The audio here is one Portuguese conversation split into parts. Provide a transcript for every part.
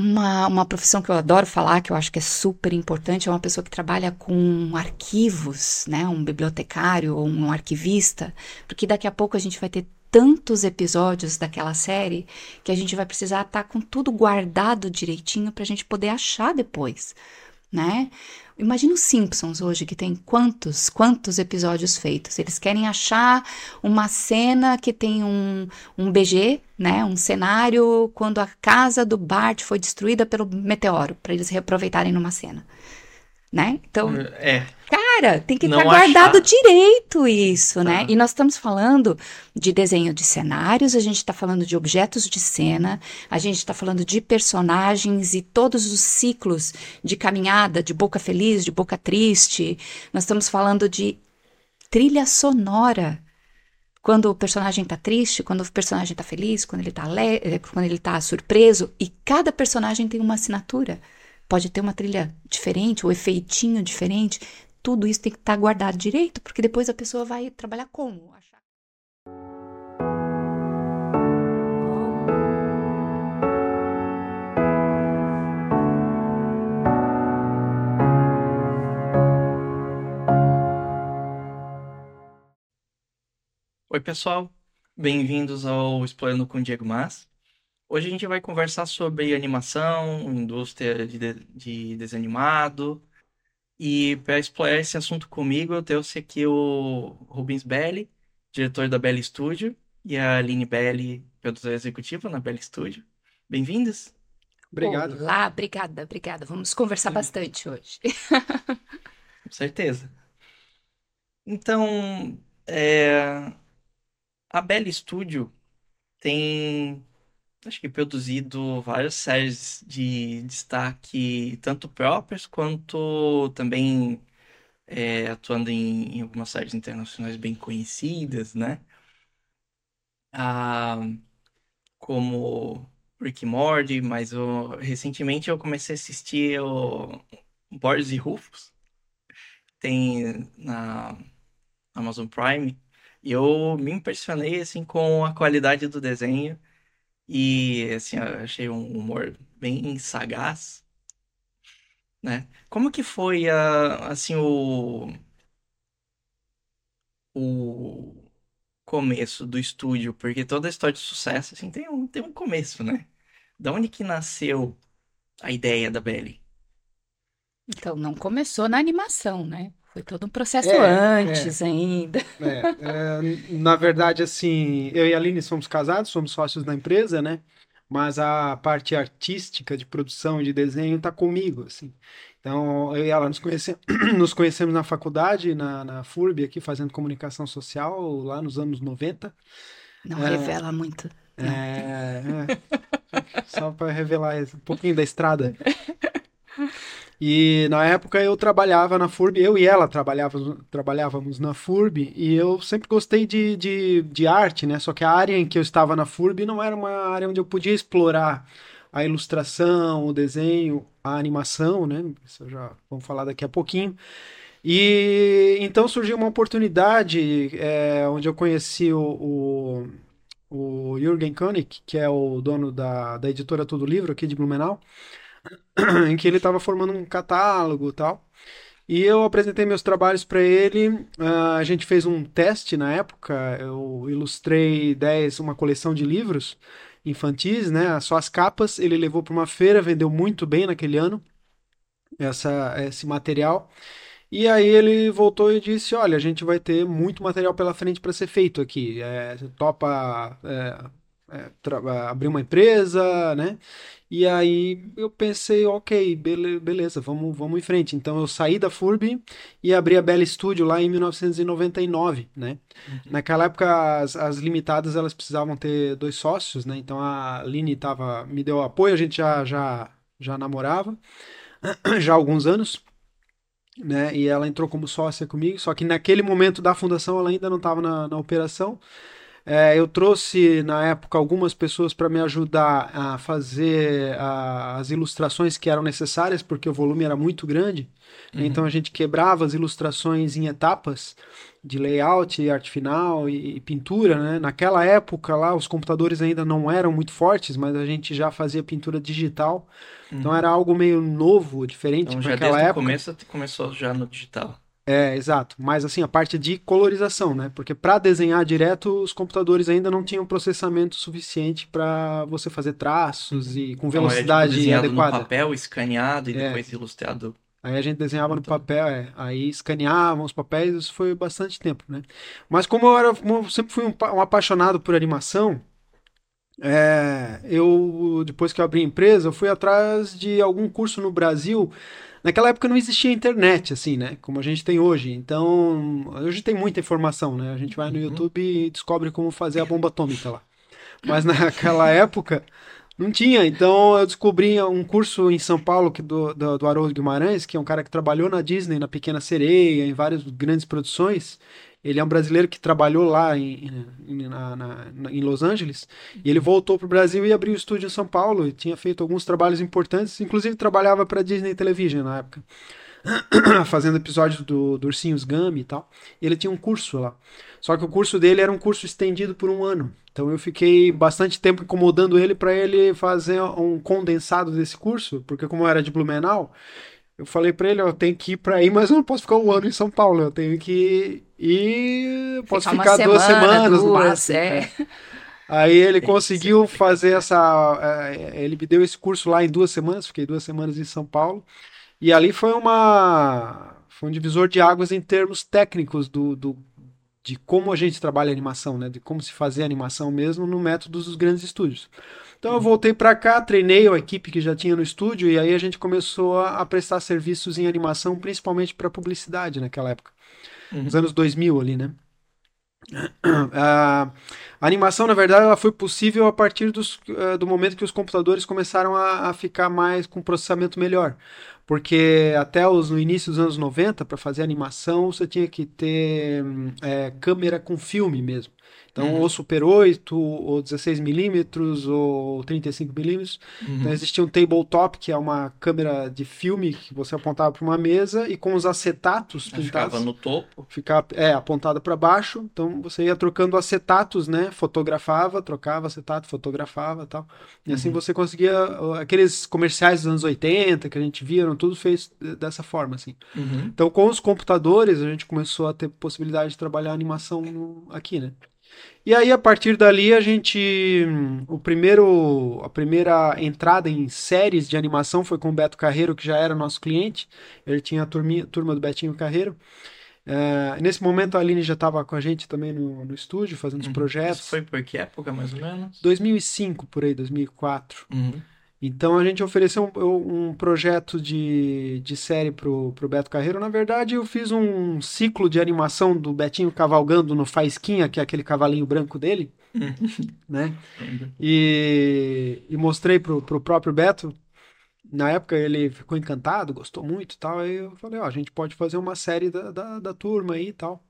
Uma, uma profissão que eu adoro falar, que eu acho que é super importante, é uma pessoa que trabalha com arquivos, né? Um bibliotecário ou um arquivista, porque daqui a pouco a gente vai ter tantos episódios daquela série que a gente vai precisar estar com tudo guardado direitinho para a gente poder achar depois, né? Imagina os Simpsons hoje, que tem quantos, quantos episódios feitos. Eles querem achar uma cena que tem um, um BG, né? Um cenário quando a casa do Bart foi destruída pelo meteoro, para eles reaproveitarem numa cena né? Então, é. cara, tem que estar tá guardado achar. direito isso, né? E nós estamos falando de desenho de cenários, a gente está falando de objetos de cena, a gente está falando de personagens e todos os ciclos de caminhada, de boca feliz, de boca triste. Nós estamos falando de trilha sonora. Quando o personagem está triste, quando o personagem está feliz, quando ele está quando ele tá surpreso, e cada personagem tem uma assinatura pode ter uma trilha diferente, o um efeitinho diferente. Tudo isso tem que estar tá guardado direito, porque depois a pessoa vai trabalhar como? Oi, pessoal. Bem-vindos ao Explorando com Diego Mas. Hoje a gente vai conversar sobre animação, indústria de, de, de desenho animado. E para explorar esse assunto comigo, eu trouxe aqui o Rubens Belli, diretor da Belli Studio, e a Aline Belli, produtora executiva na Belli Studio. Bem-vindas. Obrigado. Olá, obrigada, obrigada. Vamos conversar bastante hoje. Com certeza. Então, é... a Belli Studio tem acho que produzido várias séries de destaque, tanto próprias quanto também é, atuando em, em, algumas séries internacionais bem conhecidas, né? Ah, como Rick Morty, mas eu, recentemente eu comecei a assistir o Boris e Rufus, tem na Amazon Prime, e eu me impressionei assim com a qualidade do desenho e, assim, eu achei um humor bem sagaz, né? Como que foi, a, assim, o... O começo do estúdio? Porque toda história de sucesso, assim, tem um, tem um começo, né? Da onde que nasceu a ideia da Belly? Então, não começou na animação, né? Foi todo um processo é, antes é, ainda. É, é, na verdade, assim, eu e a Aline somos casados, somos sócios da empresa, né? Mas a parte artística de produção de desenho está comigo, assim. Então, eu e ela nos, conhece... nos conhecemos na faculdade, na, na FURB, aqui, fazendo comunicação social, lá nos anos 90. Não é, revela muito. É, é. só para revelar um pouquinho da estrada. E na época eu trabalhava na FURB, eu e ela trabalhávamos, trabalhávamos na FURB, e eu sempre gostei de, de, de arte, né? Só que a área em que eu estava na FURB não era uma área onde eu podia explorar a ilustração, o desenho, a animação, né? Isso já vamos falar daqui a pouquinho. E então surgiu uma oportunidade é, onde eu conheci o, o, o Jürgen Koenig, que é o dono da, da editora Todo Livro aqui de Blumenau em que ele estava formando um catálogo e tal. E eu apresentei meus trabalhos para ele. Uh, a gente fez um teste na época. Eu ilustrei 10, uma coleção de livros infantis, né? Só as capas. Ele levou para uma feira, vendeu muito bem naquele ano essa, esse material. E aí ele voltou e disse: Olha, a gente vai ter muito material pela frente para ser feito aqui. É, topa é, é, abrir uma empresa, né? E aí eu pensei, ok, bele beleza, vamos, vamos em frente. Então eu saí da FURB e abri a Bela Studio lá em 1999, né? Uhum. Naquela época as, as, limitadas elas precisavam ter dois sócios, né? Então a Line tava, me deu apoio, a gente já, já, já namorava já há alguns anos. Né? E ela entrou como sócia comigo, só que naquele momento da fundação ela ainda não estava na, na operação. É, eu trouxe na época algumas pessoas para me ajudar a fazer a, as ilustrações que eram necessárias, porque o volume era muito grande. Uhum. Então a gente quebrava as ilustrações em etapas de layout, arte final e, e, pintura. Né? Naquela época lá, os computadores ainda não eram muito fortes, mas a gente já fazia pintura digital. Então, uhum. Então era algo meio novo, diferente então, já naquela desde época. começo começou já no digital. É, exato. Mas assim, a parte de colorização, né? Porque para desenhar direto, os computadores ainda não tinham processamento suficiente para você fazer traços e com velocidade então, é, tipo, adequada. no papel, escaneado e é. depois ilustrado. Aí a gente desenhava no papel, é. aí escaneavam os papéis, isso foi bastante tempo, né? Mas como eu, era, como eu sempre fui um, um apaixonado por animação, é, eu depois que eu abri a empresa, eu fui atrás de algum curso no Brasil Naquela época não existia internet, assim, né? Como a gente tem hoje. Então, hoje tem muita informação, né? A gente vai no uhum. YouTube e descobre como fazer a bomba atômica lá. Mas naquela época não tinha. Então eu descobri um curso em São Paulo que do, do, do Haroldo Guimarães, que é um cara que trabalhou na Disney, na Pequena Sereia, em várias grandes produções. Ele é um brasileiro que trabalhou lá em, em, na, na, em Los Angeles. E ele voltou para o Brasil e abriu o estúdio em São Paulo. E tinha feito alguns trabalhos importantes. Inclusive trabalhava para a Disney Television na época. fazendo episódios do, do Ursinhos Gummy e tal. E ele tinha um curso lá. Só que o curso dele era um curso estendido por um ano. Então eu fiquei bastante tempo incomodando ele para ele fazer um condensado desse curso, porque como eu era de Blumenau, eu falei para ele, eu tenho que ir para aí, mas eu não posso ficar um ano em São Paulo, eu tenho que ir, posso ficar, ficar duas semanas, duas, é. Aí ele conseguiu fazer essa, é, ele me deu esse curso lá em duas semanas, fiquei duas semanas em São Paulo, e ali foi uma, foi um divisor de águas em termos técnicos do, do de como a gente trabalha animação, né? De como se fazer animação mesmo no método dos grandes estúdios. Então eu voltei para cá, treinei a equipe que já tinha no estúdio e aí a gente começou a, a prestar serviços em animação, principalmente para publicidade naquela época, uhum. nos anos 2000 ali, né? A animação, na verdade, ela foi possível a partir dos, uh, do momento que os computadores começaram a, a, ficar mais com processamento melhor. Porque até os, no início dos anos 90, para fazer animação, você tinha que ter é, câmera com filme mesmo. Então, uhum. ou Super 8, ou 16mm, ou 35mm. Uhum. Então, existia um tabletop, que é uma câmera de filme que você apontava para uma mesa e com os acetatos pintados. Ficava no topo. Ficava, é, apontada para baixo. Então, você ia trocando acetatos, né? Fotografava, trocava acetato, fotografava tal. E assim uhum. assim você conseguia... Aqueles comerciais dos anos 80 que a gente via, tudo feitos dessa forma, assim. Uhum. Então, com os computadores, a gente começou a ter possibilidade de trabalhar animação no, aqui, né? E aí, a partir dali, a gente. O primeiro, a primeira entrada em séries de animação foi com o Beto Carreiro, que já era nosso cliente. Ele tinha a turminha, turma do Betinho Carreiro. Uh, nesse momento, a Aline já estava com a gente também no, no estúdio, fazendo os uhum. projetos. Isso foi por que época, mais ou menos? 2005, por aí, 2004. Uhum. Então a gente ofereceu um, um projeto de, de série pro, pro Beto Carreiro. Na verdade, eu fiz um ciclo de animação do Betinho cavalgando no Faisquinha, que é aquele cavalinho branco dele, né? E, e mostrei pro, pro próprio Beto. Na época ele ficou encantado, gostou muito e tal. Aí eu falei, ó, a gente pode fazer uma série da, da, da turma aí e tal.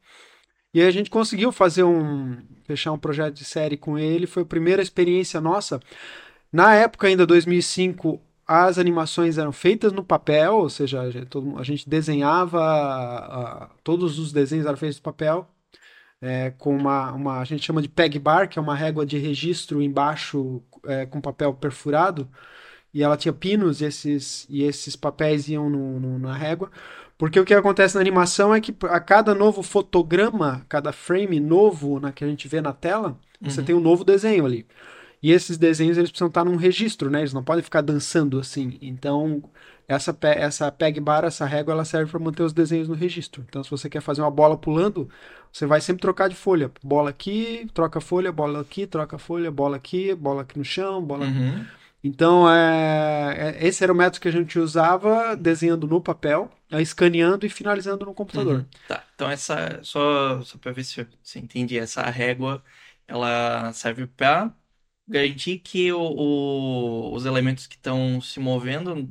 E aí a gente conseguiu fazer um. fechar um projeto de série com ele. Foi a primeira experiência nossa na época ainda 2005, as animações eram feitas no papel, ou seja, a gente desenhava, todos os desenhos eram feitos no papel, é, com uma, uma, a gente chama de peg bar, que é uma régua de registro embaixo é, com papel perfurado, e ela tinha pinos e esses, e esses papéis iam no, no, na régua. Porque o que acontece na animação é que a cada novo fotograma, cada frame novo na, que a gente vê na tela, uhum. você tem um novo desenho ali. E esses desenhos eles precisam estar num registro, né? Eles não podem ficar dançando assim. Então, essa, essa peg bar, essa régua, ela serve para manter os desenhos no registro. Então, se você quer fazer uma bola pulando, você vai sempre trocar de folha. Bola aqui, troca folha, bola aqui, troca folha, bola aqui, bola aqui no chão, bola. Uhum. Então, é, é, esse era o método que a gente usava, desenhando no papel, escaneando e finalizando no computador. Uhum. Tá, então essa, só, só para ver se você entende, essa régua, ela serve para garantir que o, o- os elementos que estão se movendo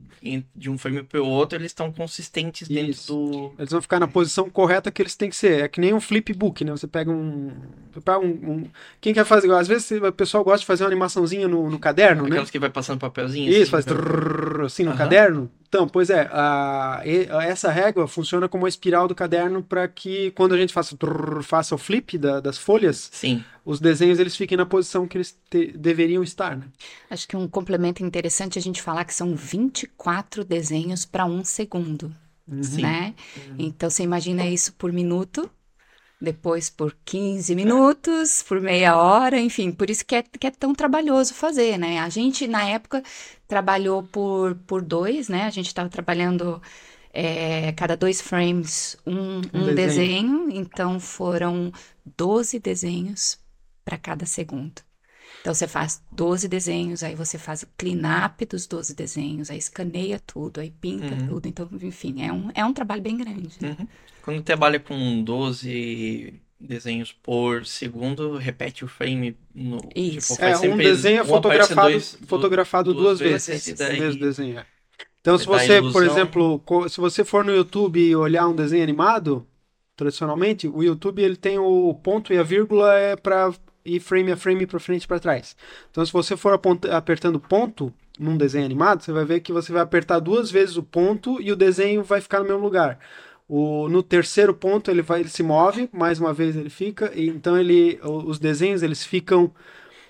de um frame para o outro, eles estão consistentes dentro Isso. do. Eles vão ficar na posição correta que eles têm que ser. É que nem um flipbook, né? Você pega um. Você pega um, um- Quem quer fazer? Às vezes o pessoal gosta de fazer uma animaçãozinha no, no caderno, né? Aquelas que vai passando papelzinho. Isso, assim, faz pra- trrr, assim no Aham. caderno. Então, pois é, a- essa régua funciona como uma espiral do caderno para que quando a gente faça, trrr, faça o flip da- das folhas, Sim. os desenhos eles fiquem na posição que eles te- deveriam estar, né? Acho que um complemento interessante é a gente falar que são 24 desenhos para um segundo, Sim. né? Então você imagina isso por minuto, depois por 15 minutos, por meia hora, enfim, por isso que é, que é tão trabalhoso fazer, né? A gente, na época, trabalhou por, por dois, né? A gente estava trabalhando é, cada dois frames um, Um um desenho. desenho, então foram 12 desenhos para cada segundo. Então você faz 12 desenhos, aí você faz o clean-up dos 12 desenhos, aí escaneia tudo, aí pinta Uhum. tudo. Então, enfim, é um, é um trabalho bem grande. né? Uhum. Quando trabalha com 12 desenhos por segundo, repete o frame no. Isso. Tipo, É, um desenho é fotografado, dois- fotografado duas, duas vezes. vezes, daí- mesmo desenho. Então, se você, por exemplo, se você for no YouTube e olhar um desenho animado, tradicionalmente, o YouTube ele tem o ponto e a vírgula é para ir frame a frame para frente e para trás. Então, se você for apertando ponto num desenho animado, você vai ver que você vai apertar duas vezes o ponto e o desenho vai ficar no mesmo lugar. O, no terceiro ponto ele vai, ele se move, mais uma vez ele fica, e então ele, os desenhos eles ficam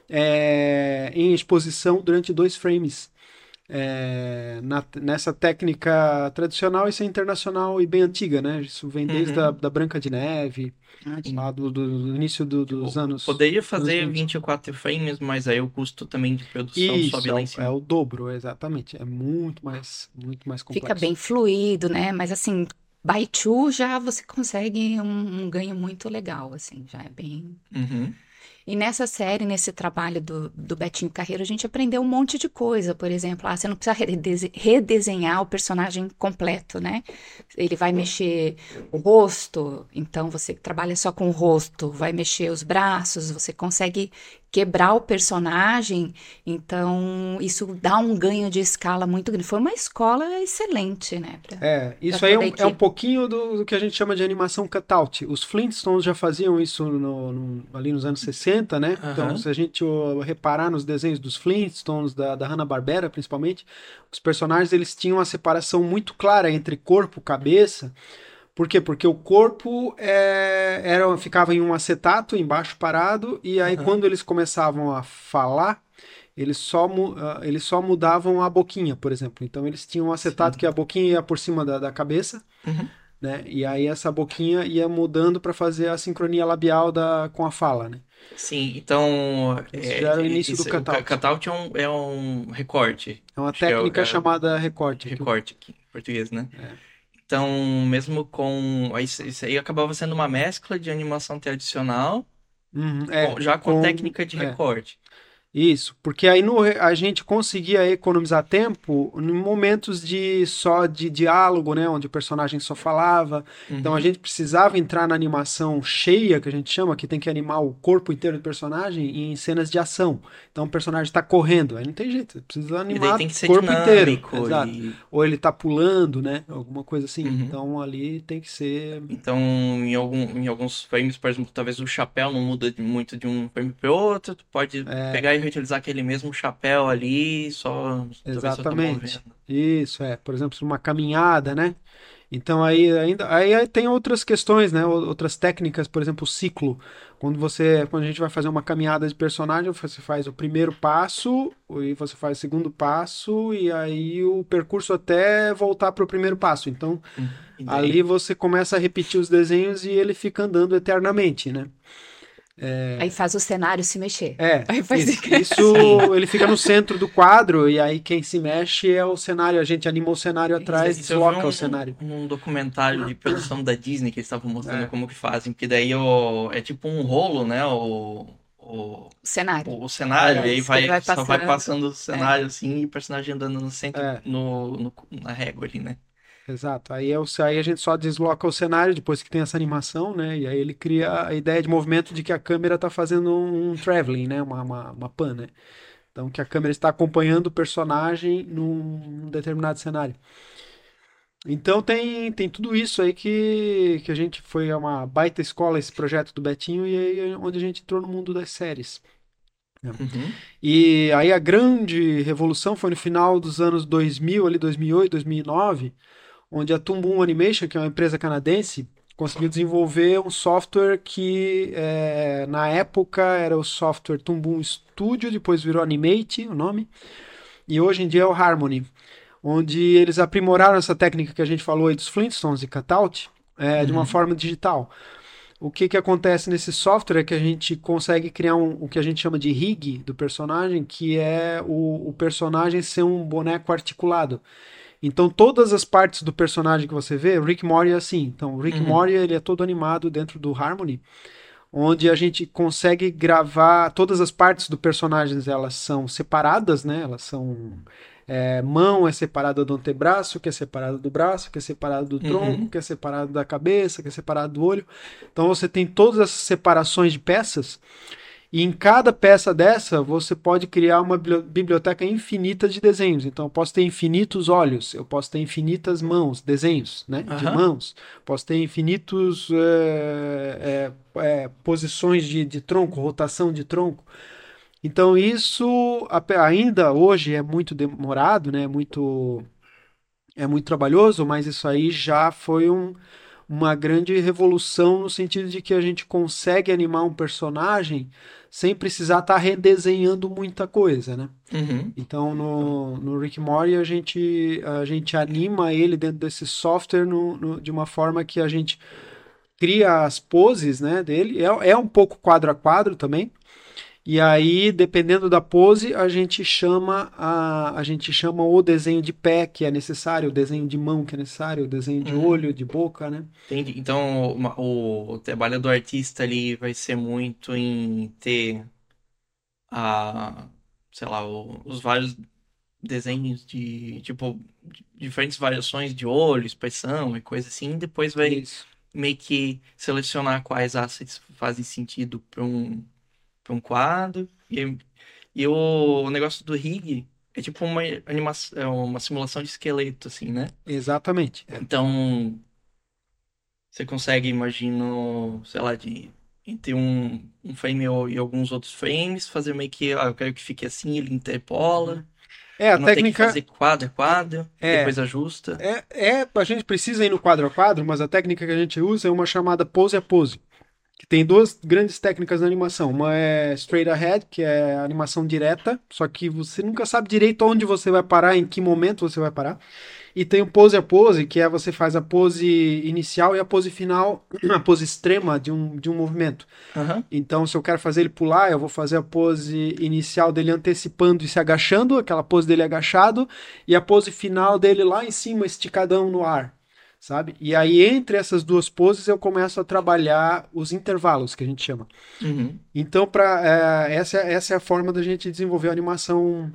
é, em exposição durante dois frames. É, na- nessa técnica tradicional, isso é internacional e bem antiga, né? Isso vem desde Uhum. a da Branca de Neve, lá do, do- do início do- dos Eu anos. Poderia fazer anos 24 frames, mas aí o custo também de produção Isso, sobe é, lá o- em cima. é o dobro, exatamente. É muito mais, muito mais complexo. Fica bem fluido, né? Mas assim, by two já você consegue um, um ganho muito legal, assim, já é bem. Uhum. E nessa série, nesse trabalho do, do Betinho Carreiro, a gente aprendeu um monte de coisa. Por exemplo, ah, você não precisa redese- redesenhar o personagem completo, né? Ele vai mexer o rosto, então você trabalha só com o rosto, vai mexer os braços, você consegue quebrar o personagem, então isso dá um ganho de escala muito grande. Foi uma escola excelente, né? pra- É, isso aí é um, é um pouquinho do, do que a gente chama de animação cutout. Os Flintstones já faziam isso no- no- ali nos anos 60, né? Então, Aham. se a gente reparar nos desenhos dos Flintstones, da, da Hanna-Barbera principalmente, os personagens eles tinham uma separação muito clara entre corpo e cabeça. Por quê? Porque o corpo é, era, ficava em um acetato embaixo parado, e aí Aham. quando eles começavam a falar, eles só, ah, eles só mudavam a boquinha, por exemplo. Então eles tinham um acetato Sim. que a boquinha ia por cima da, da cabeça, Uhum. né? E aí essa boquinha ia mudando para fazer a sincronia labial da, com a fala, né? Sim, então. Esse já era o início do isso- cutout. O cutout é um, é um recorte. É uma que é o- técnica é- chamada recorte. Recorte aqui, em português, né? É. Então, mesmo com. Isso aí acabava sendo uma mescla de animação tradicional, Uhum, é, já com, com- técnica de é. recorte. Isso, porque aí no, a gente conseguia economizar tempo em momentos de só de diálogo, né, onde o personagem só falava. Então a Uhum. gente precisava entrar na animação cheia, que a gente chama, que tem que animar o corpo inteiro do personagem em cenas de ação. Então o personagem está correndo, aí não tem jeito, você precisa animar tem que o corpo inteiro. e- Ou ele tá pulando, né, alguma coisa assim. Uhum. Então ali tem que ser Então, em, algum, em alguns frames, por exemplo, talvez o chapéu não muda muito de um frame para outro, tu pode É. pegar e reutilizar aquele mesmo chapéu ali, só Exatamente. Isso, é. Por exemplo, uma caminhada, né? Então aí ainda aí tem outras questões, né? Ou- Outras técnicas, por exemplo, o ciclo. Quando você, quando a gente vai fazer uma caminhada de personagem, você faz o primeiro passo, e você faz o segundo passo, e aí o percurso até voltar para o primeiro passo. Então, daí- ali você começa a repetir os desenhos e ele fica andando eternamente, né? Aí faz o cenário se mexer. É, Aí faz isso, isso. isso, ele fica no centro do quadro e aí quem se mexe é o cenário. A gente anima o cenário atrás, Isso desloca um- o cenário. Um documentário de produção da Disney que eles estavam mostrando É. como que fazem, porque daí o, é tipo um rolo, né? O, o, O cenário. o cenário, É, e aí vai, vai só vai passando. o cenário assim e o personagem andando no centro, É. no, no- na régua ali, né? Exato. Aí, é o, aí a gente só desloca o cenário depois que tem essa animação, né? E aí ele cria a ideia de movimento de que a câmera está fazendo um, um traveling, né? Uma, uma, uma pan, né? Então que a câmera está acompanhando o personagem num, determinado cenário. Então tem, tem tudo isso aí que, que a gente foi uma baita escola esse projeto do Betinho e aí é onde a gente entrou no mundo das séries. Uhum. E aí a grande revolução foi no final dos anos 2000, ali 2008, 2009, onde a Toon Animation, que é uma empresa canadense, conseguiu desenvolver um software que é, na época era o software Toon Studio, depois virou Animate o nome, e hoje em dia é o Harmony, onde eles aprimoraram essa técnica que a gente falou aí dos Flintstones e cutout é, uhum. de uma uhum. forma digital. O que, que acontece nesse software é que a gente consegue criar um, o que a gente chama de rig do personagem, que é o, o personagem ser um boneco articulado. Então todas as partes do personagem que você vê, Rick Mori é assim. Então o Rick uhum. Ele é todo animado dentro do Harmony, onde a gente consegue gravar todas as partes do personagem, elas são separadas, né? Elas são é, mão é separada do antebraço, que é separado do braço, que é separado do tronco, uhum. que é separado da cabeça, que é separado do olho. Então você tem todas essas separações de peças e em cada peça dessa, você pode criar uma biblioteca infinita de desenhos. Então, eu posso ter infinitos olhos, eu posso ter infinitas mãos, desenhos né, uhum. de mãos, posso ter infinitos é, é, é, posições de, de tronco, rotação de tronco. Então, isso ainda hoje é muito demorado, né, é muito, é muito trabalhoso, mas isso aí já foi um, uma grande revolução no sentido de que a gente consegue animar um personagem sem precisar estar tá redesenhando muita coisa, né? Uhum. Então no, no Rick Mori a gente, a gente anima ele dentro desse software no, no, de uma forma que a gente cria as poses né, dele. É, é um pouco quadro a quadro também, e aí, dependendo da pose, a gente chama a, a gente chama o desenho de pé que é necessário, o desenho de mão que é necessário, o desenho de uhum. olho, de boca, né? Entendi. Então, o, o trabalho do artista ali vai ser muito em ter a, sei lá, o, os vários desenhos de, tipo, diferentes variações de olho, expressão e coisa assim, e depois vai Isso. meio que selecionar quais assets fazem sentido para um para um quadro. E, e o, o negócio do rig é tipo uma animação, é uma simulação de esqueleto, assim, né? Exatamente. Então, você consegue, imagino, sei lá, de entre um, um frame e alguns outros frames, fazer meio que, ah, eu quero que fique assim, ele interpola. É, a não técnica. Tem que fazer quadro a quadro, é, depois ajusta. É, é, a gente precisa ir no quadro a quadro, mas a técnica que a gente usa é uma chamada pose a pose que tem duas grandes técnicas na animação. Uma é straight ahead, que é animação direta, só que você nunca sabe direito onde você vai parar, em que momento você vai parar. E tem o pose a pose, que é você faz a pose inicial e a pose final, a pose extrema de um, de um movimento. Uhum. Então, se eu quero fazer ele pular, eu vou fazer a pose inicial dele antecipando e se agachando, aquela pose dele agachado, e a pose final dele lá em cima, esticadão no ar sabe? E aí, entre essas duas poses, eu começo a trabalhar os intervalos, que a gente chama. Uhum. Então, pra, é, essa, essa é a forma da gente desenvolver a animação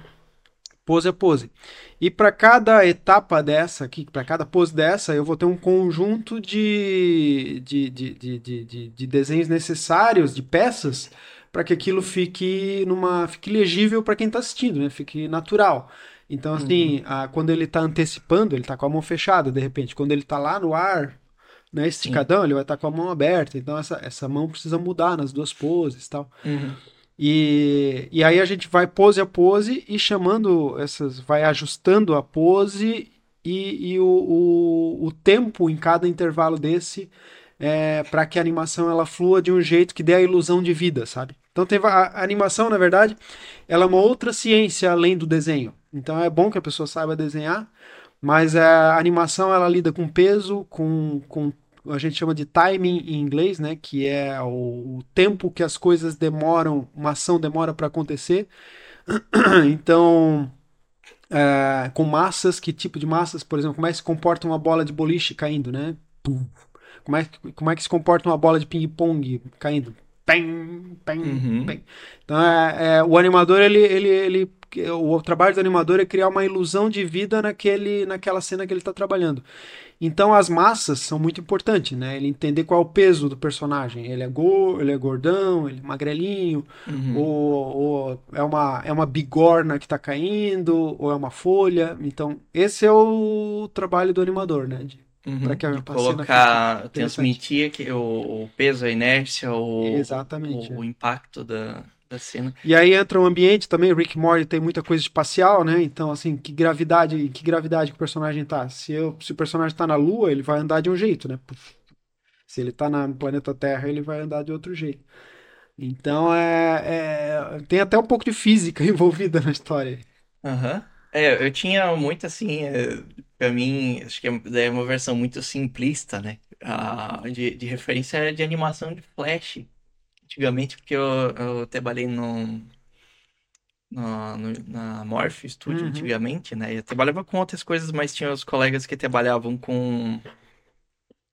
pose a pose. E para cada etapa dessa aqui, para cada pose dessa, eu vou ter um conjunto de, de, de, de, de, de desenhos necessários, de peças, para que aquilo fique numa fique legível para quem está assistindo, né? Fique natural. Então, assim, uhum. a, quando ele está antecipando, ele está com a mão fechada, de repente. Quando ele está lá no ar, né, esticadão, Sim. ele vai estar tá com a mão aberta. Então, essa, essa mão precisa mudar nas duas poses tal. Uhum. E, e aí a gente vai pose a pose e chamando essas, vai ajustando a pose e, e o, o, o tempo em cada intervalo desse é, para que a animação ela flua de um jeito que dê a ilusão de vida, sabe? Então tem a, a animação, na verdade, ela é uma outra ciência além do desenho. Então é bom que a pessoa saiba desenhar, mas a animação ela lida com peso, com, com a gente chama de timing em inglês, né? Que é o, o tempo que as coisas demoram, uma ação demora para acontecer. então, é, com massas, que tipo de massas, por exemplo, como é que se comporta uma bola de boliche caindo, né? Como é, como é que se comporta uma bola de ping-pong caindo? Pem, pem, uhum. pem. Então, é, é, o animador, ele, ele, ele, o trabalho do animador é criar uma ilusão de vida naquele, naquela cena que ele está trabalhando. Então as massas são muito importantes, né? Ele entender qual é o peso do personagem. Ele é, go ele é gordão, ele é magrelinho, uhum. ou, ou, é, uma, é uma bigorna que está caindo, ou é uma folha. Então, esse é o trabalho do animador, né? De, uhum. Para que a colocar, transmitir que o, o, peso, a inércia, o, Exatamente, o, é. o impacto da, da cena. E aí entra o ambiente também, Rick Morty tem muita coisa espacial, né? Então, assim, que gravidade, que gravidade que o personagem tá. Se, eu, se o personagem tá na Lua, ele vai andar de um jeito, né? Se ele tá no planeta Terra, ele vai andar de outro jeito. Então, é, é tem até um pouco de física envolvida na história. Aham. Uhum. É, eu tinha muito assim, é, pra mim, acho que é, é uma versão muito simplista, né? Ah, de, de referência de animação de Flash antigamente, porque eu, eu trabalhei no, no, no, na Morph Studio uhum. antigamente, né? Eu trabalhava com outras coisas, mas tinha os colegas que trabalhavam com,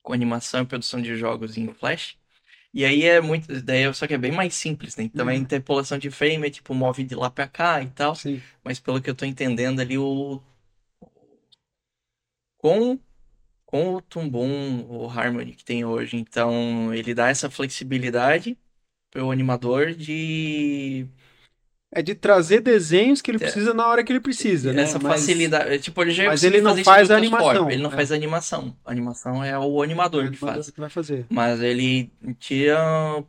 com animação e produção de jogos em Flash. E aí é muito. Daí, só que é bem mais simples, né? Então uhum. a interpolação de frame é tipo move de lá pra cá e tal. Sim. Mas pelo que eu tô entendendo ali, o. Com com o Tumbum, o Harmony que tem hoje. Então, ele dá essa flexibilidade o animador de é de trazer desenhos que ele é. precisa na hora que ele precisa, né? Essa mas, facilidade. É, tipo, ele já mas ele não faz a animação. Ele não é. faz a animação. A animação é o animador, o que faz. Que vai fazer. Mas ele tira,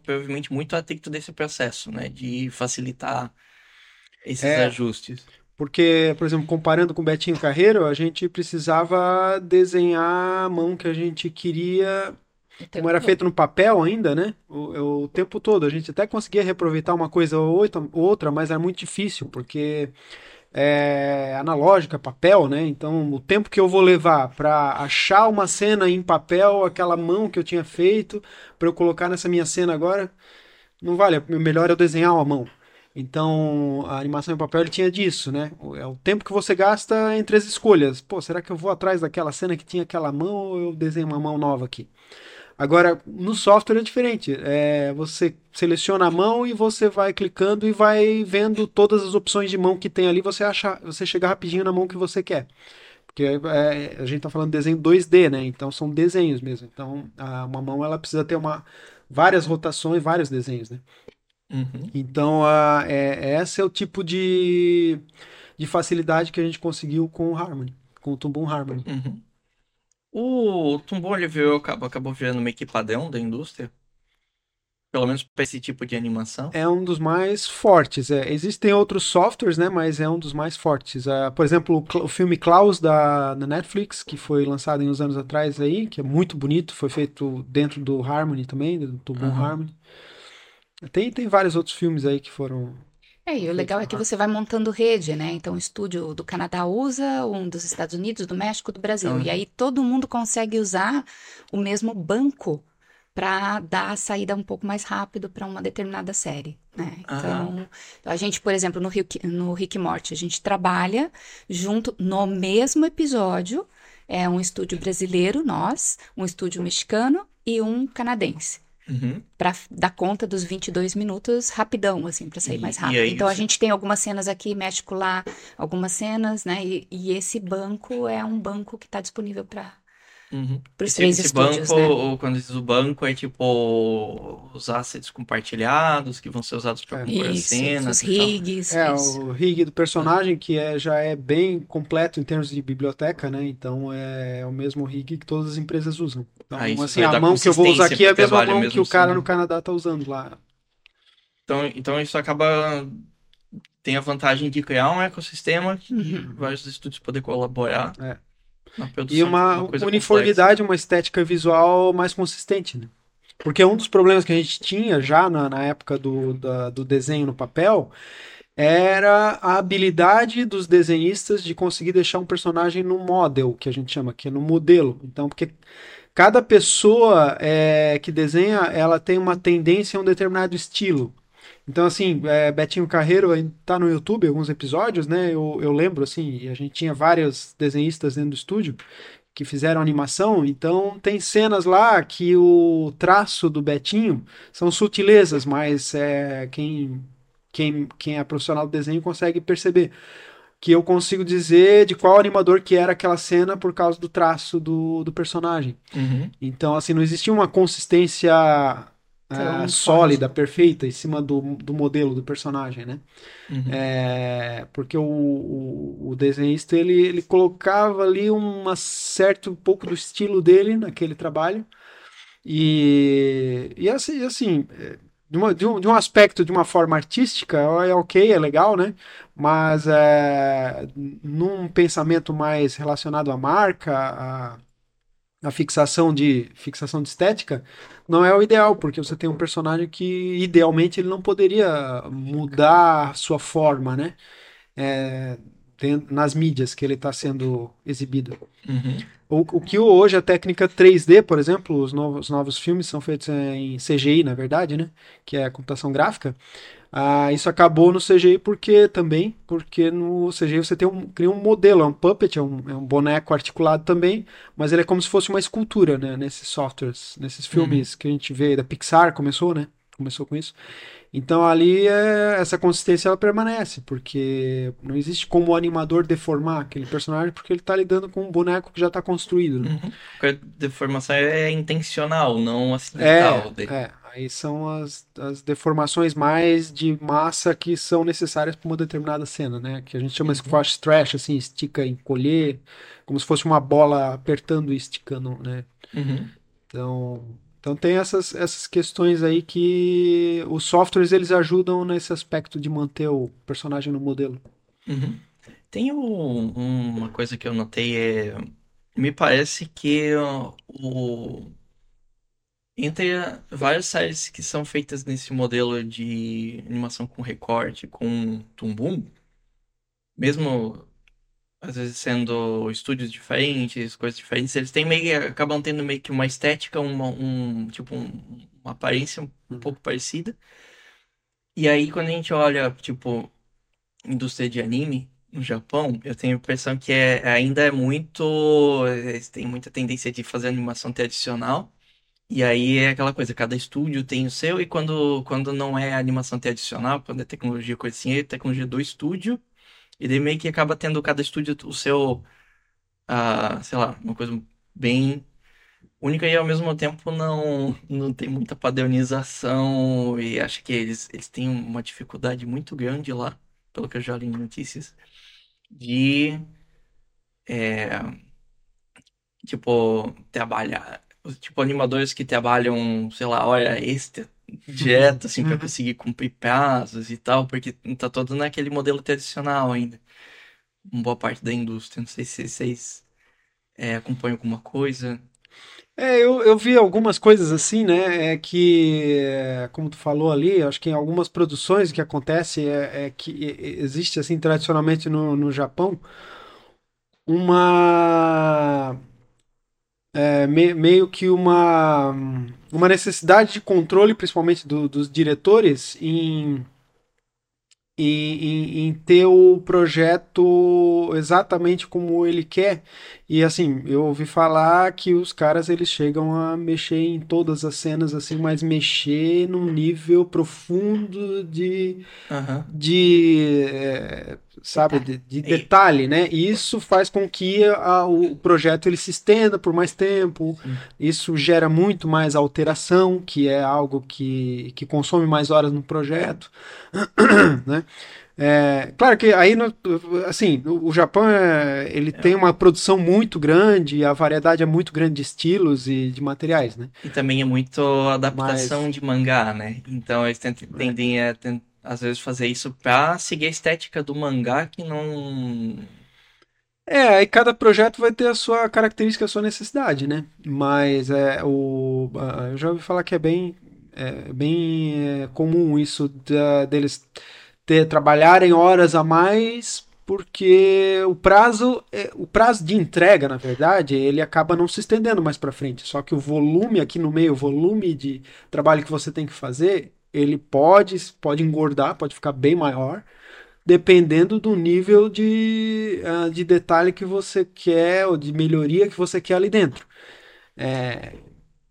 provavelmente, muito atrito desse processo, né? De facilitar esses é, ajustes. Porque, por exemplo, comparando com o Betinho Carreiro, a gente precisava desenhar a mão que a gente queria como era feito no papel ainda, né? O, o, tempo todo. A gente até conseguia reaproveitar uma coisa ou outra, mas era muito difícil, porque é analógica, papel, né? Então, o tempo que eu vou levar para achar uma cena em papel, aquela mão que eu tinha feito, para eu colocar nessa minha cena agora, não vale. O melhor é eu desenhar uma mão. Então, a animação em papel ele tinha disso, né? É o tempo que você gasta entre as escolhas. Pô, será que eu vou atrás daquela cena que tinha aquela mão ou eu desenho uma mão nova aqui? Agora, no software é diferente. É, você seleciona a mão e você vai clicando e vai vendo todas as opções de mão que tem ali. Você acha, você chega rapidinho na mão que você quer. Porque é, a gente está falando de desenho 2D, né? Então são desenhos mesmo. Então a, uma mão ela precisa ter uma, várias rotações, vários desenhos, né? Uhum. Então a, é, esse é o tipo de, de facilidade que a gente conseguiu com o Harmony, com o Tumbum Harmony. Uhum. O Tumbom Oliveira acabou, acabou virando meio que padrão da indústria. Pelo menos para esse tipo de animação. É um dos mais fortes. É. Existem outros softwares, né? Mas é um dos mais fortes. É, por exemplo, o, o filme Klaus da, da, Netflix, que foi lançado em uns anos atrás aí, que é muito bonito, foi feito dentro do Harmony também, do Tumbom uhum. Harmony. Tem, tem vários outros filmes aí que foram é, e o legal é que você vai montando rede, né? Então, o estúdio do Canadá usa, um dos Estados Unidos, do México, do Brasil. Uhum. E aí todo mundo consegue usar o mesmo banco para dar a saída um pouco mais rápido para uma determinada série, né? Então, uhum. a gente, por exemplo, no Rick, no Rick Morty, a gente trabalha junto no mesmo episódio, é um estúdio brasileiro, nós, um estúdio mexicano e um canadense. Uhum. para dar conta dos 22 minutos rapidão, assim, para sair e, mais rápido. Então você... a gente tem algumas cenas aqui, México lá, algumas cenas, né? E, e esse banco é um banco que está disponível para Uhum. Para os três esse estúdios, banco, né? ou quando diz o banco, é tipo os assets compartilhados que vão ser usados para compor isso, cenas. Os rigs. É, isso. o rig do personagem que é, já é bem completo em termos de biblioteca, né? Então é o mesmo rig que todas as empresas usam. Então, ah, assim, a mão que eu vou usar aqui é a mesma mão que o cara no Canadá está usando lá. Então, então isso acaba tem a vantagem de criar um ecossistema que uhum. vários estúdios poder colaborar. É e uma, uma uniformidade, complexa. uma estética visual mais consistente, né? Porque um dos problemas que a gente tinha já na, na época do, da, do desenho no papel era a habilidade dos desenhistas de conseguir deixar um personagem no model, que a gente chama, que é no modelo. Então, porque cada pessoa é, que desenha, ela tem uma tendência a um determinado estilo. Então, assim, é, Betinho Carreiro tá no YouTube alguns episódios, né? Eu, eu lembro, assim, a gente tinha vários desenhistas dentro do estúdio que fizeram animação, então tem cenas lá que o traço do Betinho são sutilezas, mas é, quem, quem, quem é profissional do desenho consegue perceber que eu consigo dizer de qual animador que era aquela cena por causa do traço do, do personagem. Uhum. Então, assim, não existia uma consistência ah, sólida, perfeita, em cima do, do modelo do personagem, né? Uhum. É, porque o, o, o desenhista, ele, ele colocava ali uma certo um pouco do estilo dele naquele trabalho. E, e assim, assim é, de, uma- de um, de um aspecto, de uma forma artística, é ok, é legal, né? Mas é, num pensamento mais relacionado à marca, à, à fixação de, fixação de estética, não é o ideal, porque você tem um personagem que, idealmente, ele não poderia mudar sua forma, né? É, nas mídias que ele está sendo exibido. Uhum. O, o que hoje a técnica 3D, por exemplo, os novos, os novos filmes são feitos em CGI, na verdade, né? Que é a computação gráfica. Ah, isso acabou no CGI porque também, porque no CGI você tem um, cria um modelo, é um puppet, é um, é um boneco articulado também, mas ele é como se fosse uma escultura, né? Nesses softwares, nesses filmes que a gente vê da Pixar, começou, né? Começou com isso. Então ali é, essa consistência ela permanece, porque não existe como o animador deformar aquele personagem, porque ele está lidando com um boneco que já está construído, né? Uhum. Porque a deformação é intencional, não É, acidental. Daí- é, aí são as, as deformações mais de massa que são necessárias para uma determinada cena, né? Que a gente chama squash stretch, assim, estica, encolher, como se fosse uma bola apertando e esticando, né? Uhum. Então, então tem essas, essas questões aí que os softwares eles ajudam nesse aspecto de manter o personagem no modelo. Uhum. Tem um- uma coisa que eu notei, é, me parece que o, entre várias séries que são feitas nesse modelo de animação com recorte, com tumbum, mesmo às vezes sendo estúdios diferentes, coisas diferentes, eles têm meio, acabam tendo meio que uma estética, uma, um, tipo, um- uma aparência um pouco parecida. E aí, quando a gente olha, tipo, indústria de anime no Japão, eu tenho a impressão que é, ainda é muito. Eles têm muita tendência de fazer animação tradicional. E aí é aquela coisa, cada estúdio tem o seu, e quando, quando não é animação tradicional, quando é tecnologia, coisa assim, é tecnologia do estúdio. E daí meio que acaba tendo cada estúdio o seu, ah, sei lá, uma coisa bem única e ao mesmo tempo não, não tem muita padronização e acho que eles, eles têm uma dificuldade muito grande lá, pelo que eu já li em notícias, de, é, tipo, trabalhar, tipo, animadores que trabalham, sei lá, hora extra, direto, assim, pra conseguir cumprir prazos e tal, porque tá todo naquele modelo tradicional ainda, uma boa parte da indústria, não sei se vocês é, acompanham alguma coisa. É, eu, eu vi algumas coisas assim, né? É que, é, como tu falou ali, acho que em algumas produções o que acontece é, é que existe, assim, tradicionalmente no, no Japão, uma. É, me- meio que uma, uma necessidade de controle, principalmente do- dos diretores, em, em, em- ter o projeto exatamente como ele quer. E assim, eu ouvi falar que os caras eles chegam a mexer em todas as cenas assim, mas mexer num nível profundo de Aham. de é, sabe de, de detalhe, né? E isso faz com que a- o projeto ele se estenda por mais tempo. Sim. Isso gera muito mais alteração, que é algo que, que consome mais horas no projeto, né? É, claro que aí, no- assim, o Japão é, ele tem uma produção muito grande, a variedade é muito grande de estilos e de materiais, né? E também é muito adaptação de mangá, né? Então eles tentam, tendem a, às vezes, fazer isso pra seguir a estética do mangá que não. É, aí cada projeto vai ter a sua característica, a sua necessidade, né? Mas é, o, eu já ouvi falar que é bem, é, bem é, comum isso deles ter, trabalharem horas a mais, porque o prazo, é, o prazo de entrega, na verdade, ele acaba não se estendendo mais para frente. Só que o volume aqui no meio, o volume de trabalho que você tem que fazer, ele pode, pode engordar, pode ficar bem maior dependendo do nível de, uh, de detalhe que você quer ou de melhoria que você quer ali dentro. É,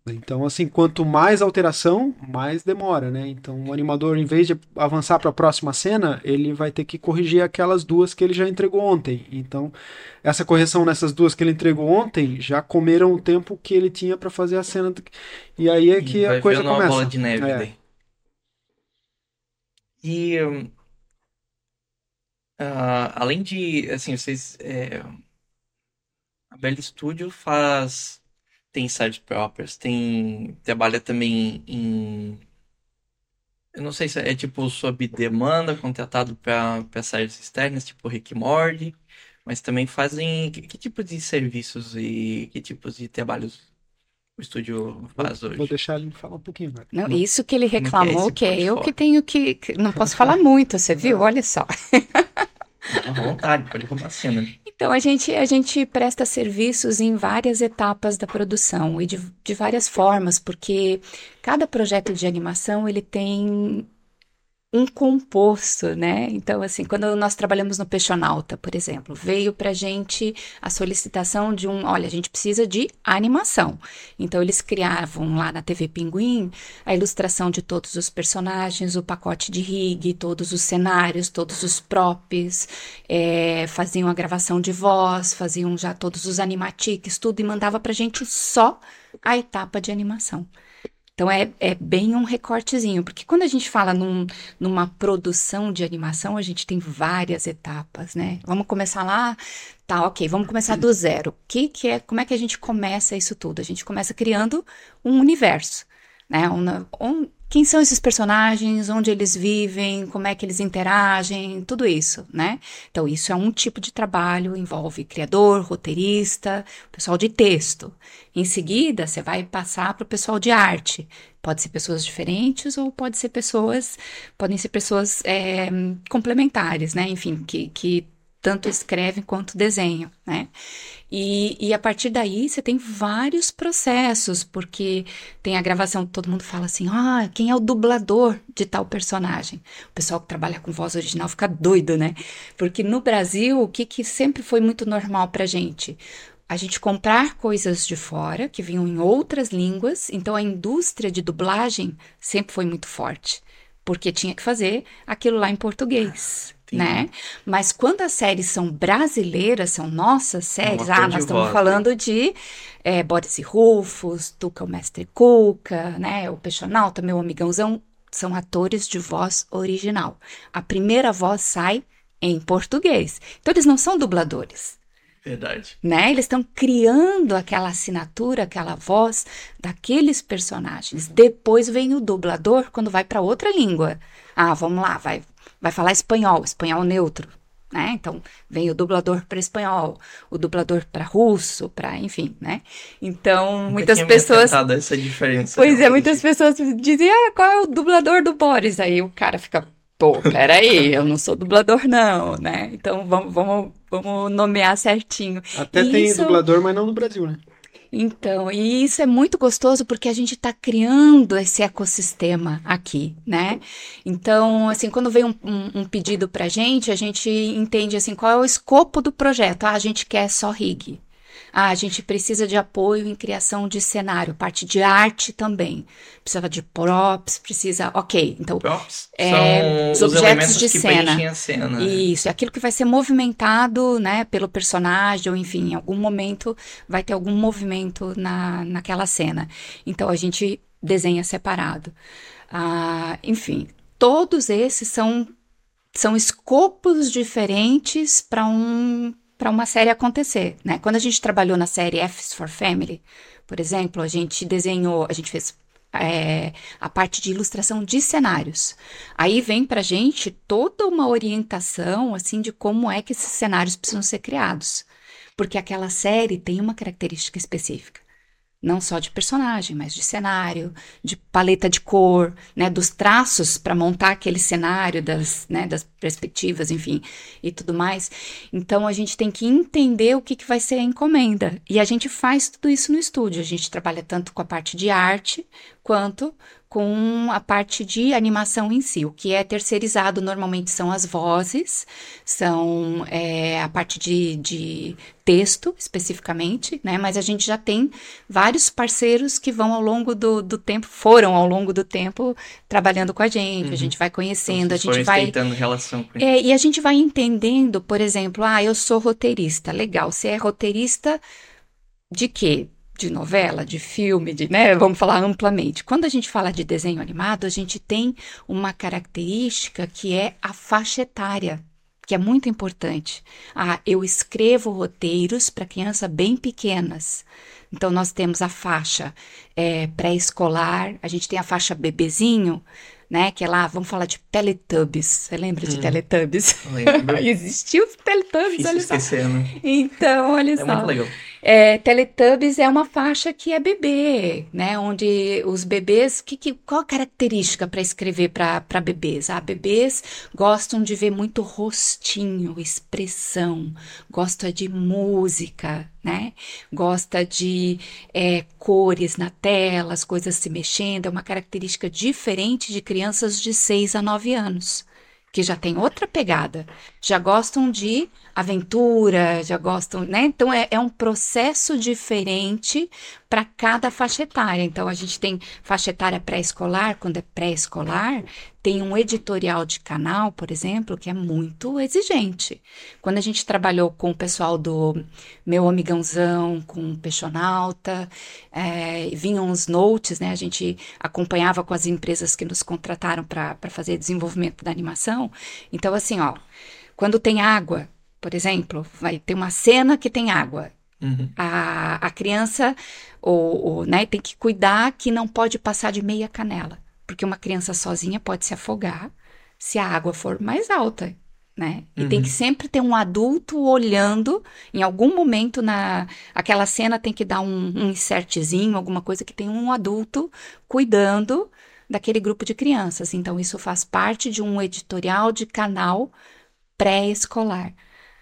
então, assim, quanto mais alteração, mais demora, né? Então, o animador, em vez de avançar para a próxima cena, ele vai ter que corrigir aquelas duas que ele já entregou ontem. Então, essa correção nessas duas que ele entregou ontem já comeram o tempo que ele tinha para fazer a cena. E aí é que a coisa começa. Uma bola de neve é. daí. E uh, além de, assim, vocês, é, a Bell Studio faz tem side properties, tem trabalha também em eu não sei se é tipo sob demanda, contratado para séries externas, tipo Rick Morty, mas também fazem que, que tipo de serviços e que tipos de trabalhos o estúdio faz vou, hoje? Vou deixar ele falar um pouquinho. Né? Não, isso que ele reclamou, que é, que é eu que tenho que, que, Não posso falar muito, você viu? Olha só. À vontade, pode contar a cena. Então, a gente, a gente presta serviços em várias etapas da produção e de, de várias formas, porque cada projeto de animação ele tem um composto, né? Então, assim, quando nós trabalhamos no Peixonauta, por exemplo, veio para gente a solicitação de um, olha, a gente precisa de animação. Então, eles criavam lá na TV Pinguim a ilustração de todos os personagens, o pacote de rig, todos os cenários, todos os props, é, faziam a gravação de voz, faziam já todos os animatiques, tudo, e mandava para gente só a etapa de animação. Então é, é bem um recortezinho, porque quando a gente fala num, numa produção de animação, a gente tem várias etapas, né? Vamos começar lá, tá, ok, vamos começar do zero. Que que é, como é que a gente começa isso tudo? A gente começa criando um universo, né? Um, um, quem são esses personagens, onde eles vivem, como é que eles interagem, tudo isso, né? Então, isso é um tipo de trabalho, envolve criador, roteirista, pessoal de texto. Em seguida, você vai passar para o pessoal de arte. Pode ser pessoas diferentes ou pode ser pessoas, podem ser pessoas é, complementares, né? Enfim, que, que tanto escrevem quanto desenham, né? E, e, a partir daí você tem vários processos, porque tem a gravação, todo mundo fala assim: ah, quem é o dublador de tal personagem? O pessoal que trabalha com voz original fica doido, né? Porque no Brasil, o que, que sempre foi muito normal pra gente? A gente comprar coisas de fora que vinham em outras línguas, então a indústria de dublagem sempre foi muito forte, porque tinha que fazer aquilo lá em português né? Mas quando as séries são brasileiras, são nossas séries, ah, nós estamos falando de é, Boris e Rufus, Tuca o Mestre Cuca, né? O Peixonauta, meu amigãozão, são atores de voz original. A primeira voz sai em português. Então eles não são dubladores. Verdade. Né? Eles estão criando aquela assinatura, aquela voz daqueles personagens. Depois vem o dublador quando vai para outra língua. Ah, vamos lá, vai vai falar espanhol, espanhol neutro, né? Então, vem o dublador para espanhol, o dublador para russo, para, enfim, né? Então, Nunca muitas pessoas essa diferença. Pois é, muitas pessoas dizem: "Ah, qual é o dublador do Boris?" Aí o cara fica Pô, peraí, eu não sou dublador, não, né? Então vamos, vamos, vamos nomear certinho. Até e tem isso... dublador, mas não no Brasil, né? Então, e isso é muito gostoso porque a gente está criando esse ecossistema aqui, né? Então, assim, quando vem um, um, um pedido para a gente, a gente entende assim qual é o escopo do projeto. Ah, a gente quer só rig. Ah, a gente precisa de apoio em criação de cenário, parte de arte também. Precisava de props, precisa. Ok, então. Props é, os objetos de cena. cena. Isso, é aquilo que vai ser movimentado, né, pelo personagem, ou enfim, em algum momento vai ter algum movimento na, naquela cena. Então a gente desenha separado. Ah, enfim, todos esses são são escopos diferentes para um para uma série acontecer, né? Quando a gente trabalhou na série F's for Family, por exemplo, a gente desenhou, a gente fez é, a parte de ilustração de cenários. Aí vem para gente toda uma orientação assim de como é que esses cenários precisam ser criados, porque aquela série tem uma característica específica não só de personagem, mas de cenário, de paleta de cor, né, dos traços para montar aquele cenário, das, né, das perspectivas, enfim, e tudo mais. Então a gente tem que entender o que, que vai ser a encomenda. E a gente faz tudo isso no estúdio. A gente trabalha tanto com a parte de arte quanto com a parte de animação em si. O que é terceirizado normalmente são as vozes, são é, a parte de, de texto especificamente, né? Mas a gente já tem vários parceiros que vão ao longo do, do tempo, foram ao longo do tempo trabalhando com a gente, uhum. a gente vai conhecendo, então, a gente vai. relação com é, E a gente vai entendendo, por exemplo, ah, eu sou roteirista, legal. Você é roteirista de quê? De novela, de filme, de, né, vamos falar amplamente. Quando a gente fala de desenho animado, a gente tem uma característica que é a faixa etária, que é muito importante. Ah, eu escrevo roteiros para crianças bem pequenas. Então, nós temos a faixa é, pré-escolar, a gente tem a faixa bebezinho, né? Que é lá, vamos falar de Teletubbies. Você lembra de hum, Teletubbies? Lembro. Existiu Teletubbies, Difícil olha esquecer, só. Né? Então, olha é só. Muito legal. É, Teletubbies é uma faixa que é bebê, né? Onde os bebês, que, que, qual a característica para escrever para bebês? Ah, bebês gostam de ver muito rostinho, expressão, gosta de música, né? Gosta de é, cores na tela, as coisas se mexendo, é uma característica diferente de crianças de 6 a 9 anos que já tem outra pegada, já gostam de aventura, já gostam, né? Então é, é um processo diferente para cada faixa etária. Então a gente tem faixa etária pré-escolar, quando é pré-escolar, tem um editorial de canal, por exemplo, que é muito exigente. Quando a gente trabalhou com o pessoal do Meu Amigãozão, com o Peixonauta, é, vinham os notes, né? A gente acompanhava com as empresas que nos contrataram para fazer desenvolvimento da animação. Então, assim, ó, quando tem água, por exemplo, vai ter uma cena que tem água. Uhum. A, a criança ou, ou, né, tem que cuidar que não pode passar de meia canela porque uma criança sozinha pode se afogar se a água for mais alta, né? E uhum. tem que sempre ter um adulto olhando, em algum momento na aquela cena tem que dar um, um insertzinho, alguma coisa que tem um adulto cuidando daquele grupo de crianças. Então isso faz parte de um editorial de canal pré-escolar.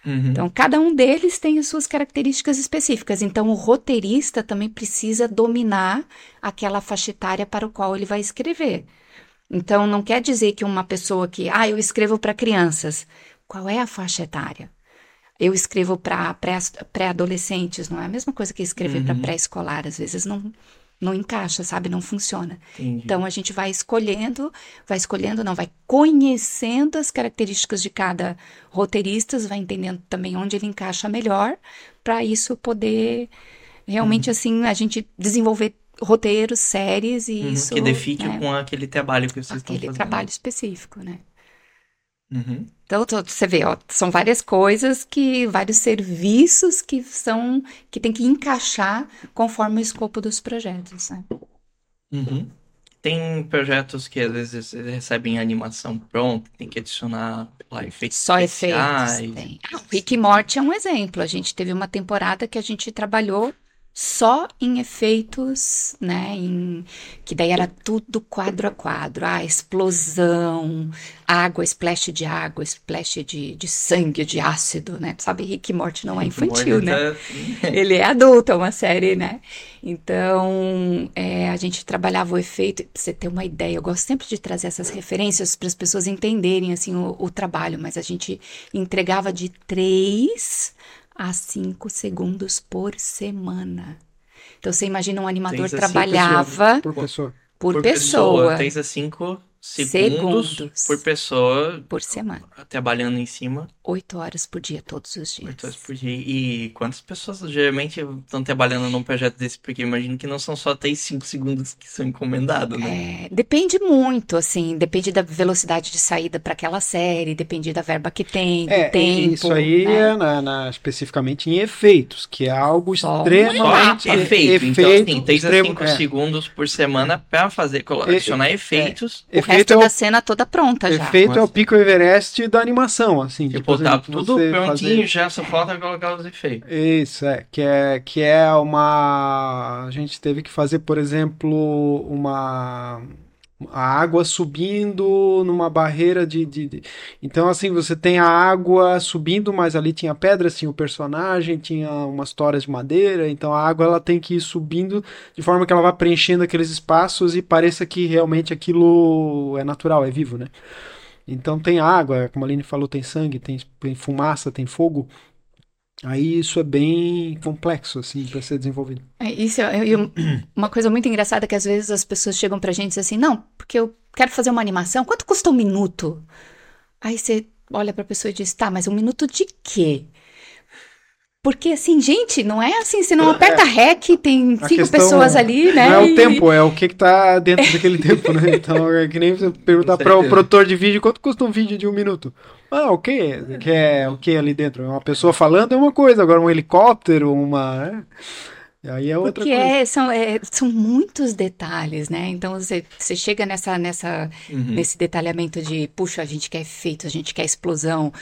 Uhum. Então, cada um deles tem as suas características específicas. Então, o roteirista também precisa dominar aquela faixa etária para o qual ele vai escrever. Então, não quer dizer que uma pessoa que, ah, eu escrevo para crianças. Qual é a faixa etária? Eu escrevo para pré-adolescentes, não é a mesma coisa que escrever uhum. para pré-escolar. Às vezes não, não encaixa, sabe? Não funciona. Entendi. Então a gente vai escolhendo, vai escolhendo, não, vai conhecendo as características de cada roteirista, vai entendendo também onde ele encaixa melhor, para isso poder realmente uhum. assim a gente desenvolver roteiros, séries e uhum, isso que define né? com aquele trabalho que vocês aquele estão fazendo. Aquele trabalho específico, né? Uhum. Então, você vê, ó, são várias coisas que, vários serviços que são, que tem que encaixar conforme o escopo dos projetos, né? Uhum. Tem projetos que às vezes recebem animação pronta, tem que adicionar lá, efeitos Só especiais. efeitos. Tem. Ah, Rick e Morty é um exemplo. A gente teve uma temporada que a gente trabalhou só em efeitos, né? Em, que daí era tudo quadro a quadro. Ah, explosão, água, splash de água, splash de, de sangue, de ácido, né? Sabe, Rick Morty não é infantil, né? Tá... Ele é adulto, é uma série, né? Então, é, a gente trabalhava o efeito, pra você ter uma ideia, eu gosto sempre de trazer essas referências para as pessoas entenderem, assim, o, o trabalho, mas a gente entregava de três a 5 segundos por semana. Então você imagina um animador trabalhava por pessoa. Por, por pessoa. 3 a 5 segundos, segundos, por pessoa por semana. Trabalhando em cima. Oito horas por dia, todos os dias. Oito horas por dia. E quantas pessoas geralmente estão trabalhando num projeto desse? Porque eu imagino que não são só até cinco segundos que são encomendados, né? É, depende muito, assim, depende da velocidade de saída para aquela série, depende da verba que tem, do é, tempo. Isso aí né? é na, na, especificamente em efeitos, que é algo só extremamente. Só efeito. efeito. Então, assim, 3 a 5 é. segundos por semana para fazer, adicionar efeitos. É, resto é o, da cena toda pronta já. Efeito é o pico Everest da animação, assim. Tipo, tá tudo prontinho, fazer... já só falta colocar os efeitos. Isso, é. Que é, que é uma. A gente teve que fazer, por exemplo, uma a água subindo numa barreira de, de, de, Então, assim, você tem a água subindo, mas ali tinha pedras, tinha o personagem, tinha umas toras de madeira. Então, a água ela tem que ir subindo de forma que ela vá preenchendo aqueles espaços e pareça que realmente aquilo é natural, é vivo, né? Então, tem água, como a Aline falou, tem sangue, tem, tem fumaça, tem fogo. Aí isso é bem complexo, assim, para ser desenvolvido. É, isso é, uma coisa muito engraçada é que às vezes as pessoas chegam pra gente e dizem assim, não, porque eu quero fazer uma animação, quanto custa um minuto? Aí você olha pra pessoa e diz, tá, mas um minuto de quê? Porque, assim, gente, não é assim, você não é. aperta REC, tem cinco pessoas ali, né? Não é o tempo, é o que, que tá dentro daquele tempo, né? Então é que nem você perguntar para o produtor de vídeo quanto custa um vídeo de um minuto. Ah, o que? Que é o que ali dentro? Uma pessoa falando é uma coisa, agora um helicóptero, uma. Né? Aí é outra Porque coisa. É, são, é, são muitos detalhes, né? Então você, você chega nessa, nessa, uhum. nesse detalhamento de, puxa, a gente quer efeito, a gente quer explosão.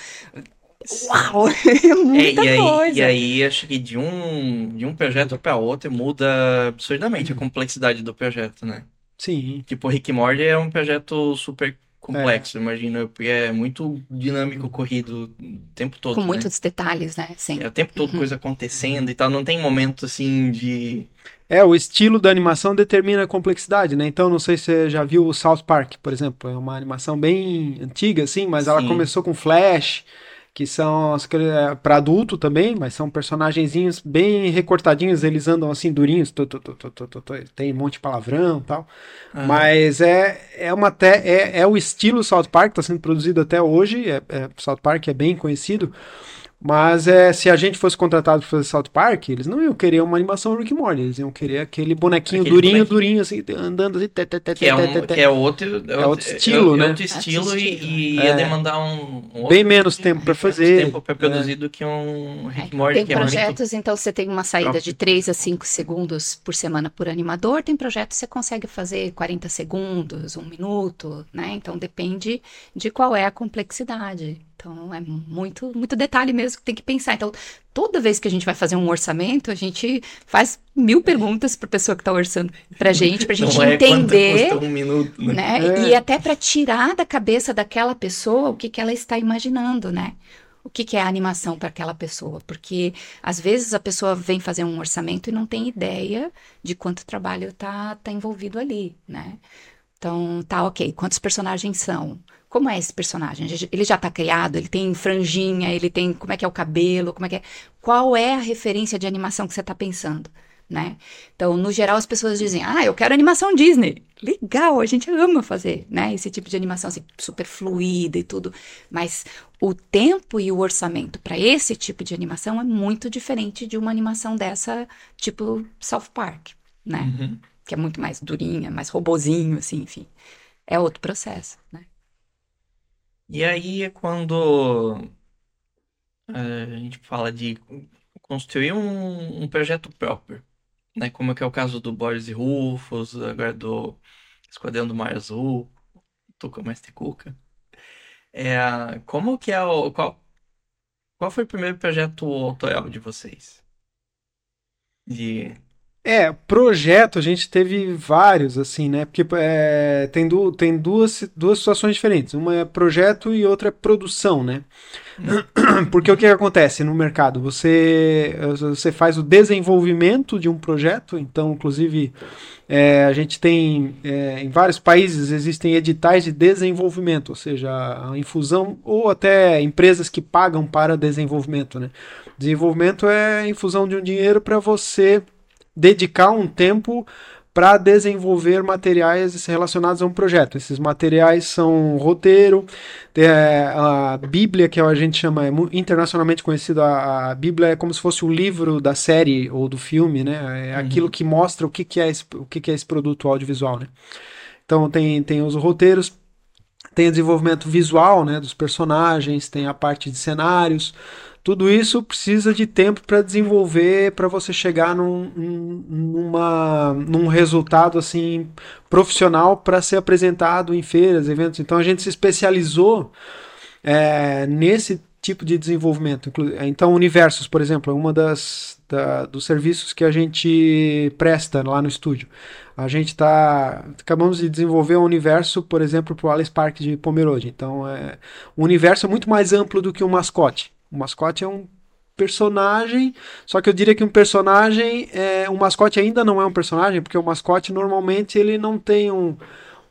Uau! É muita é, e aí, coisa. E aí, acho que de um, de um projeto para outro muda absurdamente a complexidade do projeto, né? Sim. Tipo, Rick Morty é um projeto super complexo, é. imagino, porque é muito dinâmico, corrido o tempo todo. Com né? muitos detalhes, né? Sim. É o tempo todo uhum. coisa acontecendo e tal, não tem momento assim de. É, o estilo da animação determina a complexidade, né? Então, não sei se você já viu o South Park, por exemplo. É uma animação bem antiga, assim, mas Sim. ela começou com Flash que são é, para adulto também, mas são personagenzinhos bem recortadinhos, eles andam assim durinhos, tô, tô, tô, tem um monte de palavrão tal. Uhum. Mas é, é uma te, é, é o estilo South Park, está sendo produzido até hoje, é, é, South Park é bem conhecido. Mas é, se a gente fosse contratado para fazer South Park, eles não iam querer uma animação Rick Morty, eles iam querer aquele bonequinho aquele durinho, bonequinho. durinho, assim, andando assim. Tê, tê, tê, que, é um, que é outro, é outro estilo, é, né? É outro estilo é e, e ia demandar um, um bem menos tempo para fazer. tempo para produzir do que um Rick Morty. Tem projetos, então você tem uma saída de 3 a 5 segundos por semana por animador, tem projetos que você consegue fazer 40 segundos, um minuto, né? Então depende de qual é a complexidade. Então é muito, muito detalhe mesmo que tem que pensar. Então, toda vez que a gente vai fazer um orçamento, a gente faz mil perguntas para a pessoa que está orçando para a gente, para a gente Não entender. É um minuto, né? né? É. E até para tirar da cabeça daquela pessoa o que, que ela está imaginando, né? O que, que é a animação para aquela pessoa? Porque às vezes a pessoa vem fazer um orçamento e não tem ideia de quanto trabalho está tá envolvido ali, né? Então, tá ok. Quantos personagens são? Como é esse personagem? Ele já está criado? Ele tem franjinha? Ele tem como é que é o cabelo? Como é que é? Qual é a referência de animação que você está pensando? Né? Então, no geral, as pessoas dizem: "Ah, eu quero animação Disney". Legal, a gente ama fazer, né? Esse tipo de animação assim, super fluida e tudo. Mas o tempo e o orçamento para esse tipo de animação é muito diferente de uma animação dessa, tipo South Park, né? Uhum. Que é muito mais durinha, mais robozinho, assim, enfim. É outro processo, né? E aí é quando eh, a gente fala de construir um, um projeto próprio, né? Como é que é o caso do Boris e Rufus, agora do Esquadrão do Mar Azul, Tuca Mestre Cuca. É, como que é o... Qual, qual foi o primeiro projeto autoral de vocês? De é, projeto a gente teve vários, assim, né? Porque é, tem, du tem duas, duas situações diferentes. Uma é projeto e outra é produção, né? Porque o que, acontece no mercado? Você, você faz o desenvolvimento de um projeto, então, inclusive, é, a gente tem é, em vários países existem editais de desenvolvimento, ou seja, a infusão ou até empresas que pagam para desenvolvimento, né? Desenvolvimento é a infusão de um dinheiro para você dedicar um tempo para desenvolver materiais relacionados a um projeto. Esses materiais são roteiro, é, a Bíblia, que a gente chama, é internacionalmente conhecida, a, Bíblia é como se fosse o livro da série ou do filme, né? É uhum. aquilo que mostra o que, que, é, esse, o que, que é esse produto audiovisual, né? Então tem, tem os roteiros, tem o desenvolvimento visual, né, dos personagens, tem a parte de cenários, tudo isso precisa de tempo para desenvolver, para você chegar num, numa, num resultado assim profissional para ser apresentado em feiras, eventos. Então a gente se especializou é, nesse tipo de desenvolvimento. Então, Universos, por exemplo, é uma das da, dos serviços que a gente presta lá no estúdio. A gente está acabamos de desenvolver um universo, por exemplo, para o Alice Park de Pomerode. Então, é, o universo é muito mais amplo do que um mascote. O mascote é um personagem, só que eu diria que um personagem, é, um mascote ainda não é um personagem, porque o mascote normalmente ele não tem um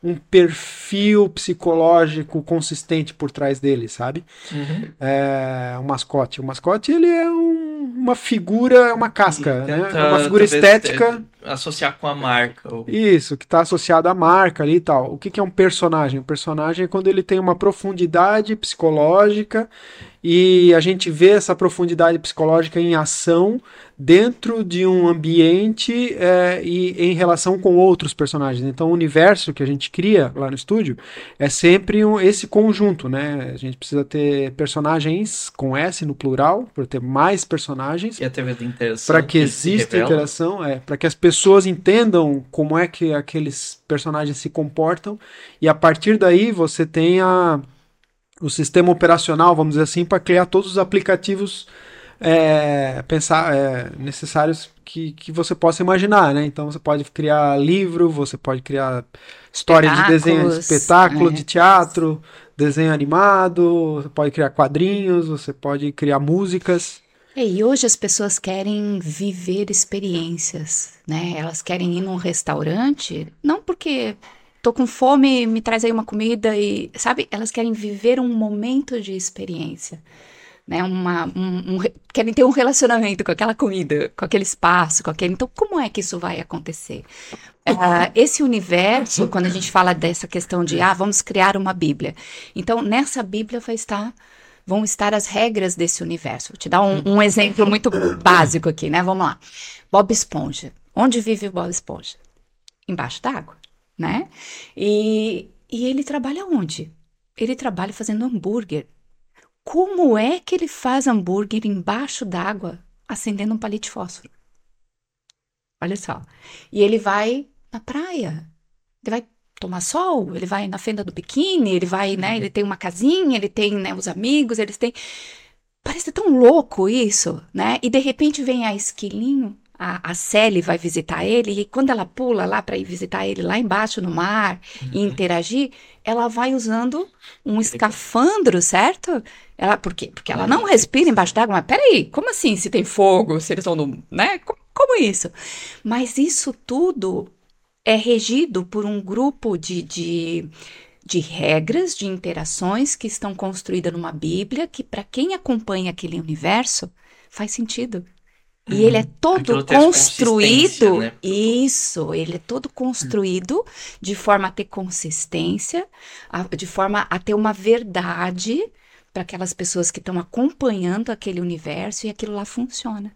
um perfil psicológico consistente por trás dele, sabe? Uhum. É, o mascote. O mascote, ele é um, uma figura, é uma casca, né? É uma figura estética. Associar com a marca. Ou... Isso, que está associado à marca ali e tal. O que, que é um personagem? Um personagem é quando ele tem uma profundidade psicológica e a gente vê essa profundidade psicológica em ação dentro de um ambiente é, e em relação com outros personagens. Então, o universo que a gente cria lá no estúdio é sempre um, esse conjunto, né? A gente precisa ter personagens com S no plural, para ter mais personagens. E a TV de interação. Para que exista interação, é, para que as pessoas entendam como é que aqueles personagens se comportam e a partir daí você tenha o sistema operacional, vamos dizer assim, para criar todos os aplicativos é, pensar, é, necessários que, que você possa imaginar, né? Então você pode criar livro, você pode criar história de desenho, de espetáculo, é. de teatro, desenho animado, você pode criar quadrinhos, você pode criar músicas. É, e hoje as pessoas querem viver experiências, né? Elas querem ir num restaurante, não porque tô com fome, me traz aí uma comida e, sabe? Elas querem viver um momento de experiência. Né, uma, um, um, querem ter um relacionamento com aquela comida, com aquele espaço, com aquele. Então, como é que isso vai acontecer? Uh, esse universo, quando a gente fala dessa questão de ah, vamos criar uma Bíblia. Então, nessa Bíblia vai estar vão estar as regras desse universo. Vou te dar um, um exemplo muito básico aqui, né? Vamos lá. Bob Esponja. Onde vive o Bob Esponja? Embaixo d'água né? E, e ele trabalha onde? Ele trabalha fazendo hambúrguer. Como é que ele faz hambúrguer embaixo d'água, acendendo um palito de fósforo? Olha só. E ele vai na praia. Ele vai tomar sol, ele vai na fenda do biquíni, ele vai, né? Ele tem uma casinha, ele tem, né, os amigos, eles têm. Parece tão louco isso, né? E de repente vem a esquilinho a, a Sally vai visitar ele e quando ela pula lá para ir visitar ele lá embaixo no mar uhum. e interagir, ela vai usando um escafandro, certo? Ela, por quê? Porque ela não respira embaixo d'água. Mas peraí, como assim? Se tem fogo, se eles estão no. né? Como, como isso? Mas isso tudo é regido por um grupo de, de, de regras, de interações que estão construídas numa Bíblia que, para quem acompanha aquele universo, faz sentido. E ele é uhum. todo construído. Né? Isso, ele é todo construído de forma a ter consistência, a, de forma a ter uma verdade para aquelas pessoas que estão acompanhando aquele universo e aquilo lá funciona.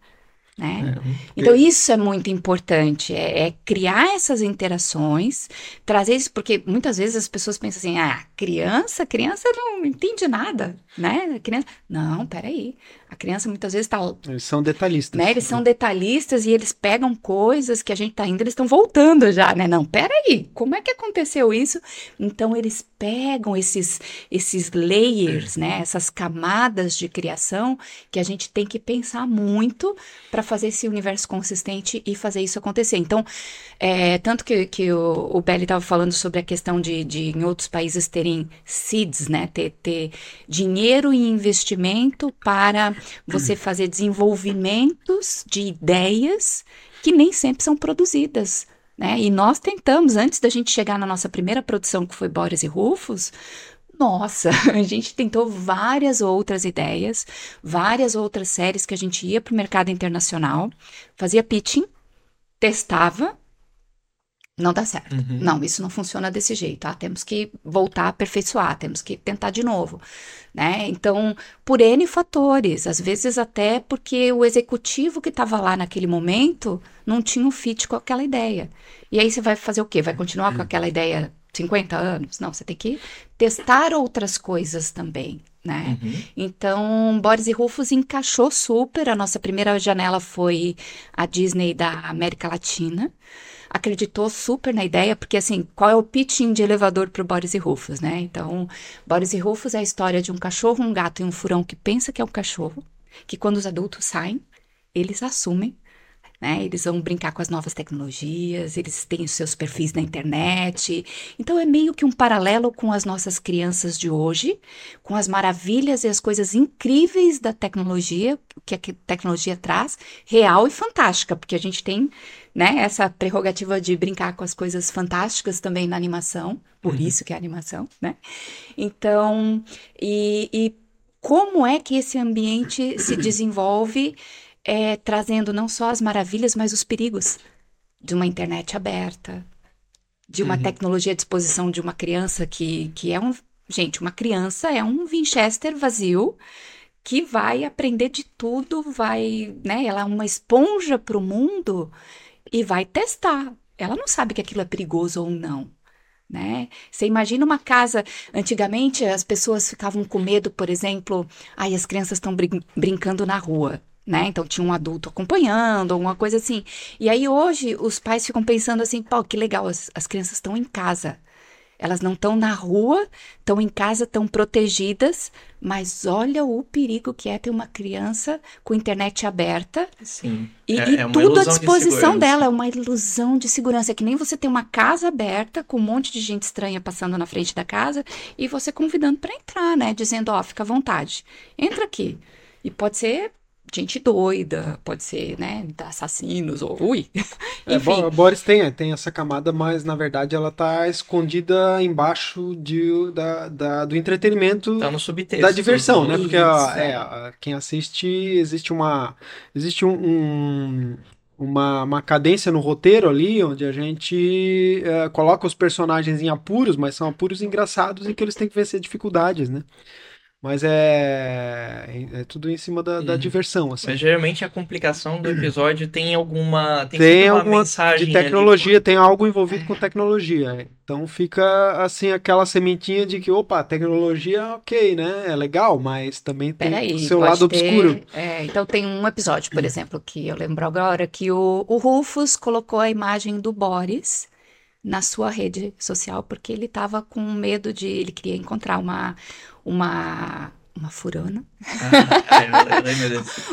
Né? É. Então, isso é muito importante, é, é, criar essas interações, trazer isso, porque muitas vezes as pessoas pensam assim, ah, criança, criança não entende nada, né? Criança... Não, peraí, a criança muitas vezes está. Eles são detalhistas. Né? Eles são detalhistas e eles pegam coisas que a gente está indo, eles estão voltando já, né? Não, peraí, como é que aconteceu isso? Então eles pegam esses, esses layers, né? Essas camadas de criação que a gente tem que pensar muito para fazer esse universo consistente e fazer isso acontecer. Então, é, tanto que, que o, o Belly estava falando sobre a questão de, de em outros países terem seeds, né? Ter, ter dinheiro e investimento para você fazer desenvolvimentos de ideias que nem sempre são produzidas. Né? E nós tentamos, antes da gente chegar na nossa primeira produção, que foi Boris e Rufus, nossa, a gente tentou várias outras ideias, várias outras séries que a gente ia para o mercado internacional, fazia pitching, testava não dá certo. Uhum. Não, isso não funciona desse jeito. Ah, temos que voltar a aperfeiçoar, temos que tentar de novo. Né? Então, por N fatores, às vezes até porque o executivo que estava lá naquele momento não tinha um fit com aquela ideia. E aí você vai fazer o quê? Vai continuar com aquela ideia 50 anos. Não, você tem que testar outras coisas também, né? Uhum. Então, Boris e Rufus encaixou super. A nossa primeira janela foi a Disney da América Latina. Acreditou super na ideia, porque assim, qual é o pitching de elevador para Boris e Rufus, né? Então, Boris e Rufus é a história de um cachorro, um gato e um furão que pensa que é um cachorro, que quando os adultos saem, eles assumem né? Eles vão brincar com as novas tecnologias, eles têm os seus perfis na internet. Então é meio que um paralelo com as nossas crianças de hoje, com as maravilhas e as coisas incríveis da tecnologia, que a tecnologia traz, real e fantástica, porque a gente tem, né, essa prerrogativa de brincar com as coisas fantásticas também na animação, por uhum. isso que é animação, né? Então, e, e como é que esse ambiente se desenvolve é, trazendo não só as maravilhas, mas os perigos de uma internet aberta, de uma uhum. tecnologia à disposição de uma criança que, que é um. Gente, uma criança é um Winchester vazio que vai aprender de tudo, vai, né? Ela é uma esponja para o mundo e vai testar. Ela não sabe que aquilo é perigoso ou não. Né? Você imagina uma casa. Antigamente as pessoas ficavam com medo, por exemplo, ai, as crianças estão brin brincando na rua né? Então tinha um adulto acompanhando, alguma coisa assim. E aí hoje os pais ficam pensando assim, pô, que legal, as, as crianças estão em casa. Elas não estão na rua, estão em casa, estão protegidas, mas olha o perigo que é ter uma criança com internet aberta. Sim. E, é, e é tudo à disposição de dela, é uma ilusão de segurança. É que nem você tem uma casa aberta com um monte de gente estranha passando na frente da casa e você convidando para entrar, né? Dizendo, ó, oh, fica à vontade. Entra aqui. E pode ser gente doida, pode ser, né, assassinos ou ui. É, Enfim. É, Boris tem, tem essa camada, mas na verdade ela tá escondida embaixo de, da, da do entretenimento, tá no subtexto, da diversão, né? Porque a, é, a, quem assiste existe uma existe um, um uma, uma cadência no roteiro ali, onde a gente é, coloca os personagens em apuros, mas são apuros engraçados e que eles têm que vencer dificuldades, né? Mas é, é tudo em cima da, da uhum. diversão, assim. Mas geralmente a complicação do episódio tem alguma tem, tem alguma mensagem de tecnologia, ali. tem algo envolvido com tecnologia. Então fica assim aquela sementinha de que, opa, tecnologia, ok, né? É legal, mas também tem o seu lado ter, obscuro. É, então tem um episódio, por exemplo, que eu lembro agora que o, o Rufus colocou a imagem do Boris na sua rede social porque ele estava com medo de ele queria encontrar uma uma uma furana.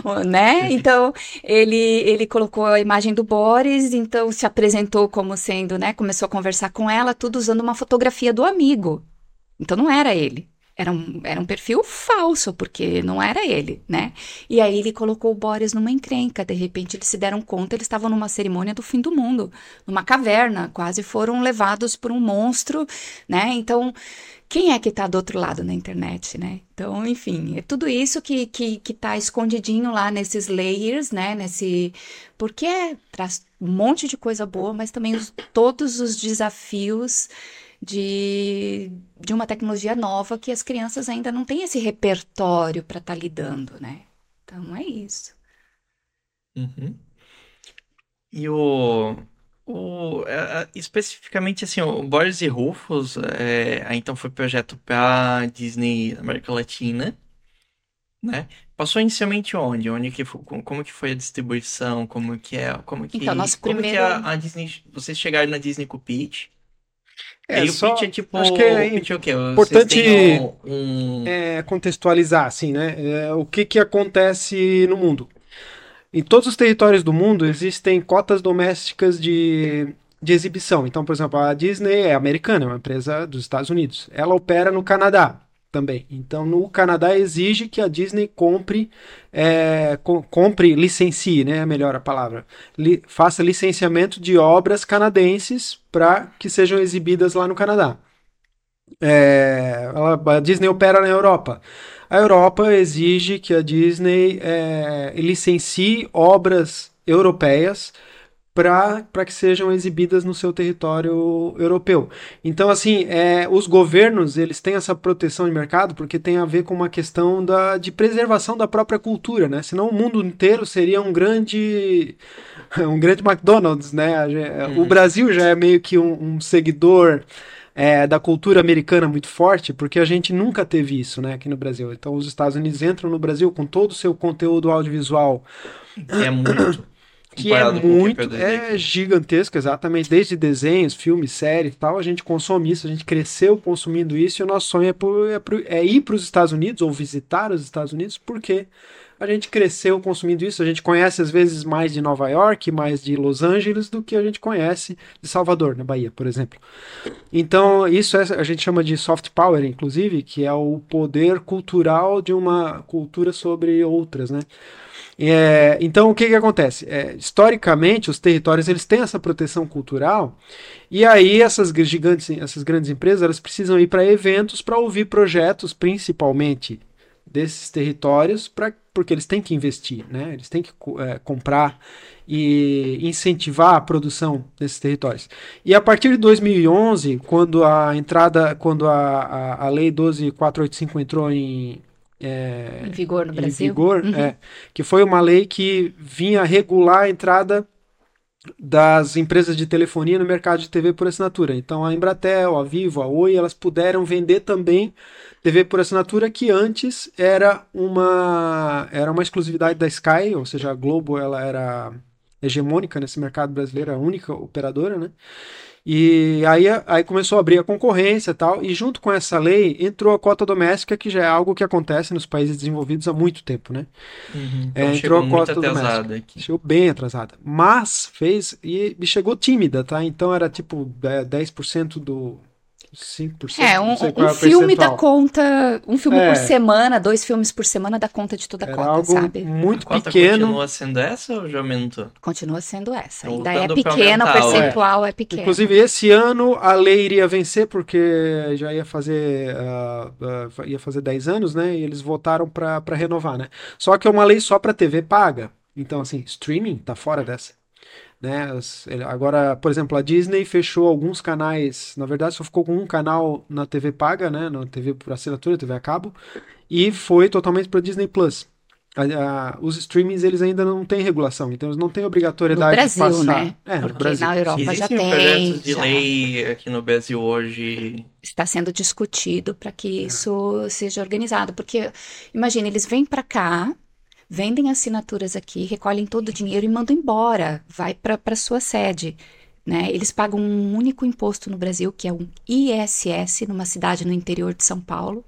Ah, né? Então, ele, ele colocou a imagem do Boris, então se apresentou como sendo, né? Começou a conversar com ela, tudo usando uma fotografia do amigo. Então, não era ele. Era um, era um perfil falso, porque não era ele, né? E aí ele colocou o Boris numa encrenca. De repente eles se deram conta, eles estavam numa cerimônia do fim do mundo, numa caverna, quase foram levados por um monstro, né? Então, quem é que está do outro lado na internet, né? Então, enfim, é tudo isso que, que, que tá escondidinho lá nesses layers, né? Nesse. Porque é, traz um monte de coisa boa, mas também os, todos os desafios de, de uma tecnologia nova que as crianças ainda não têm esse repertório para estar tá lidando, né? Então é isso. Uhum. E o, o é, é especificamente assim, o Boris e Rufus, é, então foi projeto para Disney América Latina, né? Passou inicialmente onde? Onde que foi, como que foi a distribuição? Como que é? Como que, então, nosso como primeiro... que a, a Disney, vocês chegaram na Disney com o Pitch? É, e só, o pitch é tipo. Acho que é pitch é o quê? importante um... é, contextualizar, assim, né? É, o que, que acontece no mundo. Em todos os territórios do mundo existem cotas domésticas de, de exibição. Então, por exemplo, a Disney é americana, é uma empresa dos Estados Unidos. Ela opera no Canadá também. Então, no Canadá exige que a Disney compre, é, co compre, licencie, né, é melhor a palavra, li faça licenciamento de obras canadenses para que sejam exibidas lá no Canadá. É, ela, a Disney opera na Europa. A Europa exige que a Disney é, licencie obras europeias para que sejam exibidas no seu território europeu. Então, assim, é, os governos eles têm essa proteção de mercado porque tem a ver com uma questão da, de preservação da própria cultura, né? Senão o mundo inteiro seria um grande um grande McDonald's, né? O uhum. Brasil já é meio que um, um seguidor é, da cultura americana muito forte, porque a gente nunca teve isso, né, aqui no Brasil. Então, os Estados Unidos entram no Brasil com todo o seu conteúdo audiovisual. Que é muito. Que é muito, é gigantesco, exatamente. Desde desenhos, filmes, séries e tal, a gente consome isso, a gente cresceu consumindo isso e o nosso sonho é, é é ir para os Estados Unidos ou visitar os Estados Unidos, porque a gente cresceu consumindo isso. A gente conhece às vezes mais de Nova York, mais de Los Angeles do que a gente conhece de Salvador, na Bahia, por exemplo. Então, isso é- a gente chama de soft power, inclusive, que é o poder cultural de uma cultura sobre outras, né? É, então, o que, que acontece? É, historicamente, os territórios eles têm essa proteção cultural e aí essas gigantes, essas grandes empresas, elas precisam ir para eventos para ouvir projetos, principalmente desses territórios, pra, porque eles têm que investir, né? Eles têm que é, comprar e incentivar a produção desses territórios. E a partir de 2011, quando a entrada, quando a, a, a lei 12485 entrou em é, Em vigor no Brasil. vigor, Uhum. é, que foi uma lei que vinha regular a entrada das empresas de telefonia no mercado de TV por assinatura. Então a Embratel, a Vivo, a Oi, elas puderam vender também TV por assinatura que antes era uma era uma exclusividade da Sky, ou seja, a Globo ela era hegemônica nesse mercado brasileiro, a única operadora, né? E aí, aí começou a abrir a concorrência e tal, e junto com essa lei entrou a cota doméstica, que já é algo que acontece nos países desenvolvidos há muito tempo, né? Uhum. É, Então entrou chegou a cota atrasada aqui. Chegou bem atrasada. Mas fez e, chegou tímida, tá? Então era tipo é, 10% do 5%. É, um, um é filme dá percentual. conta, um filme É. por semana, dois filmes por semana dá conta de toda a Era cota, algo sabe? A muito cota pequeno. continua sendo essa ou já aumentou? Continua sendo essa. Ainda é pequena, o aumentar, é. percentual é pequeno. Inclusive, esse ano a lei iria vencer, porque já ia fazer, ah, ah, ia fazer 10 anos, né? E eles votaram para renovar, né? Só que é uma lei só para TV paga. Então, assim, streaming tá fora dessa. Né? Agora, por exemplo, a Disney fechou alguns canais, na verdade só ficou com um canal na TV paga, né? Na TV por assinatura, TV a cabo, e foi totalmente para Disney Plus. A- a- os streamings eles ainda não têm regulação, então eles não têm No obrigatoriedade Brasil, de passar. né? É, no Porque Brasil. na Europa já Existem tem. projetos de já lei aqui no Brasil hoje. Está sendo discutido para que isso seja organizado. Porque, imagina, eles vêm para cá, vendem assinaturas aqui, recolhem todo o dinheiro e mandam embora, vai para sua sede. Né? Eles pagam um único imposto no Brasil, que é um ISS, numa cidade no interior de São Paulo,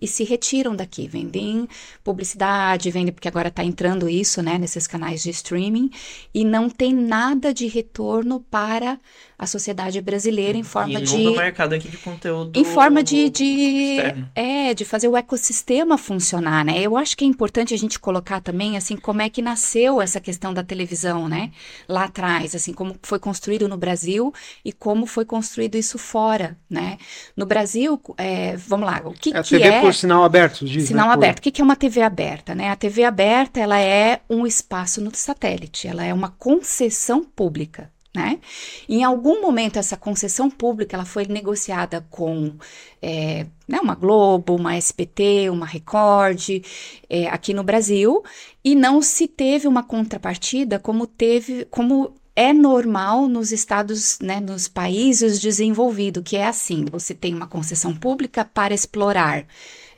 e se retiram daqui. Vendem publicidade, vendem, porque agora está entrando isso né, nesses canais de streaming, e não tem nada de retorno para a sociedade brasileira em forma e de. no mercado aqui de conteúdo. Em forma de, de, é, de fazer o ecossistema funcionar, né? Eu acho que é importante a gente colocar também, assim, como é que nasceu essa questão da televisão, né? Lá atrás, assim, como foi construído no Brasil e como foi construído isso fora, né? No Brasil, é, vamos lá, o que, É que é... por sinal aberto, diz, Sinal né? Por- aberto. O que é uma TV aberta, né? A TV aberta, ela é um espaço no satélite, ela é uma concessão pública, né? Em algum momento essa concessão pública, ela foi negociada com é, né, uma Globo, uma SBT, uma Record, é, aqui no Brasil, e não se teve uma contrapartida como teve, como é normal nos estados, né, nos países desenvolvidos, que é assim, você tem uma concessão pública para explorar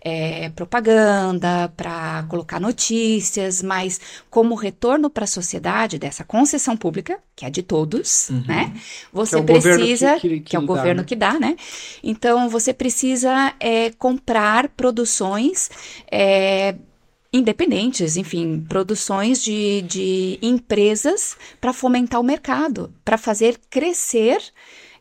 é, propaganda, para colocar notícias, mas como retorno para a sociedade dessa concessão pública, que é de todos, Uhum. né? Você Que é precisa, que- que- que é o dá, governo né? que dá, né? Então você precisa é, comprar produções é, independentes, enfim, produções de, de empresas para fomentar o mercado, para fazer crescer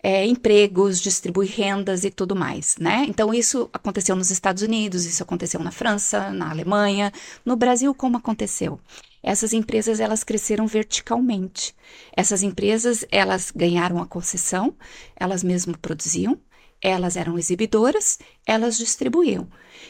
é, empregos, distribuir rendas e tudo mais, né? Então isso aconteceu nos Estados Unidos, isso aconteceu na França, na Alemanha, no Brasil como aconteceu? Essas empresas elas cresceram verticalmente. Essas empresas elas ganharam a concessão, elas mesmo produziam, elas eram exibidoras, elas distribuíam.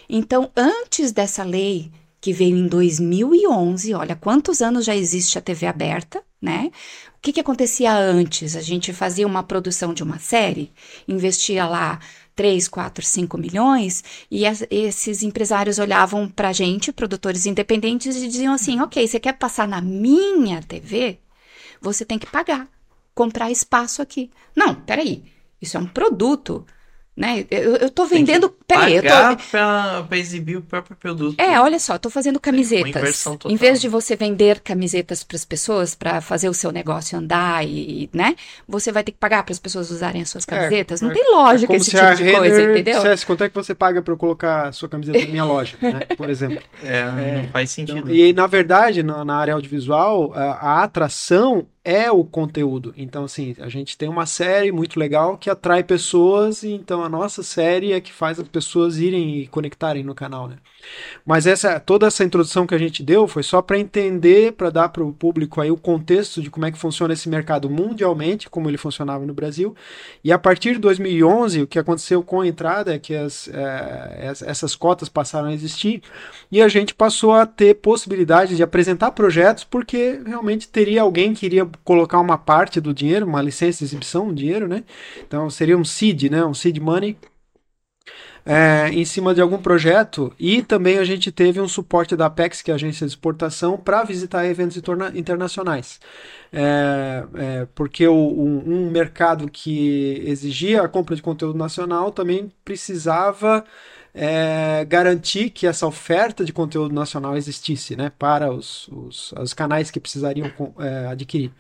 Então antes dessa lei que veio em 2011, olha quantos anos já existe a TV aberta, né? O que, que acontecia antes? A gente fazia uma produção de uma série, investia lá 3, 4, 5 milhões, e esses empresários olhavam pra gente, produtores independentes, e diziam assim: ok, você quer passar na minha TV? Você tem que pagar, comprar espaço aqui. Não, peraí, isso é um produto. Né? Eu, eu tô vendendo. Peraí, eu tô. Pra, pra exibir o próprio produto. É, olha só, eu tô fazendo camisetas. total. Em vez de você vender camisetas para as pessoas para fazer o seu negócio andar e, né? Você vai ter que pagar para as pessoas usarem as suas camisetas. Não é- tem lógica como esse se tipo de coisa, entendeu? dissesse quanto é que você paga pra eu colocar a sua camiseta na minha loja, né? Por exemplo. É, não faz Então, sentido. e na verdade, na, na área audiovisual, a, a atração é o conteúdo. Então, assim, a gente tem uma série muito legal que atrai pessoas, e então a nossa série é que faz as pessoas irem e conectarem no canal, né? Mas essa, toda essa introdução que a gente deu foi só para entender, para dar para o público aí o contexto de como é que funciona esse mercado mundialmente, como ele funcionava no Brasil. E a partir de 2011, o que aconteceu com a entrada é que as, es- essas cotas passaram a existir e a gente passou a ter possibilidade de apresentar projetos porque realmente teria alguém que iria colocar uma parte do dinheiro, uma licença de exibição, um dinheiro, né? Então seria um seed, né? Um seed money é, em cima de algum projeto e também a gente teve um suporte da Apex, que é a agência de exportação, para visitar eventos interna- internacionais. É, é, porque o- um, um mercado que exigia a compra de conteúdo nacional também precisava é, garantir que essa oferta de conteúdo nacional existisse né, para os, os, os canais que precisariam é, adquirir.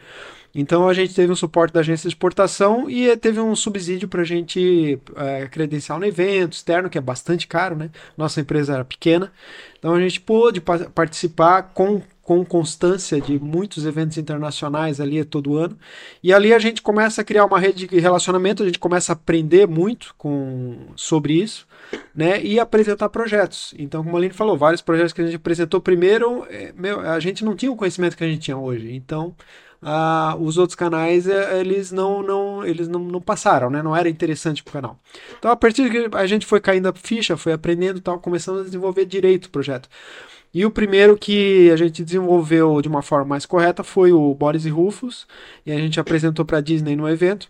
Então a gente teve um suporte da agência de exportação e eh, teve um subsídio para a gente eh, credenciar no evento externo, que é bastante caro, né? Nossa empresa era pequena, então a gente pôde pa- participar com, com constância de muitos eventos internacionais ali todo ano. E ali a gente começa a criar uma rede de relacionamento, a gente começa a aprender muito com, sobre isso, né? E apresentar projetos. Então, como a Aline falou, vários projetos que a gente apresentou primeiro, eh, meu, a gente não tinha o conhecimento que a gente tinha hoje. Então, ah, os outros canais eh, eles não, não eles não, não passaram, né? Não era interessante para o canal. Então, a partir que a gente foi caindo a ficha, foi aprendendo tal, começamos a desenvolver direito o projeto. E o primeiro que a gente desenvolveu de uma forma mais correta foi o Boris e Rufus, e a gente apresentou para Disney no evento.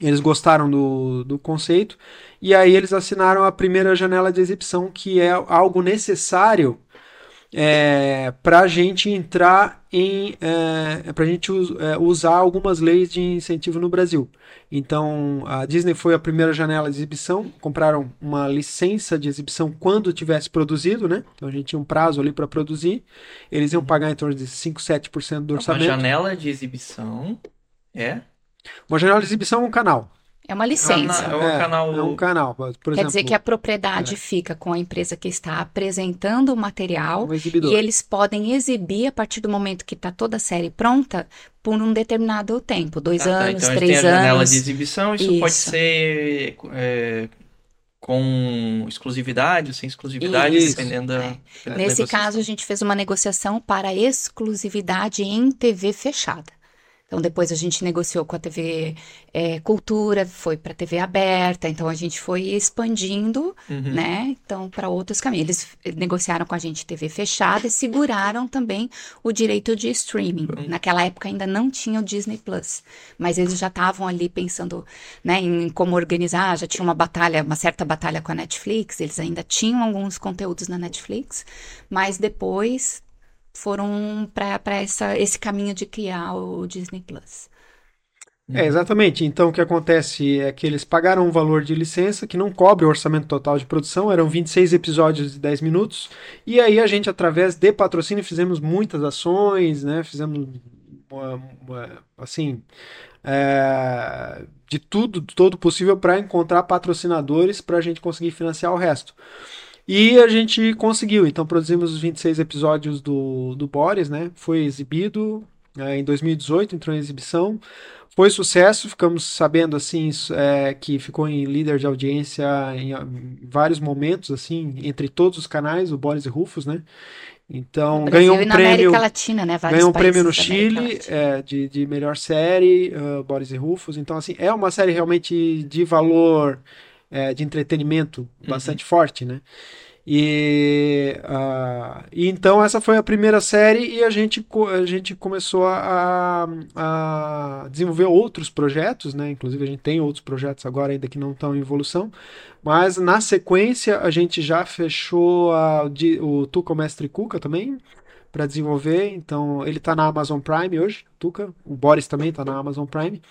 Eles gostaram do, do conceito, e aí eles assinaram a primeira janela de exibição, que é algo necessário é, para a gente entrar em. É, para a gente us- é, usar algumas leis de incentivo no Brasil. Então, a Disney foi a primeira janela de exibição, compraram uma licença de exibição quando tivesse produzido, né? Então a gente tinha um prazo ali para produzir. Eles iam pagar em torno de 5, 7% do Uma orçamento. janela de exibição é. Uma janela de exibição é um canal. É uma licença. É um canal- É um canal. Por Quer exemplo, dizer que a propriedade é. fica com a empresa que está apresentando o material um e eles podem exibir a partir do momento que está toda a série pronta por um determinado tempo, dois Ah, tá, anos, então a gente três tem a janela anos. de exibição, isso, pode Isso. ser é, com exclusividade ou sem exclusividade, Isso. dependendo da. da É. Nesse negociação. caso, a gente fez uma negociação para exclusividade em TV fechada. Então, depois a gente negociou com a TV eh, Cultura, foi para TV aberta, então a gente foi expandindo, Uhum. né? Então, para outros caminhos. Eles eh, negociaram com a gente TV fechada e seguraram também o direito de streaming. Uhum. Naquela época ainda não tinha o Disney Plus, mas eles já estavam ali pensando, né, em como organizar, já tinha uma batalha, uma certa batalha com a Netflix, eles ainda tinham alguns conteúdos na Netflix, mas depois foram para esse caminho de criar o Disney Plus. É, exatamente. Então, o que acontece é que eles pagaram um valor de licença que não cobre o orçamento total de produção, eram 26 episódios de 10 minutos, e aí a gente, através de patrocínio, fizemos muitas ações, né? Fizemos, assim, é, de tudo, todo possível para encontrar patrocinadores para a gente conseguir financiar o resto. E a gente conseguiu, então produzimos os 26 episódios do, do Boris, né? Foi exibido é, em 2018, entrou em exibição. Foi sucesso, ficamos sabendo assim é, que ficou em líder de audiência em, em vários momentos, assim, entre todos os canais, o Boris e Rufus, né? Então No ganhou um na prêmio, América Latina, né? Ganhou um prêmio no Chile é, de, de melhor série, uh, Boris e Rufus. Então assim é uma série realmente de valor, é, de entretenimento bastante forte, né? E, ah, e então essa foi a primeira série e a gente, a gente começou a, a desenvolver outros projetos, né? Inclusive a gente tem outros projetos agora ainda que não estão em evolução, mas na sequência a gente já fechou a- o Tuca o Mestre Cuca também para desenvolver, então ele está na Amazon Prime hoje, Tuca, o Boris também está na Amazon Prime.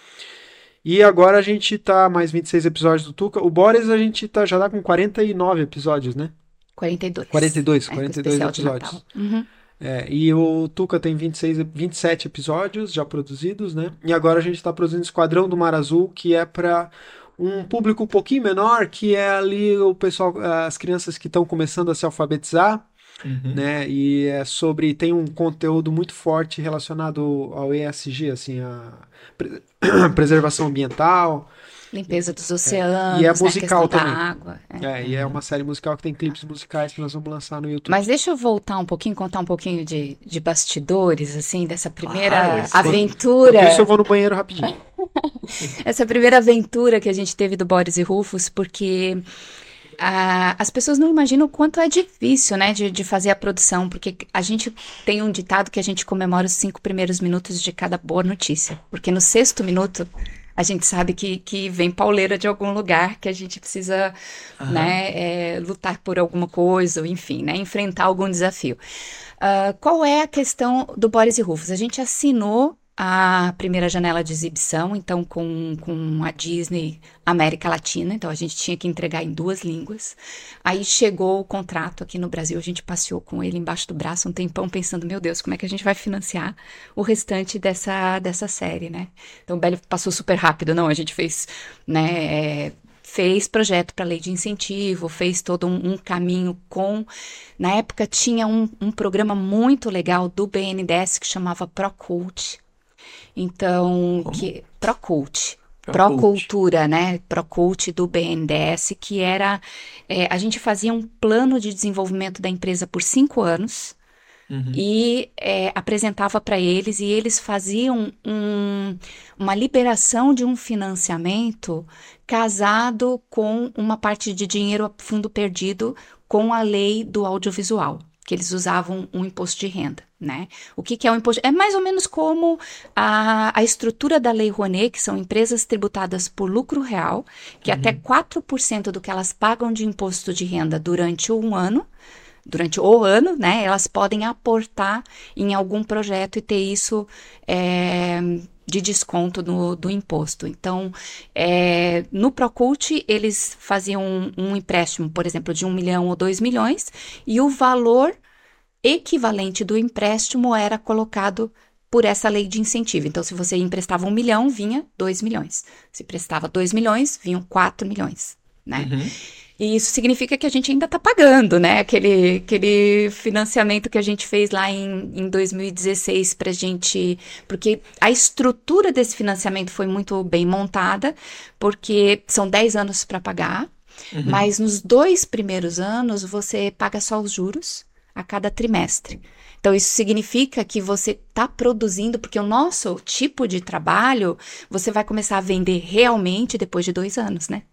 E agora a gente tá mais 26 episódios do Tuca. O Boris a gente tá, já tá com 49 episódios, né? 42. 42, É, com 42 especial de episódios. Uhum. É, e o Tuca tem 26, 27 episódios já produzidos, né? E agora a gente está produzindo Esquadrão do Mar Azul, que é para um público um pouquinho menor, que é ali o pessoal, as crianças que estão começando a se alfabetizar, Uhum. né? E é sobre tem um conteúdo muito forte relacionado ao ESG, assim, a pre- preservação ambiental. Limpeza dos oceanos, E é né, musical da também. água. é. É, e é uma série musical que tem clipes musicais que nós vamos lançar no YouTube. Mas deixa eu voltar um pouquinho, contar um pouquinho de, de bastidores, assim, dessa primeira isso. aventura. Por isso eu vou no banheiro rapidinho. essa primeira aventura que a gente teve do Boris e Rufus, porque ah, as pessoas não imaginam o quanto é difícil, né, de, de fazer a produção, porque a gente tem um ditado que a gente comemora os cinco primeiros minutos de cada boa notícia, porque no sexto minuto a gente sabe que, que vem pauleira de algum lugar, que a gente precisa, Aham. né, é, lutar por alguma coisa, enfim, né, enfrentar algum desafio. Ah, qual é a questão do Boris e Rufus? A gente assinou a primeira janela de exibição, então com, com a Disney América Latina, então a gente tinha que entregar em duas línguas. Aí chegou o contrato aqui no Brasil, a gente passeou com ele embaixo do braço um tempão pensando, meu Deus, como é que a gente vai financiar o restante dessa, dessa série, né? Então o Belly passou super rápido, não, a gente fez, né, é, fez projeto para lei de incentivo, fez todo um, um caminho com. Na época tinha um, um programa muito legal do BNDES que chamava Procult. Então, Como? que Procult. Procult. Procultura, né? Procult do BNDES, que era. é, a gente fazia um plano de desenvolvimento da empresa por cinco anos Uhum. e é, apresentava para eles e eles faziam um- uma liberação de um financiamento casado com uma parte de dinheiro a fundo perdido com a lei do audiovisual, que eles usavam um imposto de renda, né? O que, que é o imposto? É mais ou menos como a, a estrutura da Lei Rouanet, que são empresas tributadas por lucro real, que até 4% do que elas pagam de imposto de renda durante um ano durante o ano, né, elas podem aportar em algum projeto e ter isso é, de desconto no, do imposto. Então, é, no Procult, eles faziam um, um empréstimo, por exemplo, de um milhão ou dois milhões, e o valor equivalente do empréstimo era colocado por essa lei de incentivo. Então, se você emprestava um milhão, vinha dois milhões. Se prestava dois milhões, vinham quatro milhões, né? Uhum. E isso significa que a gente ainda está pagando, né? Aquele, aquele financiamento que a gente fez lá em, em 2016 para gente. Porque a estrutura desse financiamento foi muito bem montada, porque são 10 anos para pagar, Uhum. mas nos dois primeiros anos você paga só os juros a cada trimestre. Então, isso significa que você está produzindo, porque o nosso tipo de trabalho você vai começar a vender realmente depois de dois anos, né?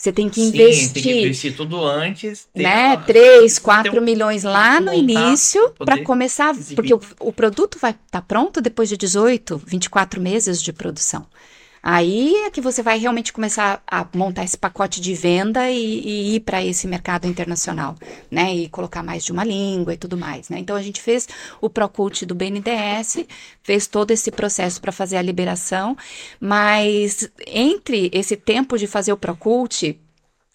Você tem que Sim, investir tem que investir tudo antes. né, uma- 3, tem 4 um- milhões lá no início para começar, exibir. porque o, o produto vai estar pronto depois de 18, 24 meses de produção. Aí é que você vai realmente começar a montar esse pacote de venda e, e ir para esse mercado internacional, né? E colocar mais de uma língua e tudo mais, né? Então a gente fez o Procult do BNDES, fez todo esse processo para fazer a liberação, mas entre esse tempo de fazer o Procult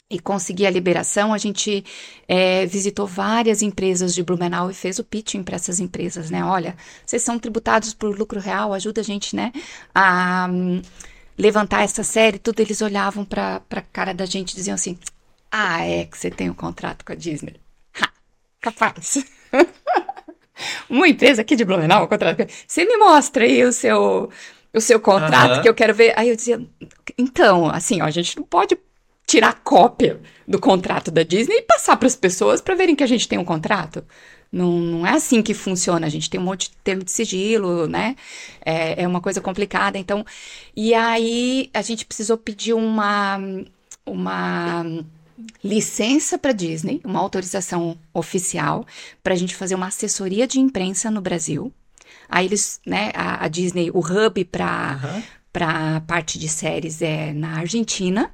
e conseguir a liberação, a gente é, visitou várias empresas de Blumenau e fez o pitching para essas empresas, né? Olha, vocês são tributados por lucro real, ajuda a gente, né, a levantar essa série. Tudo eles olhavam para a cara da gente e diziam assim: Ah, é que você tem um contrato com a Disney. Ha, capaz. Uma empresa aqui de Blumenau, um contrato. Você me mostra aí o seu, o seu contrato que eu quero ver. Aí eu dizia: Então, assim, ó, a gente não pode tirar cópia do contrato da Disney e passar para as pessoas para verem que a gente tem um contrato. Não, não é assim que funciona. A gente tem um monte de termo de sigilo, né? É, é uma coisa complicada. Então, e aí a gente precisou pedir uma, uma licença para Disney, uma autorização oficial, para a gente fazer uma assessoria de imprensa no Brasil. Aí eles, né, a, a Disney, o hub para Aham. para a parte de séries é na Argentina,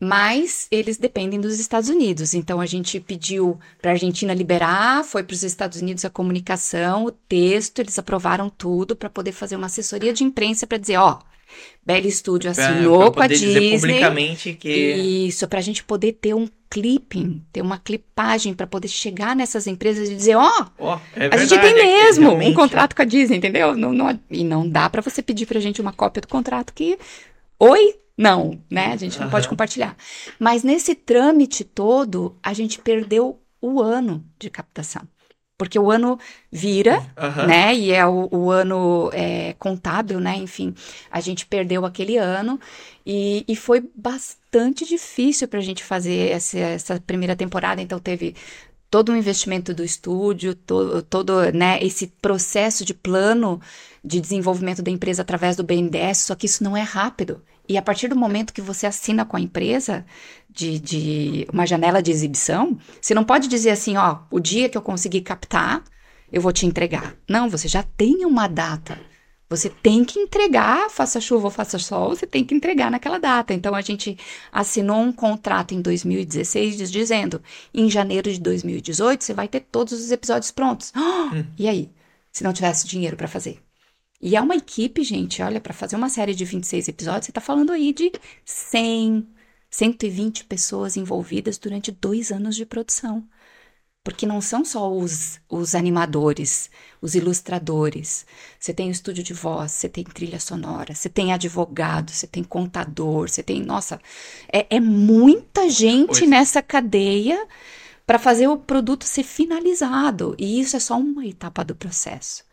mas eles dependem dos Estados Unidos. Então a gente pediu para a Argentina liberar, foi para os Estados Unidos a comunicação, o texto, eles aprovaram tudo para poder fazer uma assessoria de imprensa para dizer, ó, Belly Studio Pra- assinou pra com a Disney. publicamente que Isso, pra gente poder ter um clipping, ter uma clipagem pra poder chegar nessas empresas e dizer, ó, Ó, é a gente tem é mesmo um realmente- contrato com a Disney, entendeu? Não, não- e não dá pra você pedir pra gente uma cópia do contrato que, oi, não, né? A gente não pode Aham. compartilhar. Mas nesse trâmite todo, a gente perdeu o ano de captação. Porque o ano vira, Aham. né? E é o, o ano é, contábil, né? Enfim, a gente perdeu aquele ano e, e foi bastante difícil para a gente fazer essa, essa primeira temporada. Então teve todo o investimento do estúdio, todo, todo né, esse processo de plano de desenvolvimento da empresa através do BNDES, só que isso não é rápido. E a partir do momento que você assina com a empresa de, de uma janela de exibição, você não pode dizer assim, ó, o dia que eu conseguir captar, eu vou te entregar. Não, você já tem uma data. Você tem que entregar, faça chuva ou faça sol, você tem que entregar naquela data. Então a gente assinou um contrato em 2016 diz- dizendo: em janeiro de 2018 você vai ter todos os episódios prontos. Hum. E aí? Se não tivesse dinheiro para fazer? E é uma equipe, gente, olha, para fazer uma série de 26 episódios, você tá falando aí de 100, 120 pessoas envolvidas durante dois anos de produção. Porque não são só os, os animadores, os ilustradores. Você tem o estúdio de voz, você tem trilha sonora, você tem advogado, você tem contador, você tem. Nossa, é, é muita gente nessa cadeia para fazer o produto ser finalizado. E isso é só uma etapa do processo.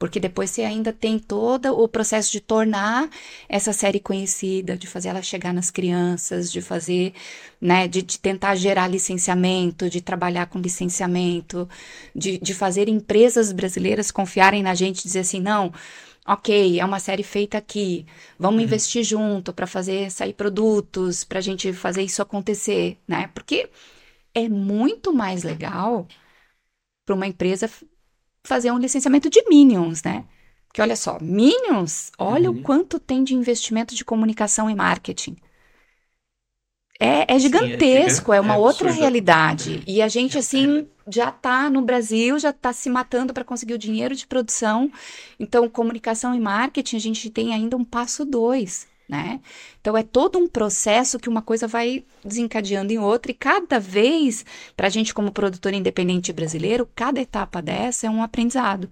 Porque depois você ainda tem todo o processo de tornar essa série conhecida, de fazer ela chegar nas crianças, de fazer, né, de, de tentar gerar licenciamento, de trabalhar com licenciamento, de, de fazer empresas brasileiras confiarem na gente e dizer assim, não, ok, é uma série feita aqui, vamos investir junto para fazer sair produtos, para a gente fazer isso acontecer, né? Porque é muito mais legal para uma empresa fazer um licenciamento de Minions, né? Porque olha só, Minions, olha Uhum. o quanto tem de investimento de comunicação e marketing. É, é gigantesco, é, uma é outra absurdo. realidade. E a gente, assim, já tá no Brasil, já tá se matando para conseguir o dinheiro de produção. Então, comunicação e marketing, a gente tem ainda um passo dois, né? Então, é todo um processo que uma coisa vai desencadeando em outra, e cada vez, para a gente, como produtor independente brasileiro, cada etapa dessa é um aprendizado.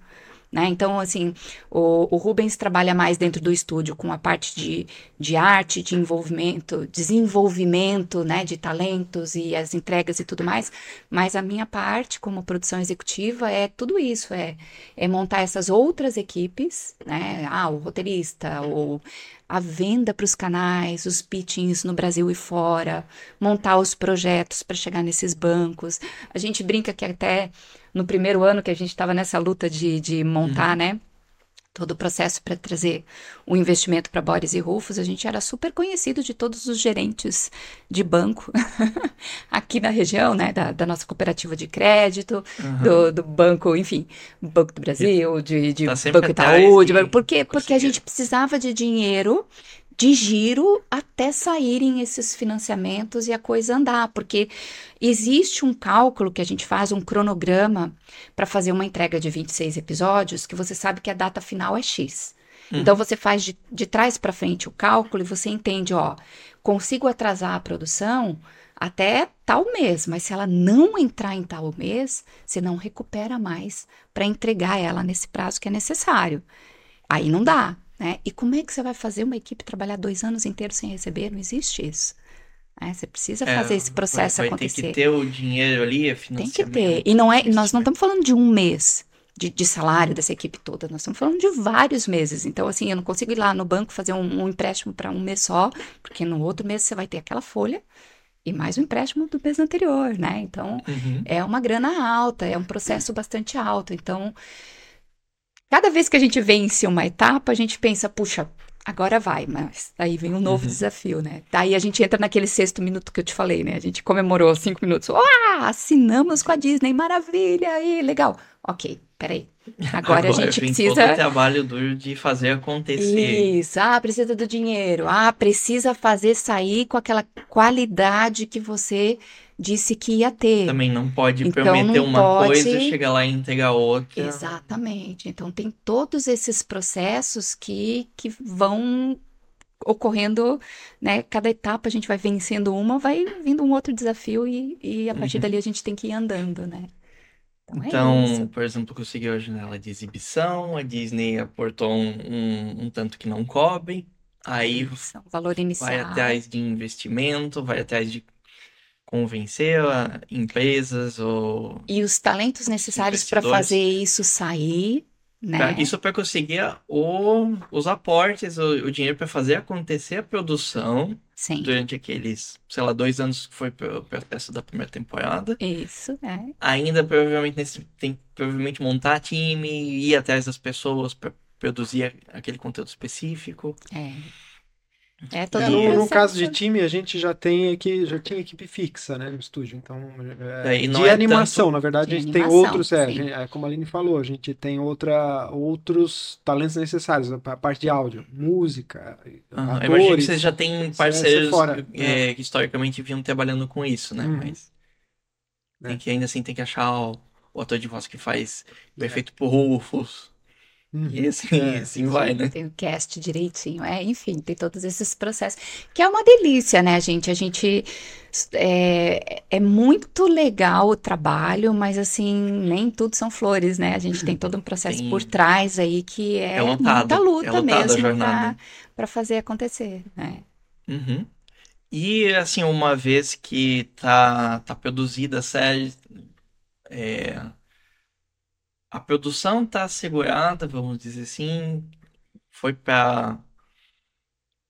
Né? Então, assim, o, o Rubens trabalha mais dentro do estúdio com a parte de, de arte, de envolvimento, desenvolvimento né, de talentos e as entregas e tudo mais, mas a minha parte como produção executiva é tudo isso, é, é montar essas outras equipes, né? Ah, o roteirista, o, a venda para os canais, os pitchings no Brasil e fora, montar os projetos para chegar nesses bancos. A gente brinca que até no primeiro ano que a gente estava nessa luta de, de montar, né? Todo o processo para trazer o investimento para Boris e Rufus, a gente era super conhecido de todos os gerentes de banco aqui na região, né? Da, da nossa cooperativa de crédito, Aham. do, do banco, enfim, Banco do Brasil, de, de Tá Banco Itaú, de, banco- por quê? Porque a gente precisava de dinheiro de giro até saírem esses financiamentos e a coisa andar, porque existe um cálculo que a gente faz, um cronograma para fazer uma entrega de 26 episódios, que você sabe que a data final é X. Uhum. Então você faz de, de trás para frente o cálculo e você entende, ó, consigo atrasar a produção até tal mês, mas se ela não entrar em tal mês, você não recupera mais para entregar ela nesse prazo que é necessário. Aí não dá, né? E como é que você vai fazer uma equipe trabalhar dois anos inteiros sem receber? Não existe isso. né? Você precisa É, fazer esse processo vai, vai acontecer. ter que ter o dinheiro ali, é Tem que ter. E não é, nós não estamos falando de um mês de, de salário dessa equipe toda, nós estamos falando de vários meses. Então, assim, eu não consigo ir lá no banco fazer um, um empréstimo para um mês só, porque no outro mês você vai ter aquela folha e mais o empréstimo do mês anterior, né? Então, Uhum. é uma grana alta, é um processo bastante alto. Então, cada vez que a gente vence uma etapa, a gente pensa, puxa, agora vai, mas aí vem um novo Uhum. desafio, né? Daí a gente entra naquele sexto minuto que eu te falei, né? A gente comemorou cinco minutos. Ah, assinamos com a Disney, maravilha, aí, legal. Ok, peraí. Agora, a gente precisa. todo o trabalho duro de fazer acontecer. Isso, ah, precisa do dinheiro. Ah, precisa fazer sair com aquela qualidade que você disse que ia ter. Também não pode Então, prometer não uma pode- coisa, chegar lá e entregar outra. Exatamente. Então, tem todos esses processos que, que vão ocorrendo, né? Cada etapa a gente vai vencendo uma, vai vindo um outro desafio e, e a partir Uhum. dali a gente tem que ir andando, né? Então, é Então, isso. por exemplo, conseguiu a janela de exibição, a Disney aportou um, um, um tanto que não cobre, aí Isso, valor inicial. vai atrás de investimento, vai atrás de convencer a empresas ou E os talentos necessários para fazer isso sair, né? Isso para conseguir o- os aportes, o, o dinheiro para fazer acontecer a produção Sim. durante aqueles, sei lá, dois anos que foi o processo da primeira temporada. Isso, é. Ainda provavelmente nesse, tem que provavelmente montar time, ir atrás das pessoas para produzir aquele conteúdo específico. É. É todo É, no, no caso de time, a gente já tem aqui, já tinha equipe fixa, né, no estúdio. Então, é, não de é animação, tanto- na verdade, De a gente tem outros, é, gente- é, como a Aline falou, a gente tem outra, outros talentos necessários, a parte de áudio, música, Aham, eu imagino que atores. vocês já têm isso é parceiros fora, é, que historicamente vinham trabalhando com isso, né? Uhum. Mas É. tem que ainda assim tem que achar o, o ator de voz que faz o É. efeito pro Rufus. Uhum. E assim, É, assim vai, né? Tem o cast direitinho, é, enfim, tem todos esses processos. Que é uma delícia, né, gente? A gente. É, é muito legal o trabalho, mas assim, nem tudo são flores, né? A gente tem todo um processo Tem- por trás aí que é, É lutado, muita luta é mesmo para fazer acontecer, né? Uhum. E assim, uma vez que tá, tá produzida a série, é, a produção tá assegurada, vamos dizer assim, foi pra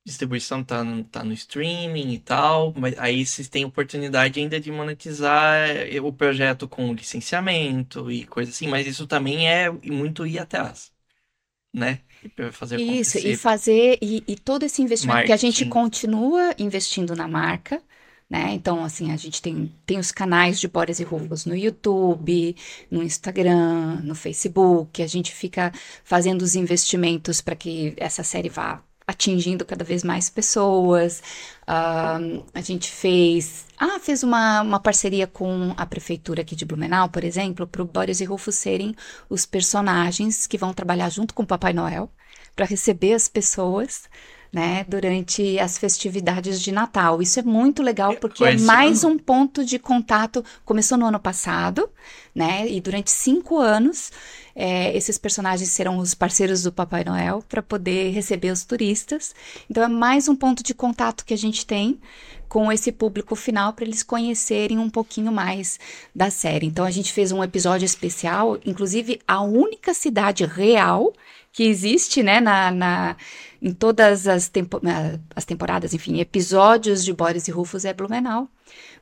distribuição, tá, no- tá no streaming e tal, mas aí vocês têm oportunidade ainda de monetizar é, o projeto com licenciamento e coisa assim, mas isso também é muito ir atrás, né? Fazer Isso, e fazer, e, e todo esse investimento, que a gente Marketing. continua investindo na marca, né? Então, assim, a gente tem, tem os canais de Boris e Rufus no YouTube, no Instagram, no Facebook, a gente fica fazendo os investimentos para que essa série vá atingindo cada vez mais pessoas. Ah, a gente fez, ah, fez uma, uma parceria com a prefeitura aqui de Blumenau, por exemplo, para o Boris e Rufus serem os personagens que vão trabalhar junto com o Papai Noel para receber as pessoas, né, durante as festividades de Natal. Isso é muito legal porque é mais ano? um ponto de contato. Começou no ano passado, né, e durante cinco anos é, esses personagens serão os parceiros do Papai Noel para poder receber os turistas. Então é mais um ponto de contato que a gente tem com esse público final para eles conhecerem um pouquinho mais da série. Então a gente fez um episódio especial, inclusive a única cidade real que existe, né, na, na- em todas as, tempo- ah, as temporadas, enfim, episódios de Boris e Rufus é Blumenau,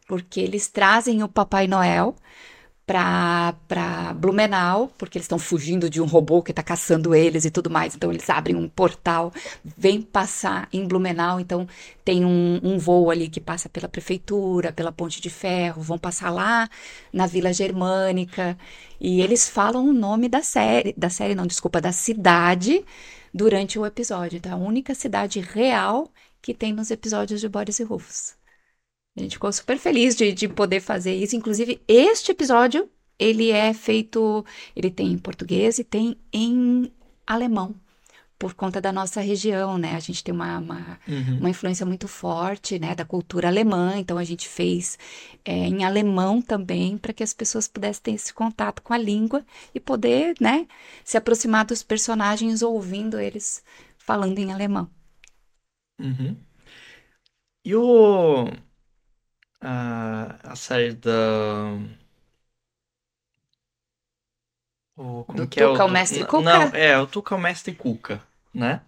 porque eles trazem o Papai Noel para Blumenau, porque eles estão fugindo de um robô que está caçando eles e tudo mais. Então eles abrem um portal, vêm passar em Blumenau. Então tem um, um voo ali que passa pela prefeitura, pela Ponte de Ferro, vão passar lá na Vila Germânica e eles falam o nome da série, da série não, desculpa, da cidade durante o episódio. É a única cidade real que tem nos episódios de Boris e Rufus. A gente ficou super feliz de, de poder fazer isso. Inclusive, este episódio, ele é feito, ele tem em português e tem em alemão, por conta da nossa região, né? A gente tem uma, uma, Uhum. uma influência muito forte, né, da cultura alemã, então a gente fez é, em alemão também, para que as pessoas pudessem ter esse contato com a língua e poder, né, se aproximar dos personagens ouvindo eles falando em alemão. Uhum. E o. A, a série da. O, como Do que é Tuca, o do- Mestre Cuca? Não, é, o Tuca, o Mestre Cuca, né?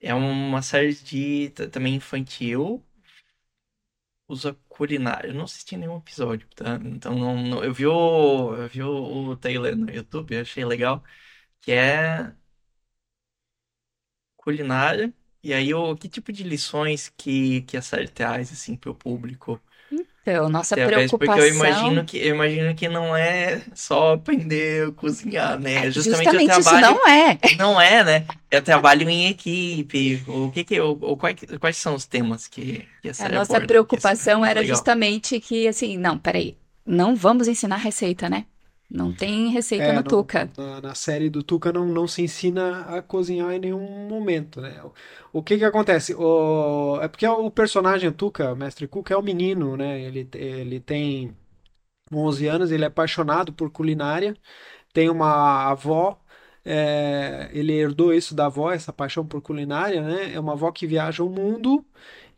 É uma série de também infantil. Usa culinária. Eu não assisti nenhum episódio, tá? Então não, não- eu vi o, eu vi o, o trailer no YouTube, achei legal. Que é culinária. E aí, o que tipo de lições que, que a série traz, assim, pro público? Então, nossa Através- Porque eu preocupação imagino que, eu imagino que não é só aprender a cozinhar, né? É é justamente o justamente isso trabalho. não é. Não é, né? É trabalho em equipe. O que que, quais, quais são os temas que, que a A série nossa aborda? preocupação é era legal. justamente que, assim, não, peraí, não vamos ensinar receita, né? Não tem receita É, no não- Tuca. Na, na série do Tuca não, não se ensina a cozinhar em nenhum momento, né? O que que acontece? O, é porque o personagem Tuca, o Mestre Cuca, é um menino, né? Ele, ele tem 11 anos, ele é apaixonado por culinária, tem uma avó, é, ele herdou isso da avó, essa paixão por culinária, né? É uma avó que viaja o mundo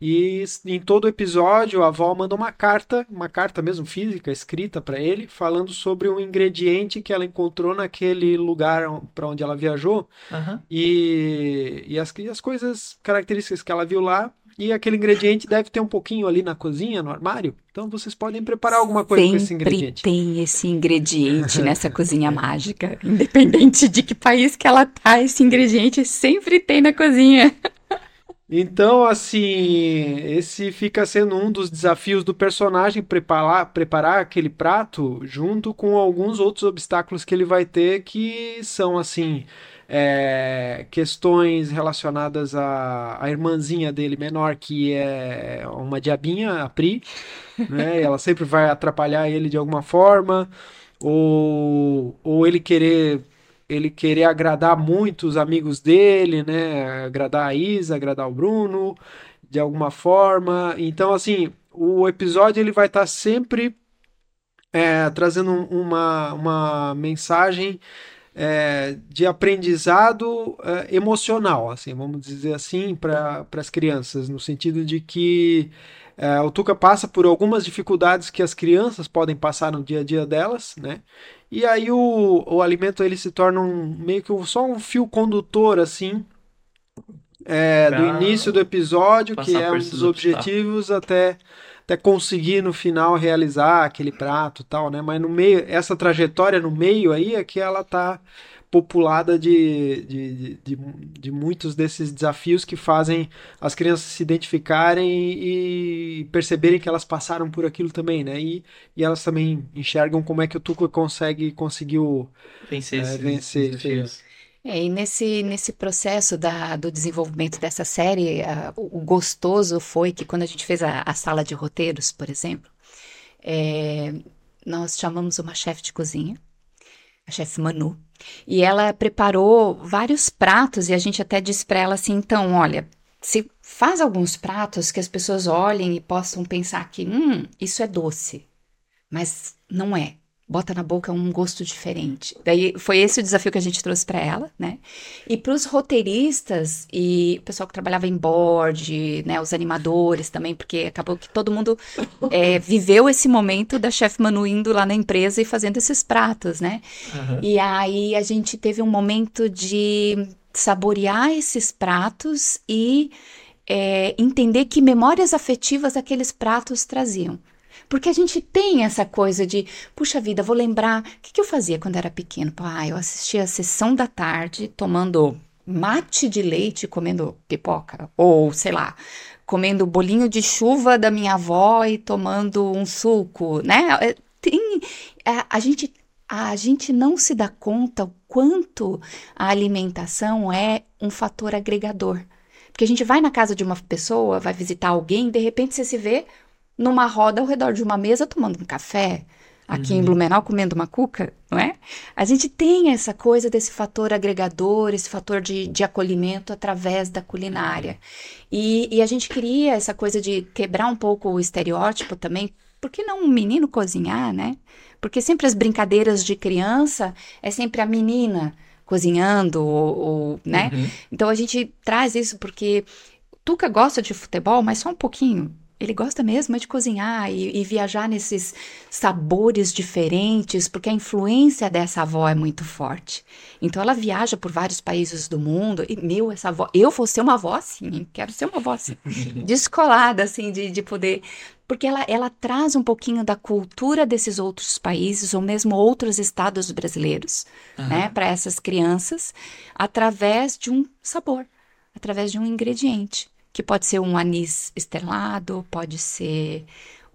e em todo episódio a avó manda uma carta, uma carta mesmo física, escrita para ele, falando sobre um ingrediente que ela encontrou naquele lugar para onde ela viajou Aham. e, e as, e as coisas, características que ela viu lá. E aquele ingrediente deve ter um pouquinho ali na cozinha, no armário. Então vocês podem preparar alguma coisa com esse Sempre ingrediente. tem esse ingrediente nessa cozinha mágica. Independente de que país que ela tá, esse ingrediente sempre tem na cozinha. Então, assim, esse fica sendo um dos desafios do personagem preparar, preparar aquele prato junto com alguns outros obstáculos que ele vai ter, que são, assim, é, questões relacionadas à, à irmãzinha dele menor, que é uma diabinha, a Pri, né? Ela sempre vai atrapalhar ele de alguma forma, ou, ou ele querer ele querer agradar muito os amigos dele, né? Agradar a Isa, agradar o Bruno, de alguma forma. Então, assim, o episódio ele vai estar sempre é, trazendo um- uma, uma mensagem é, de aprendizado é, emocional, assim, vamos dizer assim, para as crianças, no sentido de que é, o Tuca passa por algumas dificuldades que as crianças podem passar no dia a dia delas, né? E aí o, o alimento ele se torna um, meio que só um fio condutor assim é, do início do episódio, que é um dos objetivos até até conseguir no final realizar aquele prato, e tal, né? Mas no meio essa trajetória no meio aí é que ela tá populada de, de, de, de, de muitos desses desafios que fazem as crianças se identificarem e perceberem que elas passaram por aquilo também, né? E, e elas também enxergam como é que o Tuca consegue conseguiu Vencer É, esses vencer, desafios. É, e nesse, nesse processo da, do desenvolvimento dessa série, o, o gostoso foi que quando a gente fez a, a sala de roteiros, por exemplo, é, nós chamamos uma chefe de cozinha, a chefe Manu, e ela preparou vários pratos e a gente até disse para ela assim, então, olha, se faz alguns pratos que as pessoas olhem e possam pensar que, hum, isso é doce, mas não é. Bota na boca um gosto diferente. Daí foi esse o desafio que a gente trouxe para ela, né? E para os roteiristas e o pessoal que trabalhava em board, né, os animadores também, porque acabou que todo mundo é, viveu esse momento da chefe Manu indo lá na empresa e fazendo esses pratos, né? Aham. E aí a gente teve um momento de saborear esses pratos e é, entender que memórias afetivas aqueles pratos traziam. Porque a gente tem essa coisa de, puxa vida, vou lembrar, o que, que eu fazia quando era pequeno? Pô, ah, eu assistia a sessão da tarde tomando mate de leite, comendo pipoca, ou sei lá, comendo bolinho de chuva da minha avó e tomando um suco, né? É, Tem, a, a gente a gente não se dá conta o quanto a alimentação é um fator agregador. Porque a gente vai na casa de uma pessoa, vai visitar alguém, de repente você se vê numa roda ao redor de uma mesa tomando um café, aqui em Blumenau comendo uma cuca, não é? A gente tem essa coisa desse fator agregador, esse fator de, de acolhimento através da culinária. E, e a gente queria essa coisa de quebrar um pouco o estereótipo também. Por que não um menino cozinhar, né? Porque sempre as brincadeiras de criança é sempre a menina cozinhando, ou, ou, né? Uhum. Então a gente traz isso porque Tuca gosta de futebol, mas só um pouquinho. Ele gosta mesmo é de cozinhar e, e viajar nesses sabores diferentes, porque a influência dessa avó é muito forte. Então ela viaja por vários países do mundo e, meu, essa avó, eu vou ser uma avó assim, quero ser uma avó assim, descolada assim, de, de poder porque ela, ela traz um pouquinho da cultura desses outros países, ou mesmo outros estados brasileiros, né, para essas crianças, através de um sabor, através de um ingrediente, que pode ser um anis estrelado, pode ser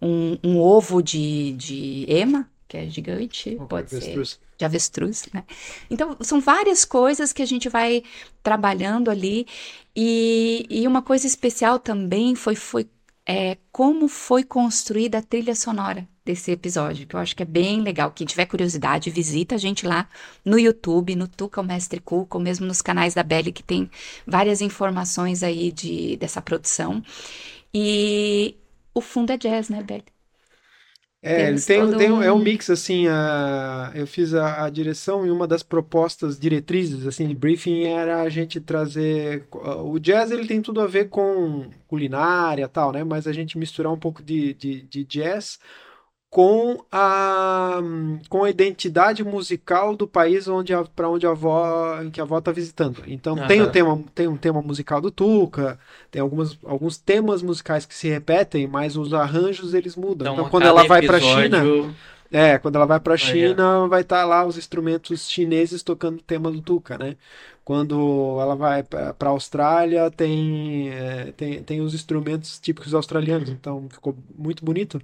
um, um ovo de, de ema, que é gigante, pode ser Avestruz. de avestruz, né? Então, são várias coisas que a gente vai trabalhando ali. E, e uma coisa especial também foi, foi é como foi construída a trilha sonora desse episódio, que eu acho que é bem legal. Quem tiver curiosidade, visita a gente lá no YouTube, no Tuca o Mestre Cuca, ou mesmo nos canais da Belly, que tem várias informações aí de, dessa produção. E o fundo é jazz, né, Belly? É, ele tem, tem um, é um mix, assim, a, eu fiz a, a, direção e uma das propostas diretrizes, assim, de briefing era a gente trazer, o jazz ele tem tudo a ver com culinária tal, né, mas a gente misturar um pouco de, de, de jazz com a, com a identidade musical do país onde para onde a avó que a avó está visitando. Então uhum. tem o tema tem um tema musical do Tuca, tem algumas, alguns temas musicais que se repetem, mas os arranjos eles mudam. Então, então quando ela vai para a China, é, quando ela vai para a China, vai estar tá lá os instrumentos chineses tocando o tema do Tuca, né? Quando ela vai para a Austrália, tem, é, tem, tem os instrumentos típicos australianos, então ficou muito bonito.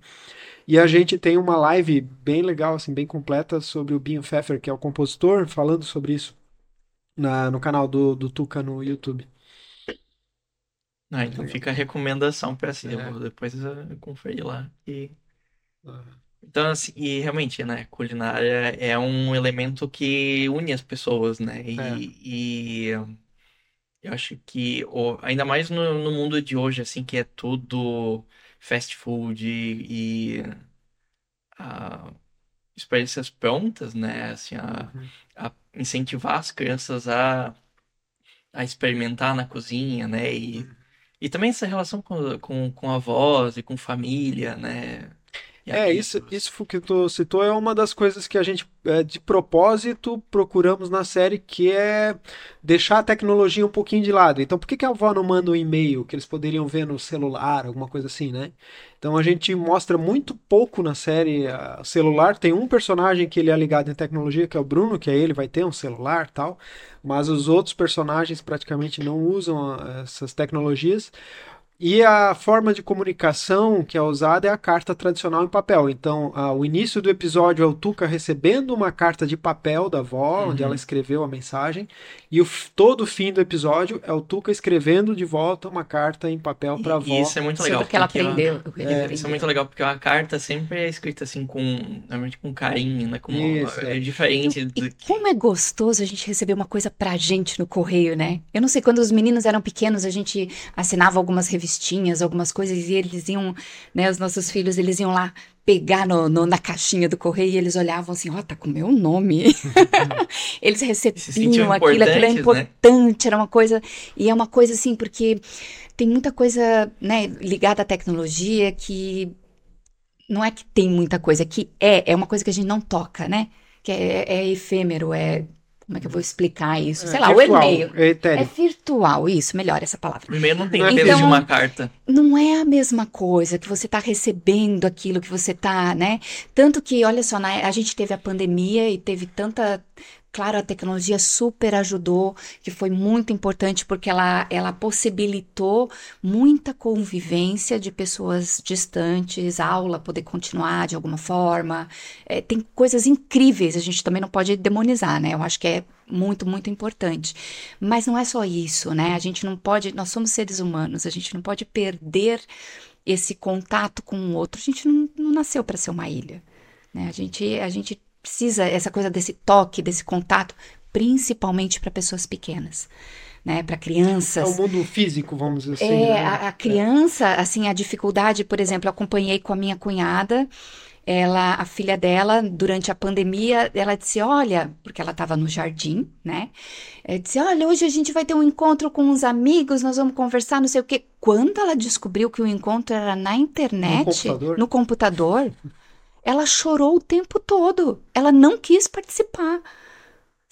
E a gente tem uma live bem legal, assim, bem completa sobre o Binho Pfeffer, que é o compositor, falando sobre isso na, no canal do, do Tuca no YouTube. Ah, então fica a recomendação para assim, é. eu vou depois conferir lá. E... Então, assim, e realmente, né, culinária é um elemento que une as pessoas, né? E, é. e eu acho que, ainda mais no, no mundo de hoje, assim, que é tudo fast food e, a, experiências prontas, né? Assim, a, uhum. a incentivar as crianças a, a experimentar na cozinha, né? E, uhum. e também essa relação com, com, com avós e com família, né? É, isso, isso que tu citou é uma das coisas que a gente, é, de propósito, procuramos na série, que é deixar a tecnologia um pouquinho de lado. Então, por que, que a avó não manda um e-mail que eles poderiam ver no celular, alguma coisa assim, né? Então, a gente mostra muito pouco na série uh, celular. Tem um personagem que ele é ligado em tecnologia, que é o Bruno, que é ele, vai ter um celular tal. Mas os outros personagens praticamente não usam uh, essas tecnologias. E a forma de comunicação que é usada é a carta tradicional em papel. Então, a, o início do episódio é o Tuca recebendo uma carta de papel da avó, uhum. onde ela escreveu a mensagem, e o, todo o fim do episódio é o Tuca escrevendo de volta uma carta em papel para a avó. Isso é muito legal. Porque ela aprendeu. É, isso é muito legal, porque a carta sempre é escrita assim com, normalmente com carinho, né? Com, isso, é. é diferente. E, e como é gostoso a gente receber uma coisa pra gente no correio, né? Eu não sei, quando os meninos eram pequenos, a gente assinava algumas revistas revistinhas, algumas coisas, e eles iam, né, os nossos filhos, eles iam lá pegar no, no, na caixinha do correio e eles olhavam assim, ó, oh, tá com meu nome. eles recebiam aquilo, aquilo é importante, né? era uma coisa, e é uma coisa assim, porque tem muita coisa, né, ligada à tecnologia que não é que tem muita coisa, é que é, é uma coisa que a gente não toca, né? Que é, é efêmero, é como é que eu vou explicar isso? É, Sei lá, virtual, o e-mail. É, é, virtual, isso, melhor essa palavra. O e-mail não tem então, de uma carta. Não é a mesma coisa que você está recebendo aquilo que você está, né? Tanto que, olha só, né, a gente teve a pandemia e teve tanta Claro, a tecnologia super ajudou, que foi muito importante porque ela, ela possibilitou muita convivência de pessoas distantes, aula poder continuar de alguma forma. É, tem coisas incríveis, a gente também não pode demonizar, né? Eu acho que é muito, muito importante. Mas não é só isso, né? A gente não pode, nós somos seres humanos, a gente não pode perder esse contato com o outro. A gente não, não nasceu para ser uma ilha. Né? A gente, a gente precisa essa coisa desse toque, desse contato, principalmente para pessoas pequenas. Né, para crianças. É o mundo físico, vamos dizer assim. É, né? a, a, criança, é. assim, a dificuldade, por exemplo, eu acompanhei com a minha cunhada, ela, a filha dela, durante a pandemia, ela disse, olha, porque ela estava no jardim, né? Ela disse, olha, hoje a gente vai ter um encontro com uns amigos, nós vamos conversar, não sei o quê. Quando ela descobriu que o encontro era na internet, no computador, no computador ela chorou o tempo todo. Ela não quis participar.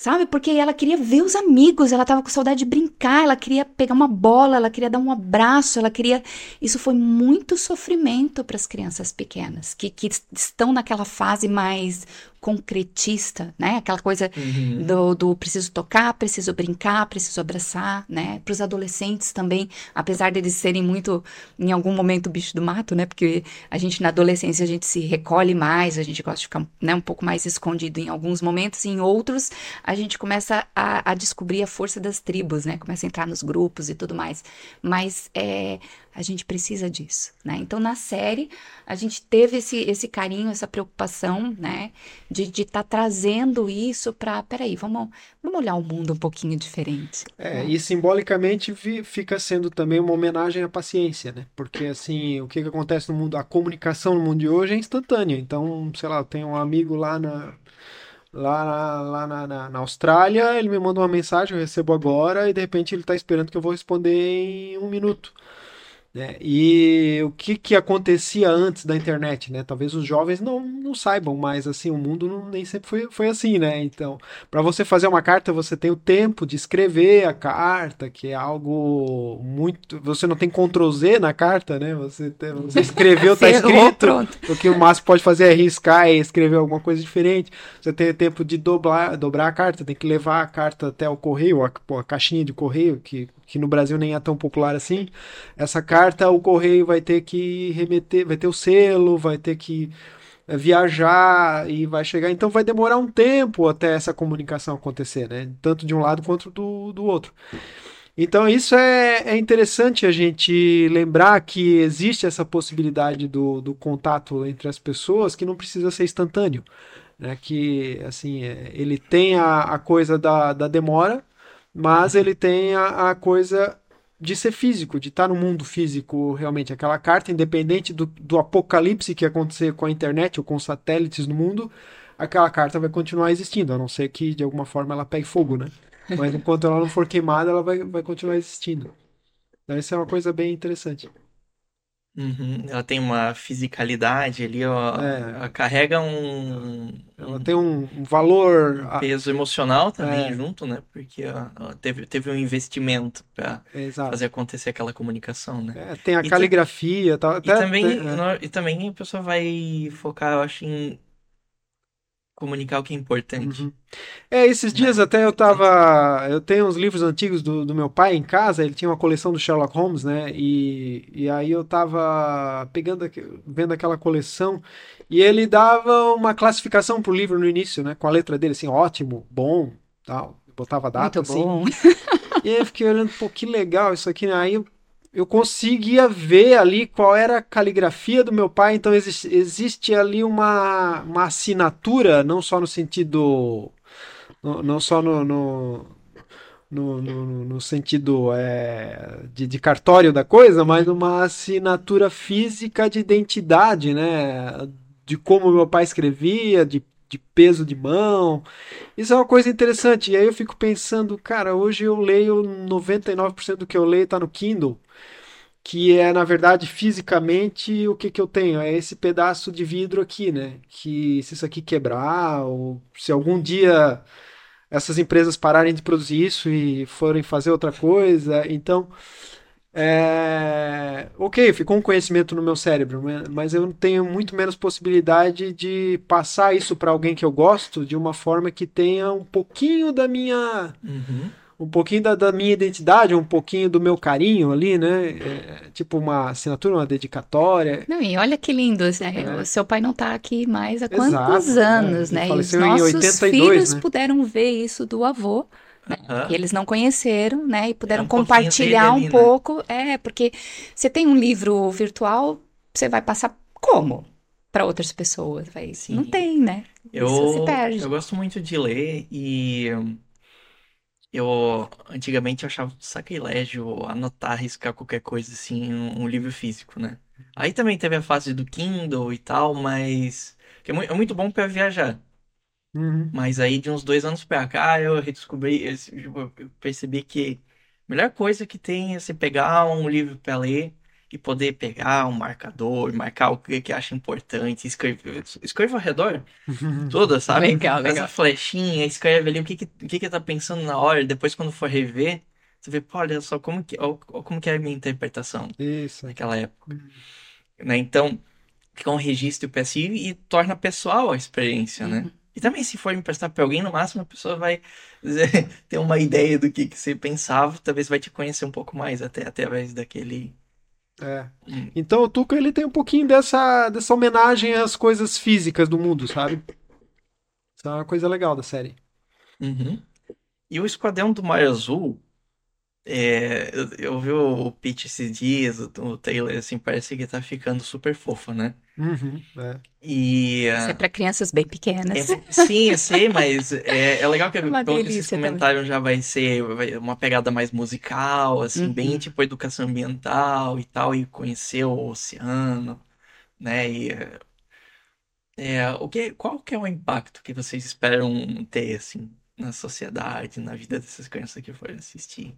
Sabe? Porque ela queria ver os amigos, ela tava com saudade de brincar, ela queria pegar uma bola, ela queria dar um abraço, ela queria. Isso foi muito sofrimento para as crianças pequenas, que, que estão naquela fase mais concretista, né? Aquela coisa uhum. do, do, preciso tocar, preciso brincar, preciso abraçar, né? Para os adolescentes também, apesar deles serem muito, em algum momento, bicho do mato, né? Porque a gente na adolescência a gente se recolhe mais, a gente gosta de ficar né, um pouco mais escondido em alguns momentos, e em outros a gente começa a, a descobrir a força das tribos, né? Começa a entrar nos grupos e tudo mais. Mas é A gente precisa disso, né? Então, na série, a gente teve esse, esse carinho, essa preocupação, né? De estar de tá trazendo isso para, peraí, vamos, vamos olhar o mundo um pouquinho diferente. É, né? e simbolicamente fica sendo também uma homenagem à paciência, né? Porque, assim, o que, que acontece no mundo, a comunicação no mundo de hoje é instantânea. Então, sei lá, eu tenho um amigo lá na lá, na, lá na, na, na, Austrália, ele me manda uma mensagem, eu recebo agora, e de repente ele está esperando que eu vou responder em um minuto. Né? E o que, que acontecia antes da internet, né? Talvez os jovens não, não saibam, mas assim, o mundo não, nem sempre foi, foi assim, né? Então, para você fazer uma carta, você tem o tempo de escrever a carta, que é algo muito. Você não tem Ctrl Z na carta, né? Você, tem, você escreveu, tá escrito. Pronto. O que o máximo pode fazer é riscar e escrever alguma coisa diferente. Você tem tempo de dobrar, dobrar a carta, tem que levar a carta até o correio, a, a caixinha de correio, que que no Brasil nem é tão popular assim, essa carta o correio vai ter que remeter, vai ter o selo, vai ter que eh, viajar e vai chegar. Então vai demorar um tempo até essa comunicação acontecer, né? Tanto de um lado quanto do, do outro. Então isso é, é interessante a gente lembrar que existe essa possibilidade do, do contato entre as pessoas que não precisa ser instantâneo. Né? Que assim, é, ele tem a, a coisa da, da demora, mas ele tem a, a coisa de ser físico, de estar no mundo físico realmente. Aquela carta, independente do, do apocalipse que acontecer com a internet ou com satélites no mundo, aquela carta vai continuar existindo, a não ser que de alguma forma ela pegue fogo, né? Mas enquanto ela não for queimada, ela vai, vai continuar existindo. Então, isso é uma coisa bem interessante. Uhum. Ela tem uma fisicalidade ali, ó, é. ela carrega um. Ela tem um valor. Um peso emocional também é. junto, né? Porque teve, teve um investimento para fazer acontecer aquela comunicação, né? É, tem a e caligrafia tal, até, e também, tem, é. e também a pessoa vai focar, eu acho, em comunicar o que é importante. Uhum. É, esses dias até eu tava. Eu tenho uns livros antigos do, do meu pai em casa, ele tinha uma coleção do Sherlock Holmes, né? E, e aí eu tava pegando, vendo aquela coleção, e ele dava uma classificação pro livro no início, né? Com a letra dele, assim, ótimo, bom, tal. Botava data, Muito assim. bom. E aí eu fiquei olhando, pô, que legal isso aqui, né? Aí eu eu conseguia ver ali qual era a caligrafia do meu pai, então existe, existe ali uma, uma assinatura, não só no sentido. No, não só no, no, no, no, no sentido é, de, de, cartório da coisa, mas uma assinatura física de identidade, né? De como meu pai escrevia, de, de peso de mão. Isso é uma coisa interessante. E aí eu fico pensando, cara, hoje eu leio 99% do que eu leio está no Kindle que é na verdade fisicamente o que, que eu tenho é esse pedaço de vidro aqui, né? Que se isso aqui quebrar ou se algum dia essas empresas pararem de produzir isso e forem fazer outra coisa, então é... ok, ficou um conhecimento no meu cérebro, mas eu tenho muito menos possibilidade de passar isso para alguém que eu gosto de uma forma que tenha um pouquinho da minha uhum um pouquinho da, da, minha identidade, um pouquinho do meu carinho ali, né? É, tipo uma assinatura, uma dedicatória. Não, e olha que lindo, né? É. O seu pai não está aqui mais há quantos Exato, anos, né? né? E os nossos 82, filhos né? puderam ver isso do avô. Né? Uhum. eles não conheceram, né? E puderam é um compartilhar um ali, né? pouco. Né? É, porque você tem um livro virtual, você vai passar como? para outras pessoas, vai. Sim. Não tem, né? Eu, Isso se perde. Eu gosto muito de ler e eu antigamente eu achava sacrilégio anotar, riscar qualquer coisa assim um, um livro físico, né? Aí também teve a fase do Kindle e tal, mas que é, muito, é muito bom para viajar. Uhum. Mas aí de uns dois anos pra cá eu redescobri, eu percebi que a melhor coisa que tem é você pegar um livro para ler e poder pegar um marcador, marcar o que, que acha importante, escrever, escreve ao redor, toda, sabe? legal, legal. Essa flechinha, escreve ali o que que, o que que tá pensando na hora, depois quando for rever, você vê, pô, olha só como que, ó, como que é a minha interpretação Isso. naquela época. Uhum. Né? Então, fica um registro passivo e torna pessoal a experiência, né? uhum. né? E também, se for emprestar para alguém, no máximo a pessoa vai ter uma ideia do que, que você pensava, talvez vai te conhecer um pouco mais até através daquele é. Hum. Então o Tuca ele tem um pouquinho dessa, dessa homenagem às coisas físicas do mundo, sabe? Isso é uma coisa legal da série. Uhum. E o Esquadrão do Mar Azul, É, eu, eu vi o pitch esses dias, o, o Taylor, assim, parece que tá ficando super fofo, né? Uhum, é. E. Isso é para crianças bem pequenas. É, sim, eu sei, mas é, é legal que Uma pelo que vocês também. comentaram já vai ser vai- uma pegada mais musical, assim, Uhum. bem tipo educação ambiental e tal, e conhecer o oceano, né? E é, é, o que, qual que é o impacto que vocês esperam ter, assim, na sociedade, na vida dessas crianças que forem assistir?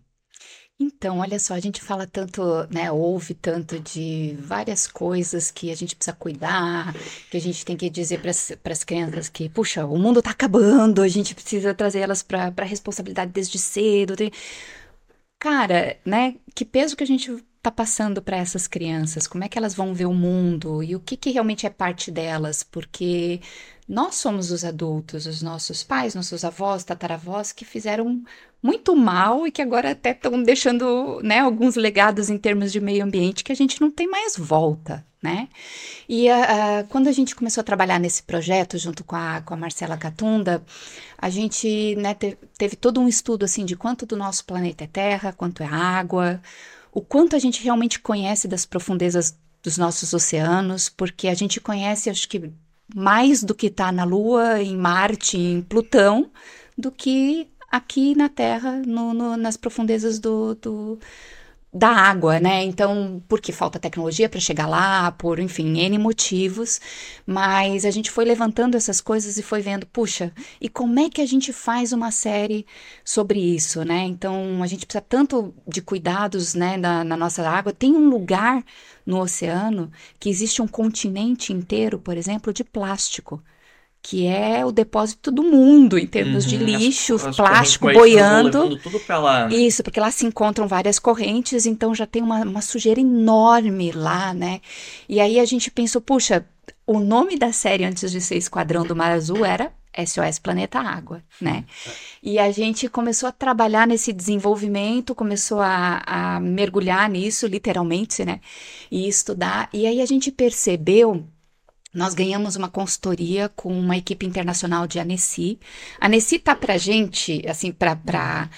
Então, olha só, a gente fala tanto, né, ouve tanto de várias coisas que a gente precisa cuidar, que a gente tem que dizer para as crianças que, puxa, o mundo está acabando, a gente precisa trazer elas para a responsabilidade desde cedo. Cara, né, que peso que a gente tá passando para essas crianças? Como é que elas vão ver o mundo e o que que realmente é parte delas? Porque nós somos os adultos, os nossos pais, nossos avós, tataravós que fizeram muito mal e que agora até estão deixando, né, alguns legados em termos de meio ambiente que a gente não tem mais volta, né? E ah, quando a gente começou a trabalhar nesse projeto junto com a, com a Marcela Catunda, a gente, né, te- teve todo um estudo assim de quanto do nosso planeta é terra, quanto é água, o quanto a gente realmente conhece das profundezas dos nossos oceanos, porque a gente conhece, acho que mais do que está na Lua, em Marte, em Plutão, do que aqui na Terra, no- no- nas profundezas do, do- da água, né? Então, porque falta tecnologia para chegar lá, por, enfim, N motivos, mas a gente foi levantando essas coisas e foi vendo, puxa, e como é que a gente faz uma série sobre isso, né? Então, a gente precisa tanto de cuidados, né, na, na nossa água. Tem um lugar no oceano que existe um continente inteiro, por exemplo, de plástico. Que é o depósito do mundo em termos de Uhum, as- lixo, as plástico marítimas vão boiando. levando tudo pra lá? Isso, porque lá se encontram várias correntes, então já tem uma, uma sujeira enorme lá, né? E aí a gente pensou, puxa, o nome da série antes de ser Esquadrão do Mar Azul era SOS Planeta Água, né? E a gente começou a trabalhar nesse desenvolvimento, começou a, a mergulhar nisso, literalmente, né? E estudar. E aí a gente percebeu nós ganhamos uma consultoria com uma equipe internacional de Annecy. A Annecy tá pra gente, assim, para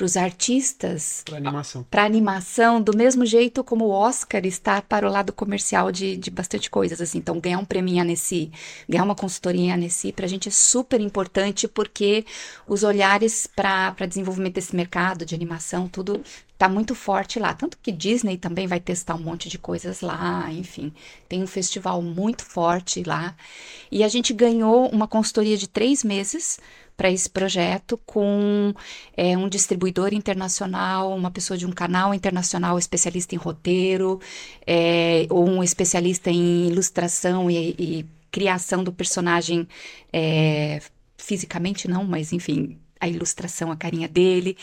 os artistas, Pra animação. para animação, do mesmo jeito como o Oscar está para o lado comercial de, de bastante coisas, assim. Então, ganhar um prêmio em Annecy, ganhar uma consultoria em Annecy, pra gente é super importante, porque os olhares para desenvolvimento desse mercado de animação, tudo tá muito forte lá. Tanto que Disney também vai testar um monte de coisas lá, enfim. Tem um festival muito forte lá. E a gente ganhou uma consultoria de três meses para esse projeto com é, um distribuidor internacional, uma pessoa de um canal internacional especialista em roteiro, é, ou um especialista em ilustração e, e criação do personagem é, fisicamente não, mas enfim, a ilustração, a carinha dele.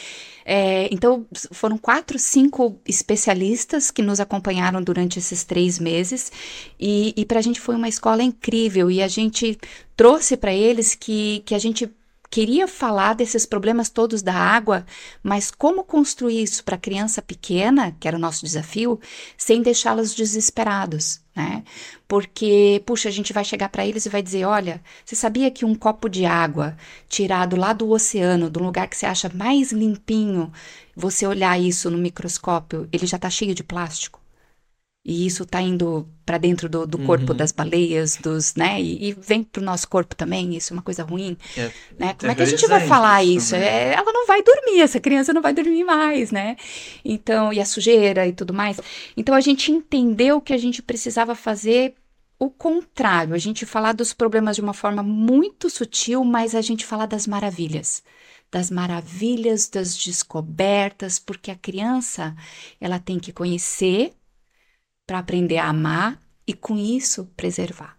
É, então, foram quatro, cinco especialistas que nos acompanharam durante esses três meses, e, e para a gente foi uma escola incrível, e a gente trouxe para eles que, que a gente queria falar desses problemas todos da água, mas como construir isso para criança pequena, que era o nosso desafio, sem deixá-los desesperados, né? Porque, puxa, a gente vai chegar para eles e vai dizer: olha, você sabia que um copo de água tirado lá do oceano, do lugar que você acha mais limpinho, você olhar isso no microscópio, ele já está cheio de plástico? E isso está indo para dentro do, do corpo Uhum. das baleias, dos, né? E, e vem para o nosso corpo também, isso é uma coisa ruim É né? Como é que a gente vai falar isso, isso? né? É, ela não vai dormir, essa criança não vai dormir mais, né? Então, e a sujeira e tudo mais. Então, a gente entendeu que a gente precisava fazer o contrário, a gente falar dos problemas de uma forma muito sutil, mas a gente falar das maravilhas. Das maravilhas, das descobertas, porque a criança, ela tem que conhecer para aprender a amar e, com isso, preservar.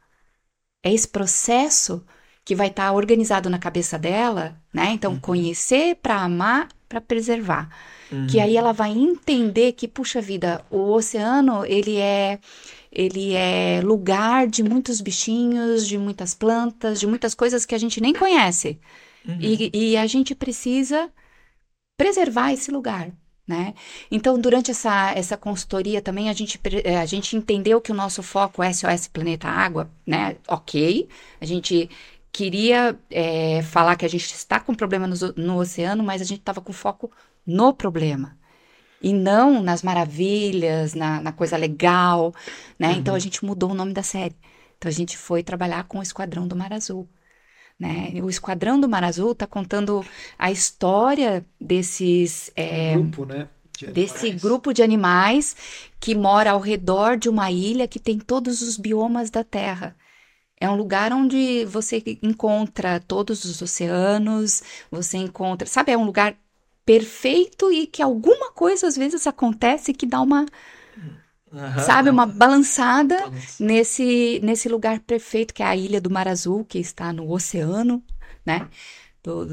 É esse processo que vai estar organizado na cabeça dela, né? Então, conhecer para amar, para preservar. Que Uhum. aí ela vai entender que, puxa vida, o oceano, ele é ele é lugar de muitos bichinhos, de muitas plantas, de muitas coisas que a gente nem conhece. Uhum. E, e a gente precisa preservar esse lugar, né? Então, durante essa, essa consultoria também, a gente, eh, a gente entendeu que o nosso foco é SOS Planeta Água, né? Ok, a gente queria eh, falar que a gente está com problema no, no oceano, mas a gente estava com foco no problema. e não nas maravilhas, na, na coisa legal, né? Então a gente mudou o nome da série. Então a gente foi trabalhar com o Esquadrão do Mar Azul. Né? O Esquadrão do Mar Azul está contando a história desses. é, Grupo, né? de desse grupo de animais que mora ao redor de uma ilha que tem todos os biomas da Terra. É um lugar onde você encontra todos os oceanos, você encontra, sabe, é um lugar perfeito e que alguma coisa às vezes acontece que dá uma, Aham. sabe, uma balançada Balança. nesse nesse lugar perfeito que é a Ilha do Mar Azul, que está no oceano, né? Do-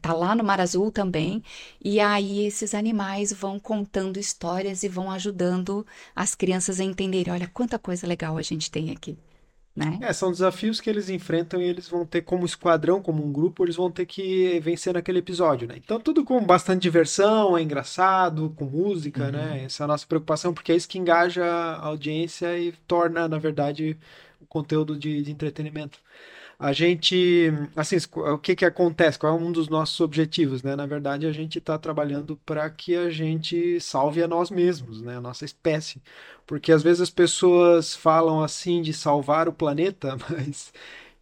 tá lá no Mar Azul também. E aí esses animais vão contando histórias e vão ajudando as crianças a entenderem, olha quanta coisa legal a gente tem aqui, né? É, são desafios que eles enfrentam e eles vão ter como esquadrão, como um grupo, eles vão ter que vencer naquele episódio, né? Então tudo com bastante diversão, é engraçado, com música, Uhum. né? Essa é a nossa preocupação, porque é isso que engaja a audiência e torna, na verdade, o conteúdo de, de entretenimento. A gente, assim, o que que acontece? Qual é um dos nossos objetivos, né? Na verdade, a gente está trabalhando para que a gente salve a nós mesmos, né? A nossa espécie. Porque às vezes as pessoas falam assim de salvar o planeta, mas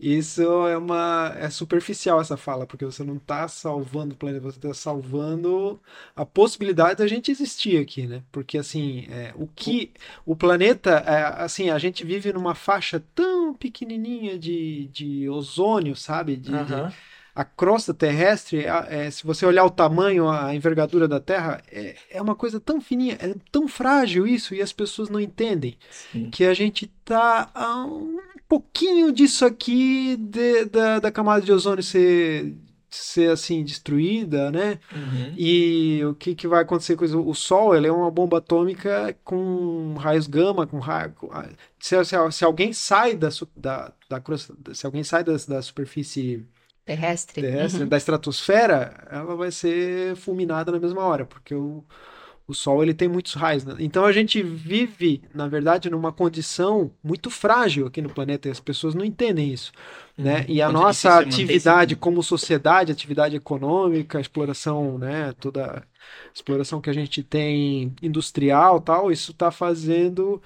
isso é uma é superficial essa fala, porque você não está salvando o planeta, você está salvando a possibilidade da gente existir aqui, né? Porque assim, é, o que o planeta, é, assim, a gente vive numa faixa tão pequenininha de, de ozônio, sabe? De, de-. A crosta terrestre, é, se você olhar o tamanho, a envergadura da Terra, é, é uma coisa tão fininha, é tão frágil isso, e as pessoas não entendem Sim. que a gente tá a um pouquinho disso aqui de- da, da camada de ozônio ser, ser assim destruída, né? Uhum. E o que, que vai acontecer com isso? O Sol, ele é uma bomba atômica com raios gama, com raio, se, se, se alguém sai da, da, da crosta, se alguém sai da, da superfície Terrestre. terrestre, Uhum. da estratosfera, ela vai ser fulminada na mesma hora, porque o, o Sol ele tem muitos raios, né? Então a gente vive, na verdade, numa condição muito frágil aqui no planeta e as pessoas não entendem isso, né? E a nossa atividade como sociedade, atividade econômica, exploração, né? Toda a exploração que a gente tem industrial, tal, isso está fazendo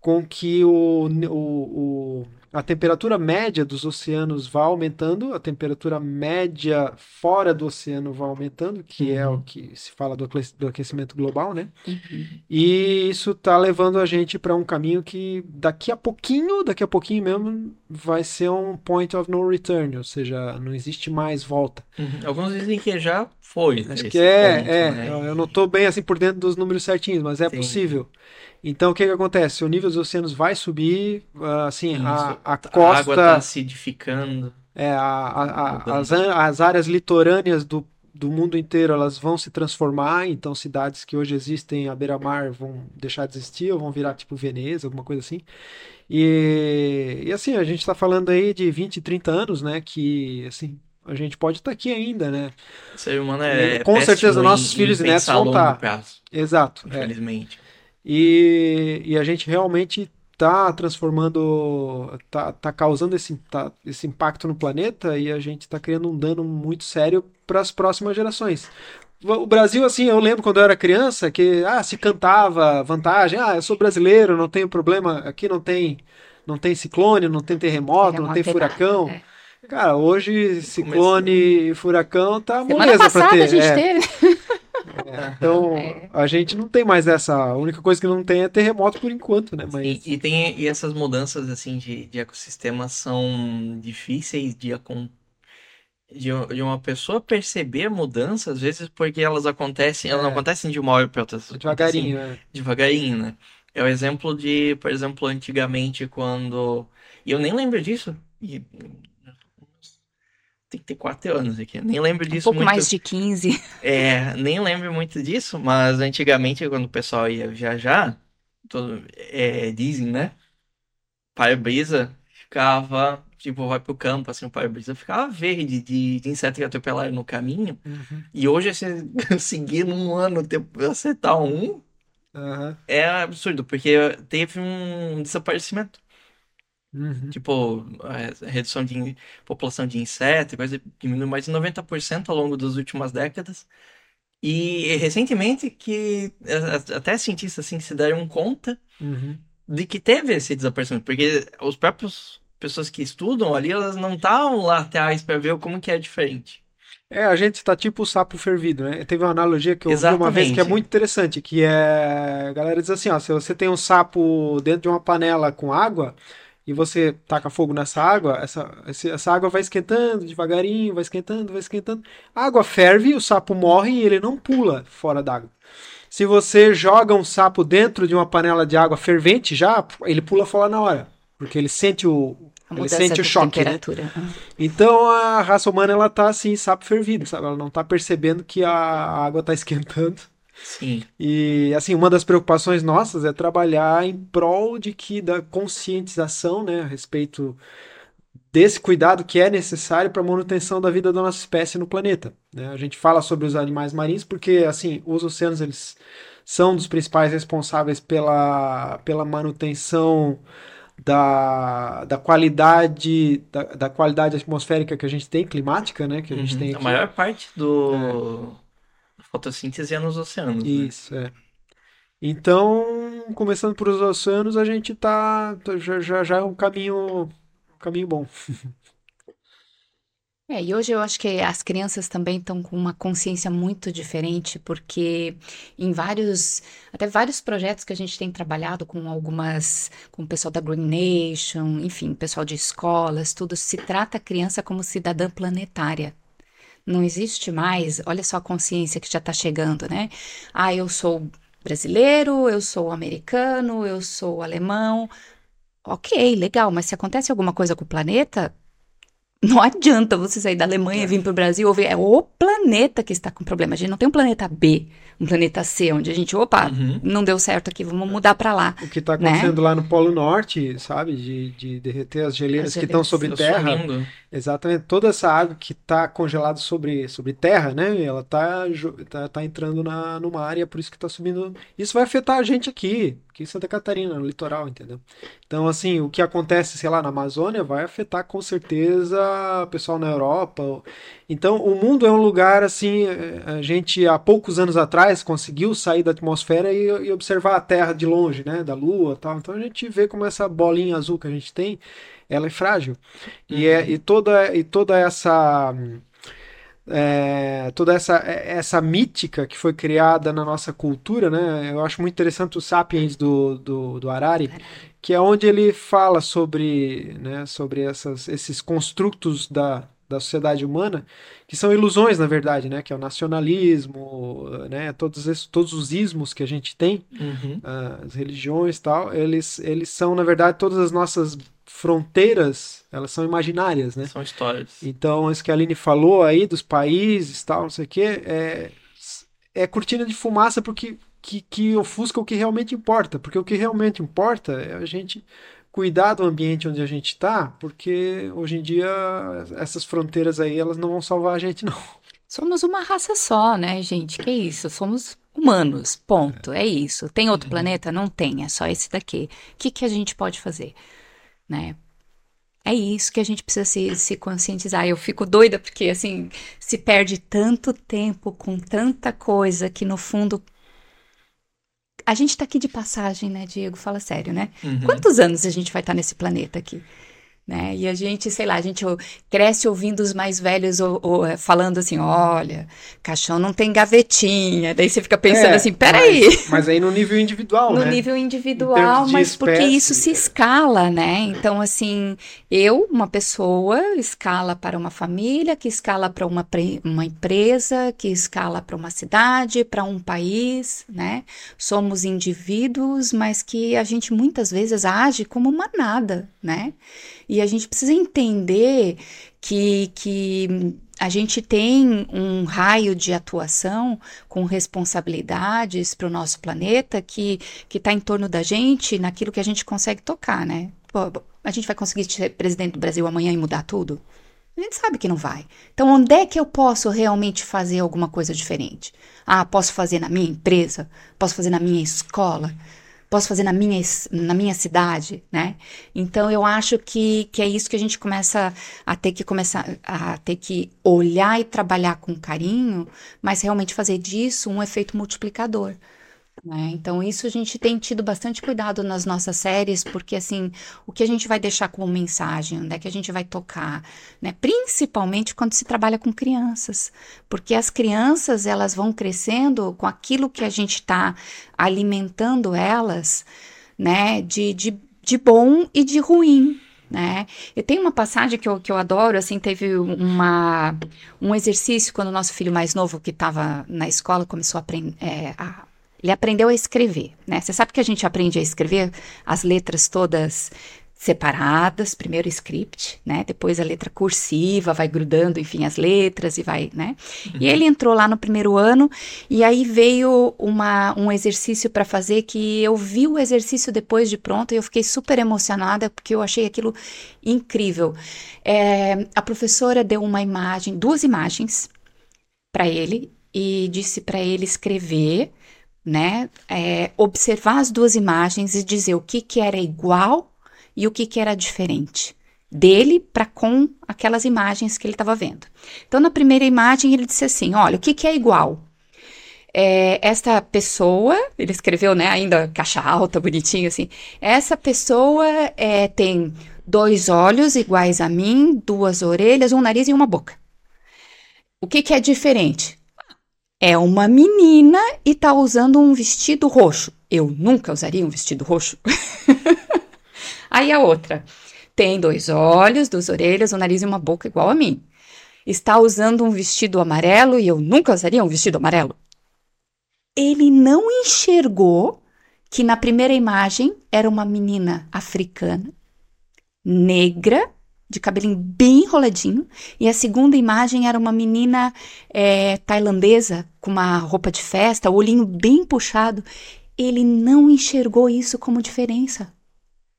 com que o, o, o- a temperatura média dos oceanos vá aumentando, a temperatura média fora do oceano vá aumentando, que é o Uhum. que se fala do aque- do aquecimento global, né? Uhum. E isso está levando a gente para um caminho que daqui a pouquinho, daqui a pouquinho mesmo, vai ser um point of no return, ou seja, não existe mais volta. Uhum. Alguns dizem que já foi. Acho esse que é, ponto, é, né? eu eu não estou bem assim por dentro dos números certinhos, mas é Sim. possível. Então, o que que acontece? O nível dos oceanos vai subir, ah, assim, a, Isso. a A água costa, está acidificando. é, a, a- Mudando. as, as áreas litorâneas do, do mundo inteiro, elas vão se transformar, então cidades que hoje existem à beira-mar vão deixar de existir, ou vão virar tipo Veneza, alguma coisa assim. E, e assim, a gente está falando aí de 20, 30 anos, né, que, assim, a gente pode estar aqui ainda, né? O ser humano é E, com certeza, nossos em filhos e netos vão longo tá. Exato, é. E, e a gente realmente está transformando, tá, tá causando esse, tá- esse impacto no planeta e a gente está criando um dano muito sério para as próximas gerações. O Brasil, assim, eu lembro quando eu era criança que ah, se cantava vantagem, ah, eu sou brasileiro, não tenho problema, aqui não tem, não tem ciclone, não tem terremoto, não tem Terremoto, furacão. é. Cara, hoje ciclone e furacão tá Semana moleza para ter. a gente é. teve. Então, É. a gente não tem mais essa. A única coisa que não tem é terremoto por enquanto, né? Mas E, e tem e essas mudanças assim de, de ecossistema são difíceis de, de, de uma pessoa perceber mudanças, às vezes porque elas acontecem, elas não É. acontecem de uma hora para outra, devagarinho, né? devagarinho, né? É o exemplo de, por exemplo, antigamente quando e eu nem lembro disso. E tem que ter quatro anos aqui. Nem lembro Um disso pouco muito. mais de 15. É, nem lembro muito disso, mas antigamente, quando o pessoal ia viajar, todo, é, dizem, né? Para-brisa ficava, tipo, vai pro campo, assim, o para-brisa ficava verde de, de inseto que atropelaram no caminho. Uhum. E hoje, você conseguir num ano ter, acertar um, Aham. é absurdo, porque teve um desaparecimento. Uhum. Tipo, a redução de população de insetos, coisa diminuiu mais de 90% ao longo das últimas décadas. E recentemente que até cientistas assim se deram conta Uhum. de que teve esse desaparecimento, porque os próprios pessoas que estudam ali, elas não estavam lá atrás para ver como que é diferente. É, a gente tá tipo o sapo fervido, né? Teve uma analogia que eu ouvi uma vez que é muito interessante, que é, a galera diz assim, ó, se você tem um sapo dentro de uma panela com água e você taca fogo nessa água, essa, essa água vai esquentando devagarinho, vai esquentando, vai esquentando. A água ferve, o sapo morre e ele não pula fora d'água. Se você joga um sapo dentro de uma panela de água fervente já, ele pula fora na hora, porque ele sente o, A ele sente o choque, né? Então a raça humana ela tá assim, sapo fervido, sabe? Ela não tá percebendo que a água tá esquentando. Sim. E assim, uma das preocupações nossas é trabalhar em prol de que da conscientização, né, a respeito desse cuidado que é necessário para a manutenção da vida da nossa espécie no planeta, né? A gente fala sobre os animais marinhos porque assim, os oceanos eles são dos principais responsáveis pela, pela manutenção da, da qualidade da, da qualidade atmosférica que a gente tem, climática, né, que a gente Uhum. tem A aqui. maior parte do da fotossíntese é nos oceanos, né? Isso, é. Então, começando por os oceanos, a gente tá tá- já, já, já é um caminho um caminho bom. É, e hoje eu acho que as crianças também estão com uma consciência muito diferente, porque em vários, até vários projetos que a gente tem trabalhado com algumas, com o pessoal da Green Nation, enfim, pessoal de escolas, tudo, se trata a criança como cidadã planetária. Não existe mais, olha só a consciência que já está chegando, né? Ah, eu sou brasileiro, eu sou americano, eu sou alemão. Ok, legal, mas se acontece alguma coisa com o planeta, não adianta você sair da Alemanha e vir para o Brasil ou ver, é o planeta que está com problema. A gente não tem um planeta B, um planeta C, onde a gente, opa, Uhum. não deu certo aqui, vamos mudar para lá. O que está Né? acontecendo lá no Polo Norte, sabe? De, de derreter as geleiras As que estão geleiras sobre terra. sumindo. Exatamente. Toda essa água que está congelada sobre, sobre terra, né? Ela está tá, tá entrando na, no mar e é por isso que está subindo. Isso vai afetar a gente aqui, aqui em Santa Catarina, no litoral, entendeu? Então, assim, o que acontece, sei lá, na Amazônia vai afetar com certeza o pessoal na Europa. Então, o mundo é um lugar, assim, eh, a gente há poucos anos atrás conseguiu sair da atmosfera e, e observar a Terra de longe, né? Da Lua tal. Então, a gente vê como essa bolinha azul que a gente tem, ela é frágil. E, é, e, toda, e toda essa é, toda essa, essa mítica que foi criada na nossa cultura, né? Eu acho muito interessante o Sapiens do, do, do Harari, que é onde ele fala sobre, né, sobre essas, esses construtos da, da sociedade humana, que são ilusões, na verdade, né? Que é o nacionalismo, né? Todos, esses, todos os ismos que a gente tem, Uhum. as religiões e tal, eles, eles são, na verdade, todas as nossas fronteiras, elas são imaginárias, né? São histórias. Então, isso que a Aline falou aí dos países, tal, não sei o quê, é, é cortina de fumaça porque que, que ofusca o que realmente importa. Porque o que realmente importa é a gente cuidar do ambiente onde a gente está, porque hoje em dia essas fronteiras aí, elas não vão salvar a gente, não. Somos uma raça só, né, gente? Que isso? Somos humanos, ponto. É isso. Tem outro planeta? Não tem, é só esse daqui. O que, que a gente pode fazer? Né? É isso que a gente precisa se, se conscientizar. Eu fico doida porque, assim, se perde tanto tempo com tanta coisa que, no fundo. A gente tá aqui de passagem, né, Diego? Fala sério, né? Uhum. Quantos anos a gente vai estar nesse planeta aqui? Né? E a gente, sei lá, a gente cresce ouvindo os mais velhos ou, ou, é, falando assim: olha, caixão não tem gavetinha. Daí você fica pensando É, assim: peraí. Mas, mas aí no nível individual, No né? nível Em individual, mas porque espécie, isso se escala, né? Então, assim, eu, uma pessoa, escala para uma família, que escala para uma, uma empresa, que escala para uma cidade, para um país, né? Somos indivíduos, mas que a gente muitas vezes age como manada, né? E a gente precisa entender que, que a gente tem um raio de atuação com responsabilidades para o nosso planeta que está em torno da gente naquilo que a gente consegue tocar, né? Pô, a gente vai conseguir ser presidente do Brasil amanhã e mudar tudo? A gente sabe que não vai. Então, onde é que eu posso realmente fazer alguma coisa diferente? Ah, posso fazer na minha empresa? Posso fazer na minha escola? Posso fazer na minha, na minha cidade, né? Então eu acho que, que é isso que a gente começa a ter que começar a ter que olhar e trabalhar com carinho, mas realmente fazer disso um efeito multiplicador. Né? Então, isso a gente tem tido bastante cuidado nas nossas séries, porque assim, o que a gente vai deixar como mensagem, onde é que a gente vai tocar, né? Principalmente quando se trabalha com crianças, porque as crianças elas vão crescendo com aquilo que a gente está alimentando elas, né? De, de, de bom e de ruim, né? E tem uma passagem que eu, que eu adoro, assim, teve uma, um exercício quando o nosso filho mais novo, que estava na escola, começou a, aprender, é, ele aprendeu a escrever, né? Você sabe que a gente aprende a escrever as letras todas separadas, primeiro o script, né? Depois a letra cursiva, vai grudando, enfim, as letras e vai, né? E ele entrou lá no primeiro ano e aí veio uma, um exercício para fazer que eu vi o exercício depois de pronto e eu fiquei super emocionada porque eu achei aquilo incrível. É, a professora deu uma imagem, duas imagens para ele e disse para ele escrever né? É, observar as duas imagens e dizer o que, que era igual e o que, que era diferente dele para com aquelas imagens que ele estava vendo. Então, na primeira imagem, ele disse assim: Olha, o que, que é igual? É, esta pessoa, ele escreveu, né, ainda caixa alta, bonitinho assim. Essa pessoa é, tem dois olhos iguais a mim, duas orelhas, um nariz e uma boca. O que, que é diferente? É uma menina e tá usando um vestido roxo. Eu nunca usaria um vestido roxo. Aí a outra tem dois olhos, duas orelhas, um nariz e uma boca igual a mim. Está usando um vestido amarelo e eu nunca usaria um vestido amarelo. Ele não enxergou que na primeira imagem era uma menina africana, negra, de cabelinho bem enroladinho, e a segunda imagem era uma menina é, tailandesa com uma roupa de festa, olhinho bem puxado. Ele não enxergou isso como diferença.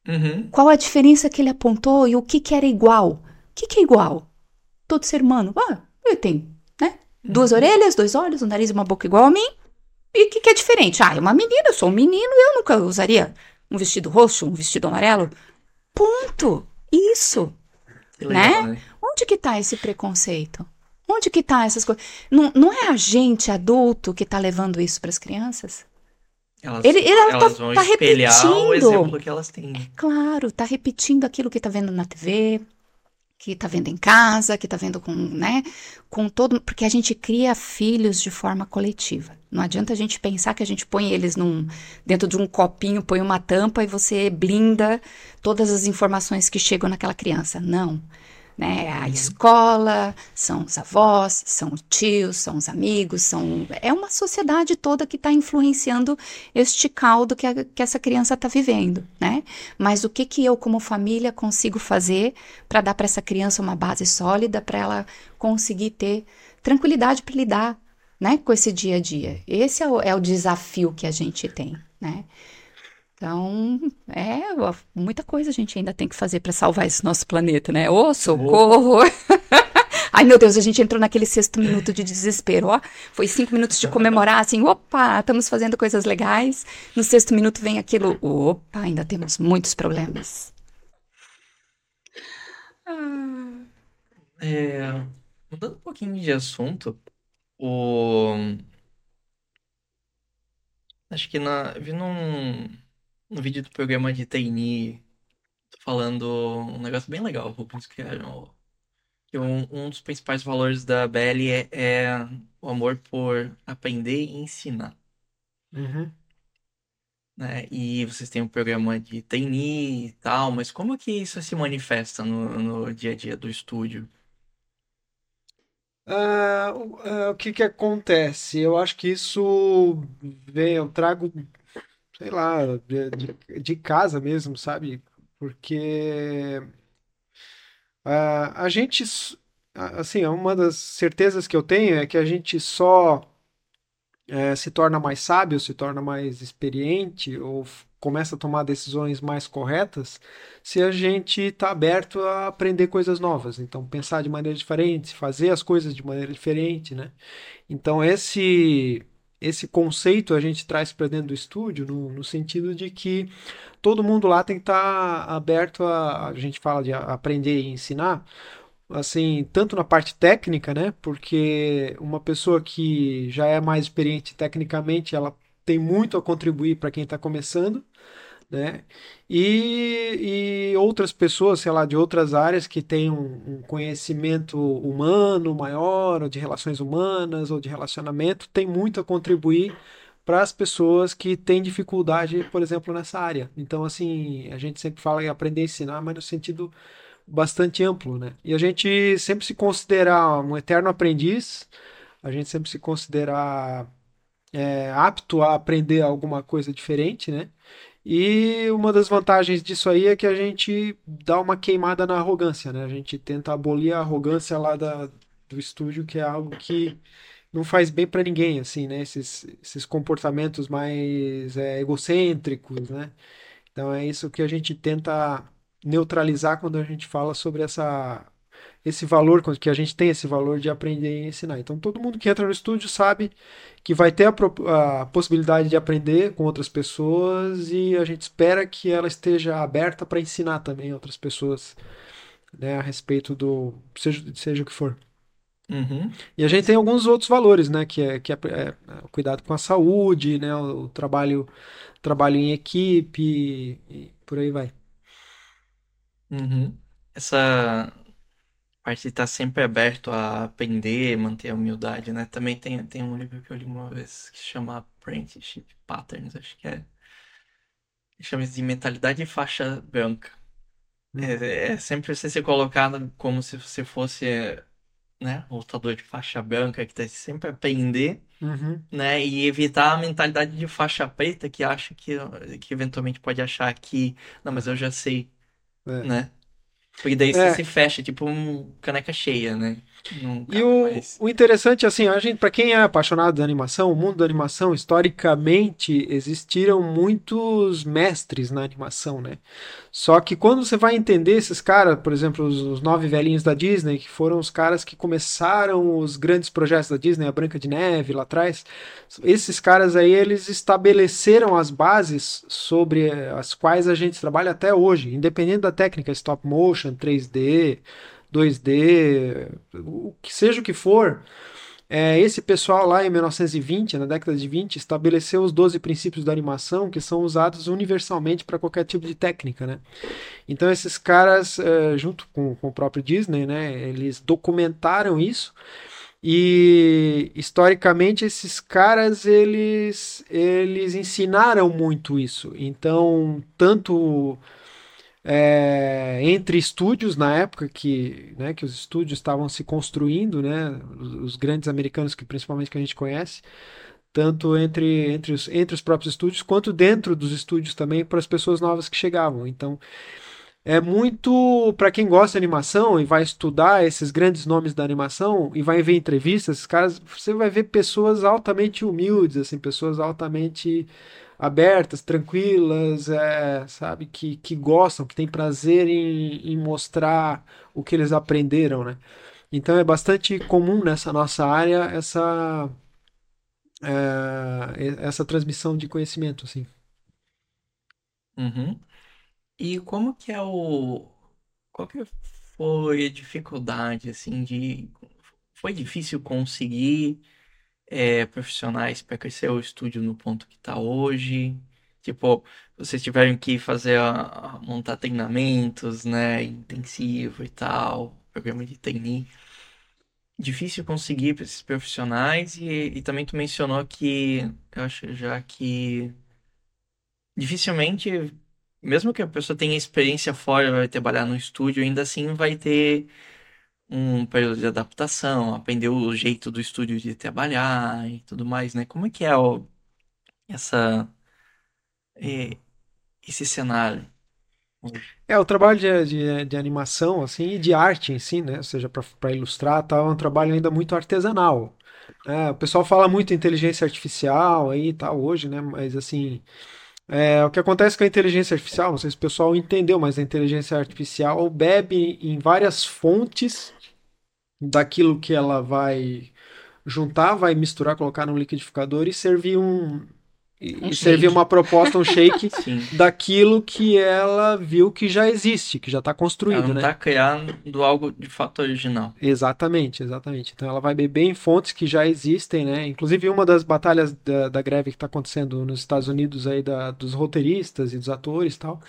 Uhum. Qual a diferença que ele apontou e o que, que era igual? O que, que é igual? Todo ser humano. Ah, ele tem, né? Duas uhum. orelhas, dois olhos, um nariz e uma boca igual a mim. E o que, que é diferente? Ah, é uma menina, eu sou um menino eu nunca usaria um vestido roxo, um vestido amarelo. Ponto. Isso né? né? Onde que tá esse preconceito? Onde que tá essas coisas? Não, não é a gente adulto que tá levando isso para as crianças? Elas, ele, ele ela elas tá, vão tá repetindo. o exemplo que elas têm. É claro, tá repetindo aquilo que tá vendo na TV, que tá vendo em casa, que tá vendo com, né, com todo, porque a gente cria filhos de forma coletiva. Não adianta a gente pensar que a gente põe eles num dentro de um copinho, põe uma tampa e você blinda todas as informações que chegam naquela criança. Não né? É a uhum. escola, são os avós, são os tios, são os amigos, são é uma sociedade toda que está influenciando este caldo que, a, que essa criança está vivendo, né? Mas o que que eu como família consigo fazer para dar para essa criança uma base sólida para ela conseguir ter tranquilidade para lidar, né, com esse dia a dia? Esse é o, é o desafio que a gente tem, né? Então, é muita coisa a gente ainda tem que fazer para salvar esse nosso planeta, né? Ô, oh, socorro! Ai, meu Deus, a gente entrou naquele sexto minuto de desespero, ó. Foi cinco minutos de comemorar, assim, opa, estamos fazendo coisas legais. No sexto minuto vem aquilo, opa, ainda temos muitos problemas. Ah, é, mudando um pouquinho de assunto, o... Acho que na... vi num um vídeo do programa de Taini falando um negócio bem legal, que é que um, um dos principais valores da BL é, é o amor por aprender e ensinar. Uhum. Né? E vocês têm um programa de Taini e tal, mas como que isso se manifesta no, no dia a dia do estúdio? Uh, uh, o que que acontece? Eu acho que isso vem, eu trago sei lá, de, de casa mesmo, sabe? Porque uh, a gente, assim, uma das certezas que eu tenho é que a gente só uh, se torna mais sábio, se torna mais experiente ou começa a tomar decisões mais corretas se a gente está aberto a aprender coisas novas. Então, pensar de maneira diferente, fazer as coisas de maneira diferente, né? Então, esse esse conceito a gente traz para dentro do estúdio, no, no, sentido de que todo mundo lá tem que estar tá aberto a, a gente fala de aprender e ensinar, assim, tanto na parte técnica, né? Porque uma pessoa que já é mais experiente tecnicamente, ela tem muito a contribuir para quem está começando, né? E, e, outras pessoas, sei lá, de outras áreas que têm um, um, conhecimento humano maior, ou de relações humanas, ou de relacionamento, tem muito a contribuir para as pessoas que têm dificuldade, por exemplo, nessa área. Então, assim, a gente sempre fala em aprender a ensinar, mas no sentido bastante amplo, né? E a gente sempre se considerar um eterno aprendiz, a gente sempre se considerar é, apto a aprender alguma coisa diferente, né? E uma das vantagens disso aí é que a gente dá uma queimada na arrogância, né? A gente tenta abolir a arrogância lá da, do estúdio, que é algo que não faz bem para ninguém, assim, né? Esses, esses comportamentos mais é, egocêntricos, né? Então é isso que a gente tenta neutralizar quando a gente fala sobre essa esse valor, que a gente tem esse valor de aprender e ensinar. Então, todo mundo que entra no estúdio sabe que vai ter a, a, possibilidade de aprender com outras pessoas e a gente espera que ela esteja aberta para ensinar também outras pessoas né, a respeito do seja, seja o que for. Uhum. E a gente tem alguns outros valores, né, que é, que é, é o cuidado com a saúde, né, o, o trabalho, trabalho em equipe e por aí vai. Uhum. Essa parte de estar sempre aberto a aprender, manter a humildade, né? Também tem, tem um livro que eu li uma vez que se chama Apprenticeship Patterns, acho que é. Chama de mentalidade faixa branca. Hum. É, é, sempre você ser colocado como se você fosse né, lutador de faixa branca que tá sempre aprender, uhum. né, e evitar a mentalidade de faixa preta que acha que, que eventualmente pode achar que, não, mas eu já sei, é. né? Porque daí você é. se fecha, tipo um caneca cheia, né? E o, mais... o interessante, assim, a gente, para quem é apaixonado da animação, o mundo da animação, historicamente, existiram muitos mestres na animação, né? Só que quando você vai entender esses caras, por exemplo, os, os, nove velhinhos da Disney, que foram os caras que começaram os grandes projetos da Disney, a Branca de Neve lá atrás, esses caras aí, eles estabeleceram as bases sobre as quais a gente trabalha até hoje, independente da técnica, stop motion, 3D, 2D, o que seja o que for, é, esse pessoal lá em 1920, na década de 20, estabeleceu os 12 princípios da animação que são usados universalmente para qualquer tipo de técnica, né? Então esses caras, é, junto com, com o próprio Disney, né, eles documentaram isso e historicamente esses caras eles eles ensinaram muito isso. Então tanto é, entre estúdios na época que, né, que os estúdios estavam se construindo, né, os, os, grandes americanos que principalmente que a gente conhece, tanto entre, entre, os, entre os próprios estúdios quanto dentro dos estúdios também para as pessoas novas que chegavam. Então é muito para quem gosta de animação e vai estudar esses grandes nomes da animação e vai ver entrevistas, esses caras, você vai ver pessoas altamente humildes, assim, pessoas altamente abertas, tranquilas, é, sabe, que, que gostam, que têm prazer em, em mostrar o que eles aprenderam, né? Então é bastante comum nessa nossa área essa é, essa transmissão de conhecimento, assim. Uhum. E como que é o qual que foi a dificuldade assim de foi difícil conseguir é, profissionais para crescer o estúdio no ponto que está hoje? Tipo, vocês tiveram que fazer a, a montar treinamentos, né, intensivo e tal, programa de trainee. Difícil conseguir para esses profissionais e, e também tu mencionou que eu acho já que dificilmente, mesmo que a pessoa tenha experiência fora, vai trabalhar no estúdio, ainda assim vai ter um período de adaptação, aprender o jeito do estúdio de trabalhar e tudo mais, né? Como é que é o, essa é, esse cenário? É, o trabalho de, de, de, animação, assim, e de arte em si, né? Ou seja, para ilustrar, tá, é um trabalho ainda muito artesanal. É, o pessoal fala muito inteligência artificial aí tal hoje, né? Mas assim, é, o que acontece com a inteligência artificial, não sei se o pessoal entendeu, mas a inteligência artificial bebe em várias fontes daquilo que ela vai juntar, vai misturar, colocar no liquidificador e servir um, e, Um servir uma proposta, um shake daquilo que ela viu que já existe, que já está Ela construído, não né? tá criando algo de fato original. Exatamente, exatamente. Então ela vai beber em fontes que já existem, né? Inclusive uma das batalhas da, da greve que está acontecendo nos Estados Unidos aí da, dos roteiristas e dos atores e tal,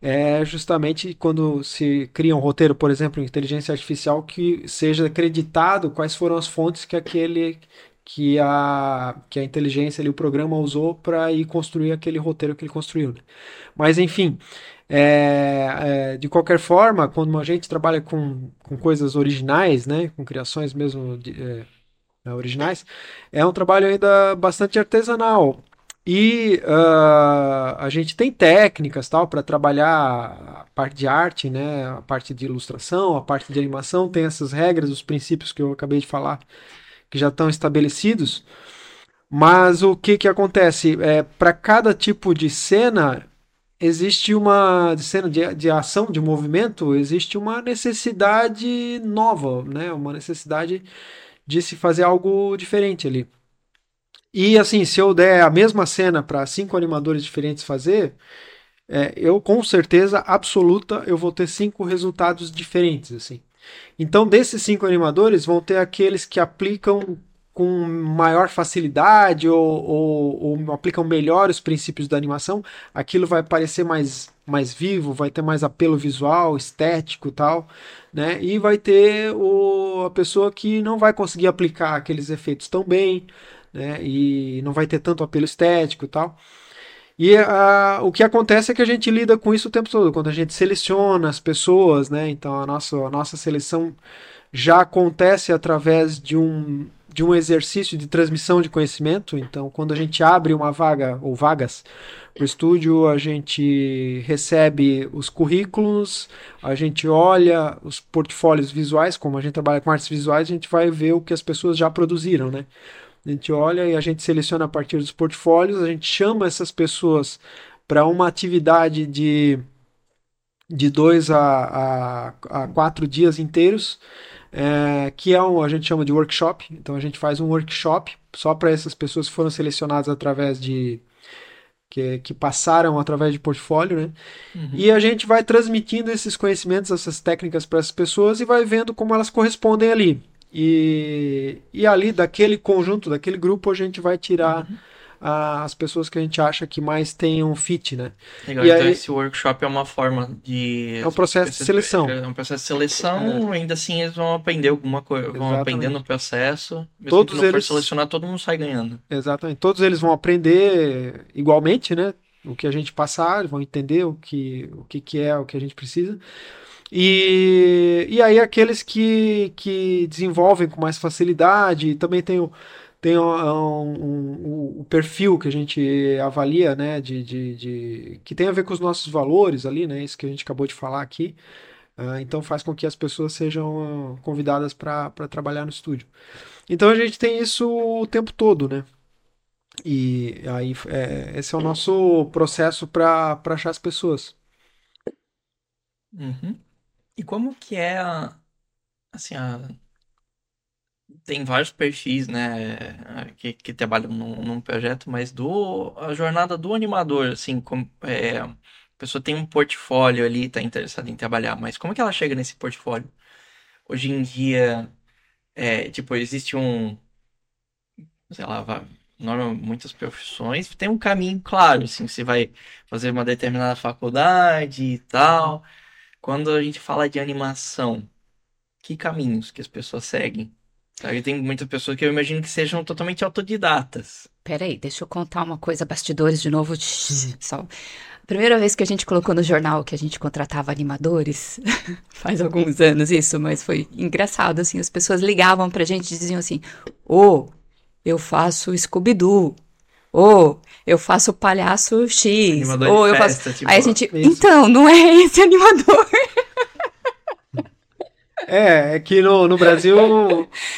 é justamente quando se cria um roteiro, por exemplo, em inteligência artificial, que seja acreditado quais foram as fontes que aquele que a, que a inteligência ali, o programa usou para ir construir aquele roteiro que ele construiu. né? Mas enfim, é, é, de qualquer forma, quando a gente trabalha com, com coisas originais, né, com criações mesmo de- é, originais, é um trabalho ainda bastante artesanal. E ah, a gente tem técnicas tal para trabalhar a parte de arte, né, a parte de ilustração, a parte de animação, tem essas regras, os princípios que eu acabei de falar, que já estão estabelecidos. Mas o que que acontece? É, para cada tipo de cena, existe uma de cena de, de ação, de movimento, existe uma necessidade nova, né? Uma necessidade de se fazer algo diferente ali. E assim, se eu der a mesma cena para cinco animadores diferentes fazer, é, eu com certeza absoluta eu vou ter cinco resultados diferentes assim. Então, desses cinco animadores, vão ter aqueles que aplicam com maior facilidade ou, ou, ou aplicam melhor os princípios da animação. Aquilo vai parecer mais, mais vivo, vai ter mais apelo visual, estético tal, né? E vai ter o, a pessoa que não vai conseguir aplicar aqueles efeitos tão bem, né? E não vai ter tanto apelo estético e tal. E ah, o que acontece é que a gente lida com isso o tempo todo, quando a gente seleciona as pessoas, né? Então a nossa, a nossa seleção já acontece através de um, de um exercício de transmissão de conhecimento. Então, quando a gente abre uma vaga ou vagas para o estúdio, a gente recebe os currículos, a gente olha os portfólios visuais, como a gente trabalha com artes visuais, a gente vai ver o que as pessoas já produziram, né? A gente olha e a gente seleciona a partir dos portfólios, a gente chama essas pessoas para uma atividade de, de dois a, a, a quatro dias inteiros, é, que é um, a gente chama de workshop. Então a gente faz um workshop só para essas pessoas que foram selecionadas através de. Que, que passaram através de portfólio, né? Uhum. E a gente vai transmitindo esses conhecimentos, essas técnicas para essas pessoas e vai vendo como elas correspondem ali. E, e ali, daquele conjunto, daquele grupo, a gente vai tirar ah, as pessoas que a gente acha que mais tenham fit, né? Legal, E então aí- esse workshop é uma forma de. É um processo de seleção. É um processo de seleção, ainda assim eles vão aprender alguma coisa, vão Exatamente. aprender no processo. Mesmo Todos que não for eles- selecionar, todo mundo sai ganhando. Exatamente. Todos eles vão aprender igualmente, né? O que a gente passar, vão entender o que, o que, que é o que a gente precisa. E, e aí aqueles que, que desenvolvem com mais facilidade, também tem o, tem o, um- um- o perfil que a gente avalia, né? De, de, de- que tem a ver com os nossos valores ali, né? Isso que a gente acabou de falar aqui. Ah, então faz com que as pessoas sejam convidadas para trabalhar no estúdio. Então a gente tem isso o tempo todo, né? E aí é, esse é o nosso processo para achar as pessoas. Uhum. E como que é a, assim, a... tem vários perfis, né, que, que trabalham num, num projeto, mas do a jornada do animador, assim, como, é, a pessoa tem um portfólio ali, tá interessada em trabalhar, mas como que ela chega nesse portfólio? Hoje em dia, é, tipo, existe um, sei lá, norma, muitas profissões, tem um caminho claro, assim, você vai fazer uma determinada faculdade e tal. Quando a gente fala de animação, que caminhos que as pessoas seguem? Sabe, tem muitas pessoas que eu imagino que sejam totalmente autodidatas. Peraí, deixa eu contar uma coisa, bastidores de novo. Só. Primeira vez que a gente colocou no jornal que a gente contratava animadores, faz alguns anos isso, mas foi engraçado, assim, as pessoas ligavam pra gente e diziam assim, ô, eu faço Scooby-Doo, ô, eu faço Palhaço X, Animador ou de eu faço... festa, tipo, Aí a gente, isso. então, não é esse animador. É, é que no, no Brasil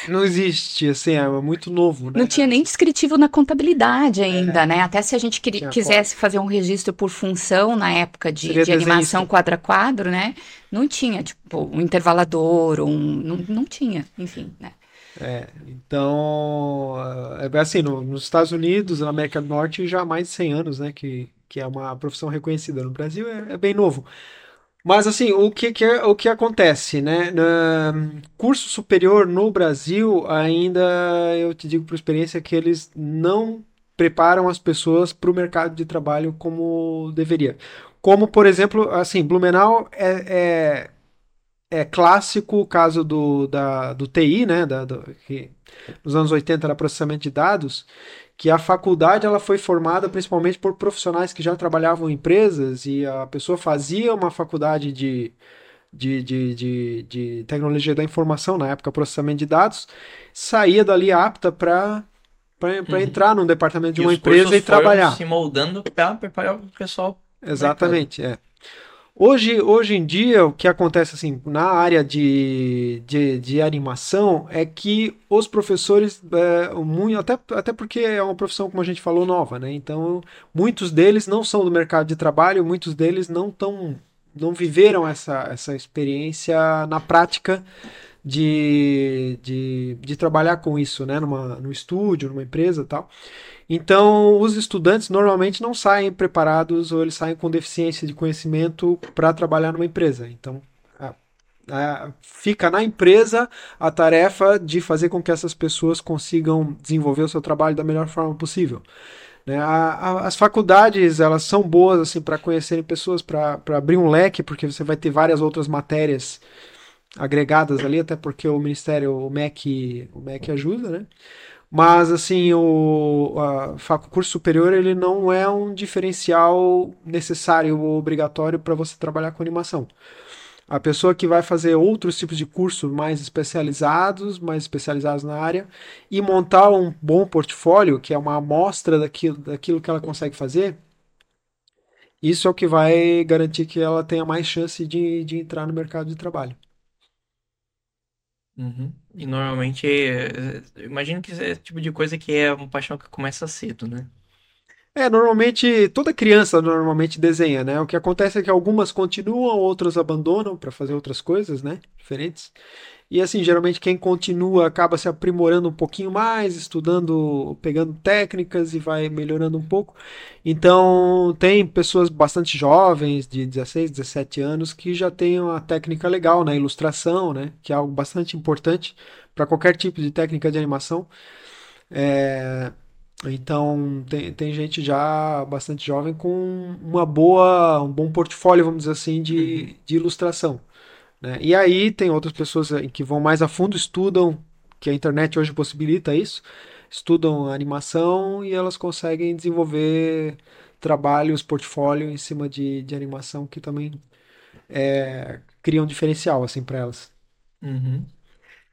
não existe, assim, é muito novo, né? Não tinha nem descritivo na contabilidade ainda, né? Até se a gente Tinha quisesse fazer um registro por função na época de, de animação quadro a quadro, né? Não tinha, tipo, um intervalador, um, não, não tinha, enfim, né? É, então, é assim, no, nos Estados Unidos, na América do Norte, já há mais de 100 anos, né, que, que é uma profissão reconhecida. No Brasil é, é bem novo. Mas assim, o que, que, é, o que acontece, né? No curso superior no Brasil, ainda eu te digo por experiência que eles não preparam as pessoas para o mercado de trabalho como deveria. Como, por exemplo, assim, Blumenau é, é, é clássico o caso do, da, do TI, né? Da, do, que nos anos 80 era processamento de dados, que a faculdade ela foi formada principalmente por profissionais que já trabalhavam em empresas e a pessoa fazia uma faculdade de, de, de, de, de tecnologia da informação, na época processamento de dados, saía dali apta para para uhum. entrar num departamento de e uma empresa e trabalhar. se moldando para preparar o pessoal. Exatamente, é. Hoje, hoje em dia, o que acontece assim na área de, de, de animação é que os professores, é, muito, até, até porque é uma profissão, como a gente falou, nova, né? Então, muitos deles não são do mercado de trabalho, muitos deles não tão, não viveram essa, essa experiência na prática de, de, de trabalhar com isso, né? Numa, no estúdio, numa empresa tal. Então, os estudantes normalmente não saem preparados ou eles saem com deficiência de conhecimento para trabalhar numa empresa. Então, a, a, fica na empresa a tarefa de fazer com que essas pessoas consigam desenvolver o seu trabalho da melhor forma possível. Né? A, as faculdades elas são boas assim para conhecerem pessoas, para abrir um leque, porque você vai ter várias outras matérias agregadas ali, até porque o Ministério, o MEC, o MEC ajuda, né? Mas, assim, o a, curso superior ele não é um diferencial necessário ou obrigatório para você trabalhar com animação. A pessoa que vai fazer outros tipos de curso mais especializados, mais especializados na área, e montar um bom portfólio, que é uma amostra daquilo, daquilo que ela consegue fazer, isso é o que vai garantir que ela tenha mais chance de, de entrar no mercado de trabalho. Uhum. E normalmente, é, imagino que é tipo de coisa que é uma paixão que começa cedo, né? É, normalmente, toda criança normalmente desenha, né? O que acontece é que algumas continuam, outras abandonam para fazer outras coisas, né? Diferentes. E assim, geralmente quem continua acaba se aprimorando um pouquinho mais, estudando, pegando técnicas e vai melhorando um pouco. Então, tem pessoas bastante jovens, de 16, 17 anos, que já têm uma técnica legal na ilustração, né? Que é algo bastante importante para qualquer tipo de técnica de animação. É... Então, tem, tem gente já bastante jovem com uma boa, um bom portfólio, vamos dizer assim, de, uhum. de ilustração. Né? E aí tem outras pessoas eh, que vão mais a fundo, estudam, que a internet hoje possibilita isso, estudam animação e elas conseguem desenvolver trabalhos, portfólio em cima de, de animação que também é, criam um diferencial assim para elas. Uhum.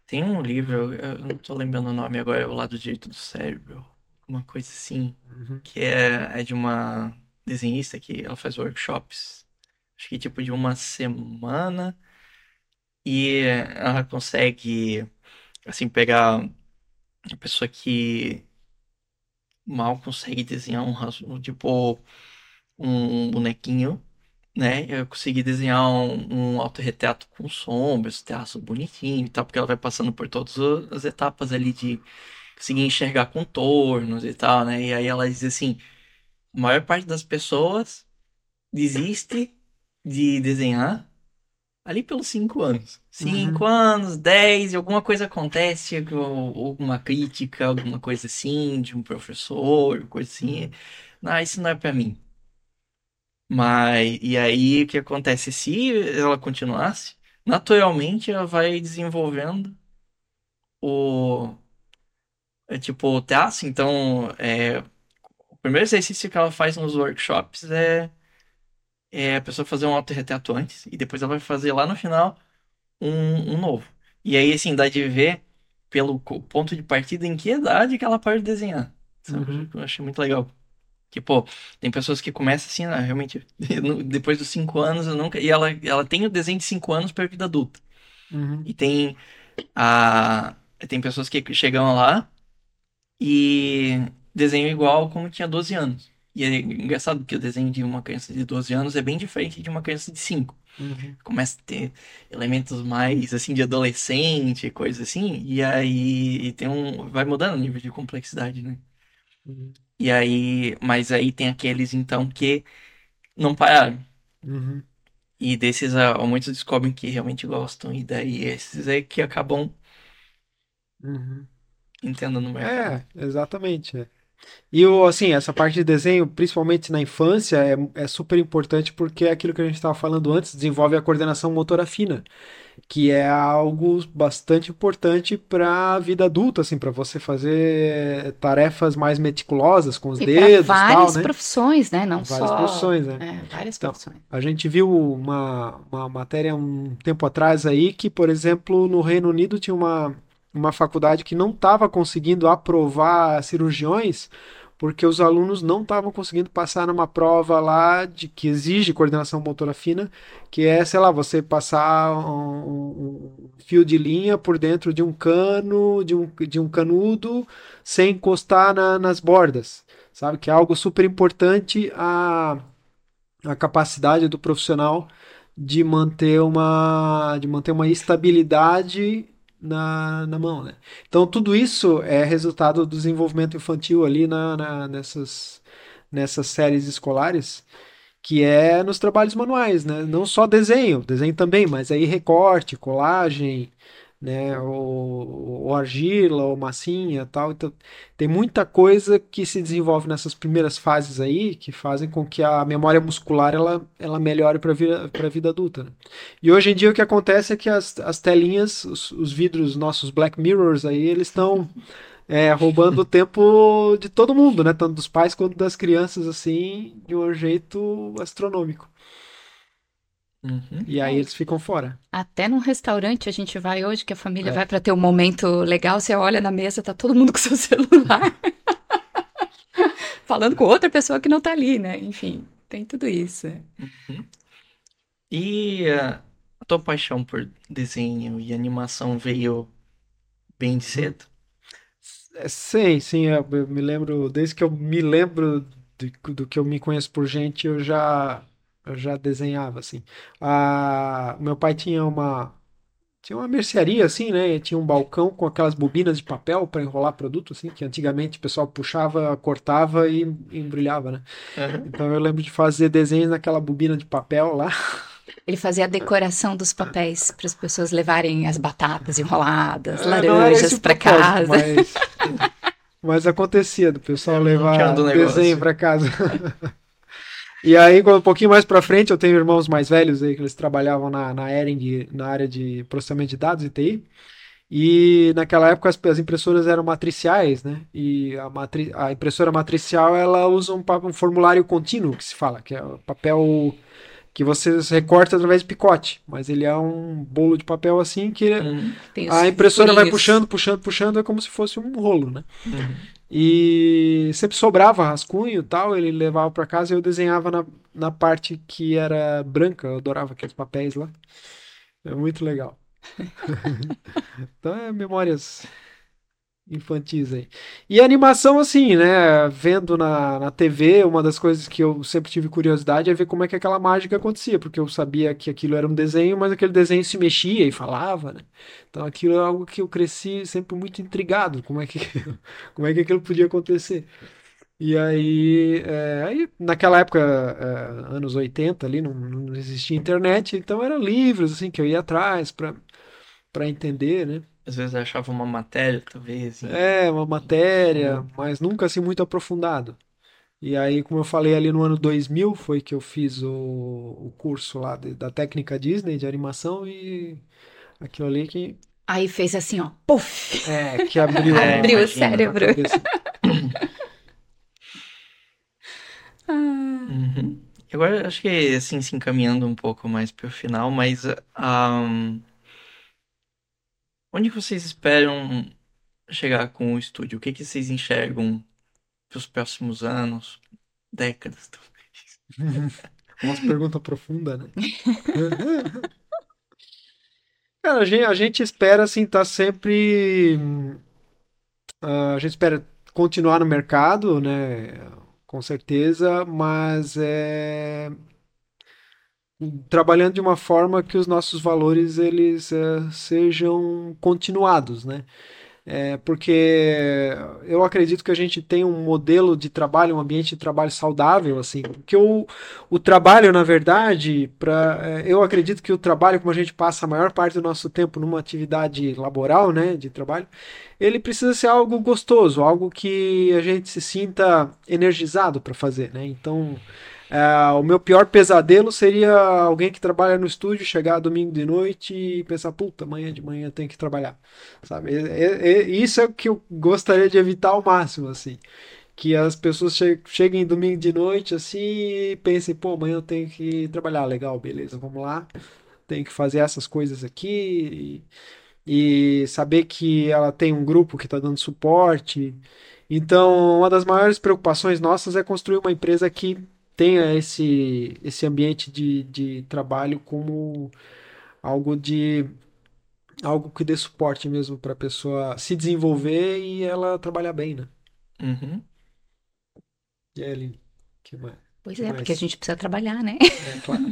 Tem um livro, eu não estou lembrando o nome agora, é o lado direito do cérebro, uma coisa assim, uhum. que é, é de uma desenhista que ela faz workshops, acho que tipo de uma semana e ela consegue, assim, pegar a pessoa que mal consegue desenhar um, tipo, um bonequinho, né? Eu consegui desenhar um, um autorretrato com sombras, traço bonitinho e tal, porque ela vai passando por todas as etapas ali de conseguir enxergar contornos e tal, né? E aí ela diz assim, a maior parte das pessoas desiste de desenhar ali pelos cinco anos. Cinco uhum. anos, dez, e alguma coisa acontece, alguma crítica, alguma coisa assim, de um professor, coisa assim. Não, isso não é para mim. Mas, e aí o que acontece? Se ela continuasse, naturalmente ela vai desenvolvendo o. É, tipo, o traço. Então, é, o primeiro exercício que ela faz nos workshops é é a pessoa fazer um autorretrato antes e depois ela vai fazer lá no final um, um novo. E aí, assim, dá de ver pelo ponto de partida em que idade que ela pode desenhar. Uhum. Eu achei muito legal. Que, pô, tem pessoas que começam assim, né, realmente, depois dos cinco anos, eu nunca. E ela, ela tem o desenho de cinco anos para vida adulta. Uhum. E tem a. Tem pessoas que chegam lá e desenham igual como tinha 12 anos. E é engraçado que o desenho de uma criança de 12 anos é bem diferente de uma criança de 5. Uhum. Começa a ter elementos mais, assim, de adolescente, coisa assim. E aí tem um... Vai mudando o nível de complexidade, né? Uhum. E aí... Mas aí tem aqueles, então, que não pararam. Uhum. E desses, ah, muitos descobrem que realmente gostam. E daí esses é que acabam Uhum. Entrando no mercado. É, exatamente. é. E o, assim, essa parte de desenho, principalmente na infância, é, é super importante porque é aquilo que a gente estava falando antes, desenvolve a coordenação motora fina, que é algo bastante importante para a vida adulta, assim, para você fazer tarefas mais meticulosas com os E dedos e tal, várias né? profissões, né? Não Várias só. profissões, né? É, várias Então, profissões. A gente viu uma, uma matéria um tempo atrás aí que, por exemplo, no Reino Unido tinha uma, uma faculdade que não estava conseguindo aprovar cirurgiões porque os alunos não estavam conseguindo passar numa prova lá de que exige coordenação motora fina, que é, sei lá, você passar um, um fio de linha por dentro de um cano, de um, de um canudo, sem encostar na- nas bordas, sabe? Que é algo super importante a a capacidade do profissional de manter uma, de manter uma estabilidade na, na mão, né? Então, tudo isso é resultado do desenvolvimento infantil ali na, na- nessas, nessas séries escolares, que é nos trabalhos manuais, né? Não só desenho, desenho também, mas aí recorte, colagem, né? Ou, ou argila, ou massinha, tal. Então, tem muita coisa que se desenvolve nessas primeiras fases aí que fazem com que a memória muscular ela, ela melhore para a vida, adulta. né? E hoje em dia o que acontece é que as, as telinhas, os, os vidros, nossos Black Mirrors aí, eles estão é, roubando o tempo de todo mundo, né? Tanto dos pais quanto das crianças, assim, de um jeito astronômico. Uhum. E aí eles ficam fora. Até num restaurante a gente vai hoje, que a família É. vai para ter um momento legal, você olha na mesa, tá todo mundo com seu celular. Falando com outra pessoa que não tá ali, né? Enfim, tem tudo isso. E ah, a tua paixão por desenho e animação veio bem cedo? É, sim, sim, eu eu me lembro, desde que eu me lembro de- do que eu me conheço por gente, eu já, eu já desenhava, assim. Ah, meu pai tinha uma, tinha uma mercearia, assim, né? Tinha um balcão com aquelas bobinas de papel para enrolar produto, assim, que antigamente o pessoal puxava, cortava e embrulhava, né? Então eu lembro de fazer desenhos naquela bobina de papel lá. Ele fazia a decoração dos papéis para as pessoas levarem as batatas enroladas, É, era laranjas para casa. Mas, mas acontecia do pessoal levar do negócio. desenho para casa. E aí, quando- um pouquinho mais para frente, eu tenho irmãos mais velhos aí que eles trabalhavam na, na Ering, na área de processamento de dados e TI. E naquela época as, as impressoras eram matriciais, né? E a, matri, a impressora matricial ela usa um, um formulário contínuo que se fala, que é papel que você recorta através de picote, mas ele é um bolo de papel assim que os a impressora vai puxando, puxando, puxando, é como se fosse um rolo, né? Uhum. E sempre sobrava rascunho e tal, ele levava para casa e eu desenhava na, na parte que era branca, eu adorava aqueles papéis lá. É muito legal. Então é memórias infantis aí. E animação, assim, né? Vendo na, na TV, uma das coisas que eu sempre tive curiosidade é ver como é que aquela mágica acontecia, porque eu sabia que aquilo era um desenho, mas aquele desenho se mexia e falava, né? Então aquilo é algo que eu cresci sempre muito intrigado, como é que, como é que aquilo podia acontecer. E aí, é, aí naquela época, é, anos 80 ali, não, não existia internet, então eram livros, assim, que eu ia atrás para entender, né? Às vezes eu achava uma matéria, talvez. e- É, uma matéria, mas nunca assim muito aprofundado. E aí, como eu falei ali no ano 2000, foi que eu fiz o, o curso lá de- da técnica Disney de animação e aquilo ali que, Aí fez assim, ó, puf! é, que abriu, a- Abriu o imagino. cérebro. Ah, Uhum. Agora, acho que, assim, se encaminhando um pouco mais para o final, mas ahn, onde vocês esperam chegar com o estúdio? O que que vocês enxergam para os próximos anos, décadas, talvez? Umas perguntas profundas, né? Cara, a gente, a gente espera assim estar sempre. hum, ah, a gente espera continuar no mercado, né? Com certeza, mas é trabalhando de uma forma que os nossos valores eles uh, sejam continuados, né? É, porque eu acredito que a gente tem um modelo de trabalho, um ambiente de trabalho saudável, assim, porque o, o trabalho, na verdade, pra, é, eu acredito que o trabalho, como a gente passa a maior parte do nosso tempo numa atividade laboral, né, de trabalho, ele precisa ser algo gostoso, algo que a gente se sinta energizado para fazer, né, então é, o meu pior pesadelo seria alguém que trabalha no estúdio chegar domingo de noite e pensar, puta, amanhã de manhã tem que trabalhar, sabe? isso é o que eu gostaria de evitar ao máximo, assim. Que as pessoas cheguem domingo de noite assim e pensem, pô, amanhã eu tenho que trabalhar, legal, beleza, vamos lá, tenho que fazer essas coisas aqui e, e saber que ela tem um grupo que está dando suporte. Então, uma das maiores preocupações nossas é construir uma empresa que tenha esse, esse ambiente de, de trabalho como algo de algo que dê suporte mesmo para a pessoa se desenvolver e ela trabalhar bem, né? Uhum. E aí, Aline, que mais? Pois é, porque a gente precisa trabalhar, né? É, claro.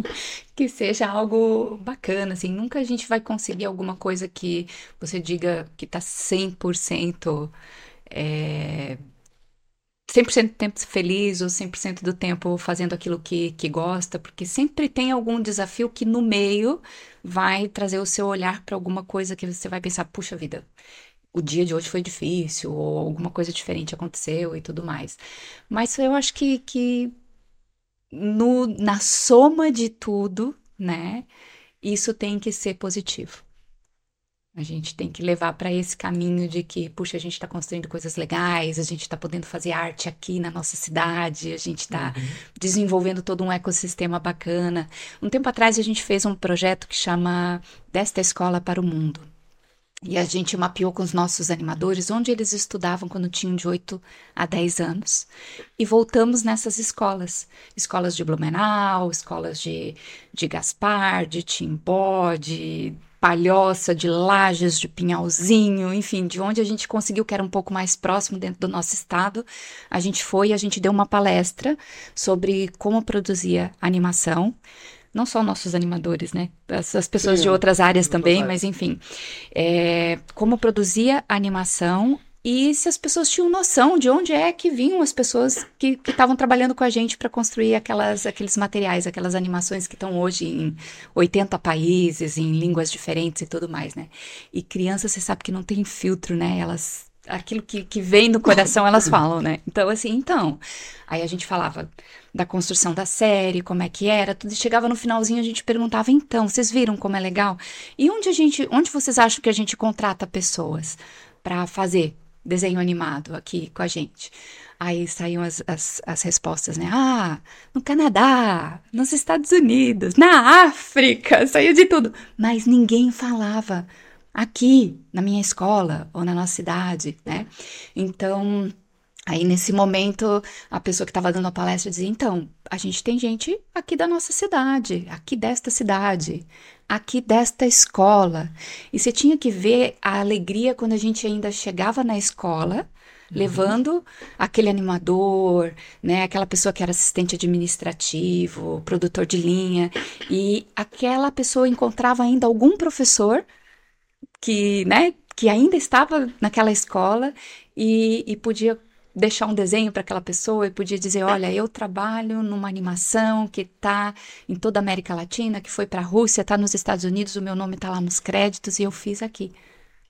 que seja algo bacana, assim, nunca a gente vai conseguir alguma coisa que você diga que tá 100% é, 100% do tempo feliz ou 100% do tempo fazendo aquilo que, que gosta, porque sempre tem algum desafio que no meio vai trazer o seu olhar para alguma coisa que você vai pensar, puxa vida, o dia de hoje foi difícil, ou alguma coisa diferente aconteceu e tudo mais. Mas eu acho que, que no, na soma de tudo, né, isso tem que ser positivo. A gente tem que levar para esse caminho de que, puxa, a gente está construindo coisas legais, a gente está podendo fazer arte aqui na nossa cidade, a gente está uhum. desenvolvendo todo um ecossistema bacana. Um tempo atrás a gente fez um projeto que chama Desta Escola para o Mundo. E a gente mapeou com os nossos animadores onde eles estudavam quando tinham de 8 a 10 anos. E voltamos nessas escolas. Escolas de Blumenau, escolas de, de Gaspar, de Timbó, de Palhoça, de Lages, de Pinhalzinho, enfim, de onde a gente conseguiu, que era um pouco mais próximo dentro do nosso estado, a gente foi e a gente deu uma palestra sobre como produzia animação. Não só nossos animadores, né? As, as pessoas Sim, de outras áreas também, mas enfim. É, como produzia animação e se as pessoas tinham noção de onde é que vinham as pessoas que estavam trabalhando com a gente para construir aquelas, aqueles materiais, aquelas animações que estão hoje em 80 países, em línguas diferentes e tudo mais, né? E crianças, você sabe que não tem filtro, né? Elas aquilo que, que vem no coração elas falam, né? Então, assim, então. Aí a gente falava da construção da série, como é que era, tudo. Chegava no finalzinho, a gente perguntava, então, vocês viram como é legal? E onde a gente, onde vocês acham que a gente contrata pessoas para fazer desenho animado aqui com a gente. Aí saíam as, as, as, respostas, né? Ah, no Canadá, nos Estados Unidos, na África, saiu de tudo. Mas ninguém falava aqui, na minha escola ou na nossa cidade, né? Então, aí nesse momento, a pessoa que estava dando a palestra dizia: então, a gente tem gente aqui da nossa cidade, aqui desta cidade aqui desta escola. E você tinha que ver a alegria quando a gente ainda chegava na escola, uhum. levando aquele animador, né, aquela pessoa que era assistente administrativo, produtor de linha, e aquela pessoa encontrava ainda algum professor que, né, que ainda estava naquela escola e, e podia deixar um desenho para aquela pessoa e podia dizer: Olha, eu trabalho numa animação que está em toda a América Latina, que foi para a Rússia, está nos Estados Unidos, o meu nome está lá nos créditos e eu fiz aqui,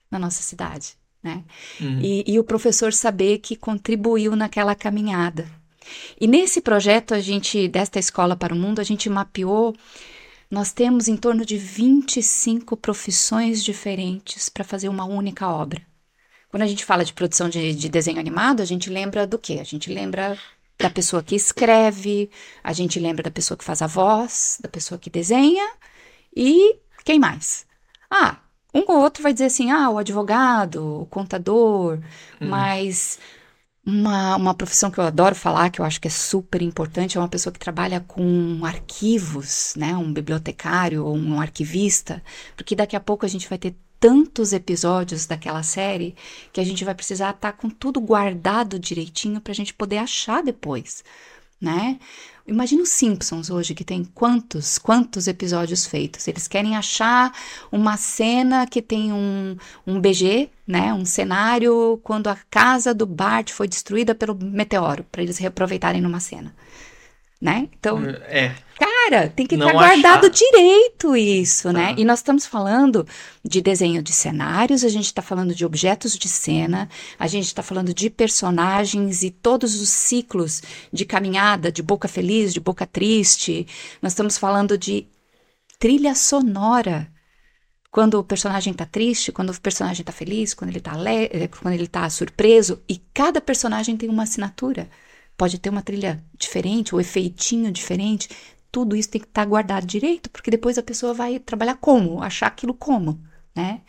na nossa cidade. Né? Uhum. E, e o professor saber que contribuiu naquela caminhada. E nesse projeto, a gente, desta escola para o mundo, a gente mapeou. Nós temos em torno de 25 profissões diferentes para fazer uma única obra. Quando a gente fala de produção de, de desenho animado, a gente lembra do quê? A gente lembra da pessoa que escreve, a gente lembra da pessoa que faz a voz, da pessoa que desenha e quem mais? Ah, um ou outro vai dizer assim, ah, o advogado, o contador, hum. mas uma, uma profissão que eu adoro falar, que eu acho que é super importante, é uma pessoa que trabalha com arquivos, né? Um bibliotecário ou um arquivista, porque daqui a pouco a gente vai ter tantos episódios daquela série que a gente vai precisar estar tá com tudo guardado direitinho para a gente poder achar depois. né? Imagina os Simpsons hoje, que tem quantos, quantos episódios feitos. Eles querem achar uma cena que tem um, um BG, né? Um cenário quando a casa do Bart foi destruída pelo meteoro, para eles reaproveitarem numa cena né? Então, é. cara, tem que estar tá guardado achar. direito isso, né? Tá. E nós estamos falando de desenho de cenários, a gente está falando de objetos de cena, a gente está falando de personagens e todos os ciclos de caminhada, de boca feliz, de boca triste. Nós estamos falando de trilha sonora. Quando o personagem está triste, quando o personagem está feliz, quando ele está quando ele tá surpreso, e cada personagem tem uma assinatura pode ter uma trilha diferente, o um efeitinho diferente. Tudo isso tem que estar tá guardado direito, porque depois a pessoa vai trabalhar como, achar aquilo como, né?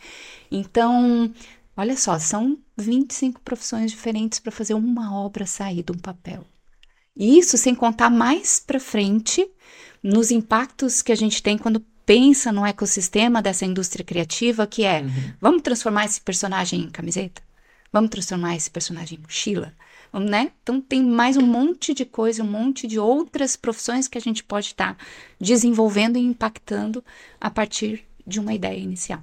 Então, olha só, são 25 profissões diferentes para fazer uma obra sair de um papel. E isso sem contar mais para frente nos impactos que a gente tem quando pensa no ecossistema dessa indústria criativa, que é, uhum. vamos transformar esse personagem em camiseta? Vamos transformar esse personagem em mochila? Né? Então tem mais um monte de coisa, um monte de outras profissões que a gente pode estar tá desenvolvendo e impactando a partir de uma ideia inicial.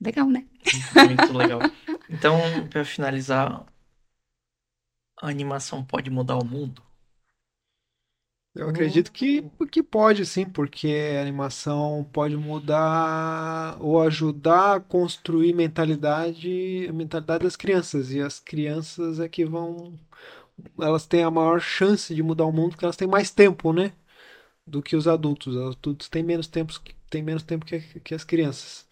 Legal, né? Muito legal. Então, para finalizar, a animação pode mudar o mundo? Eu acredito que, que pode sim, porque a animação pode mudar ou ajudar a construir mentalidade, a mentalidade das crianças. E as crianças é que vão. Elas têm a maior chance de mudar o mundo porque elas têm mais tempo, né? Do que os adultos. Os adultos têm menos tempo, têm menos tempo que, que as crianças.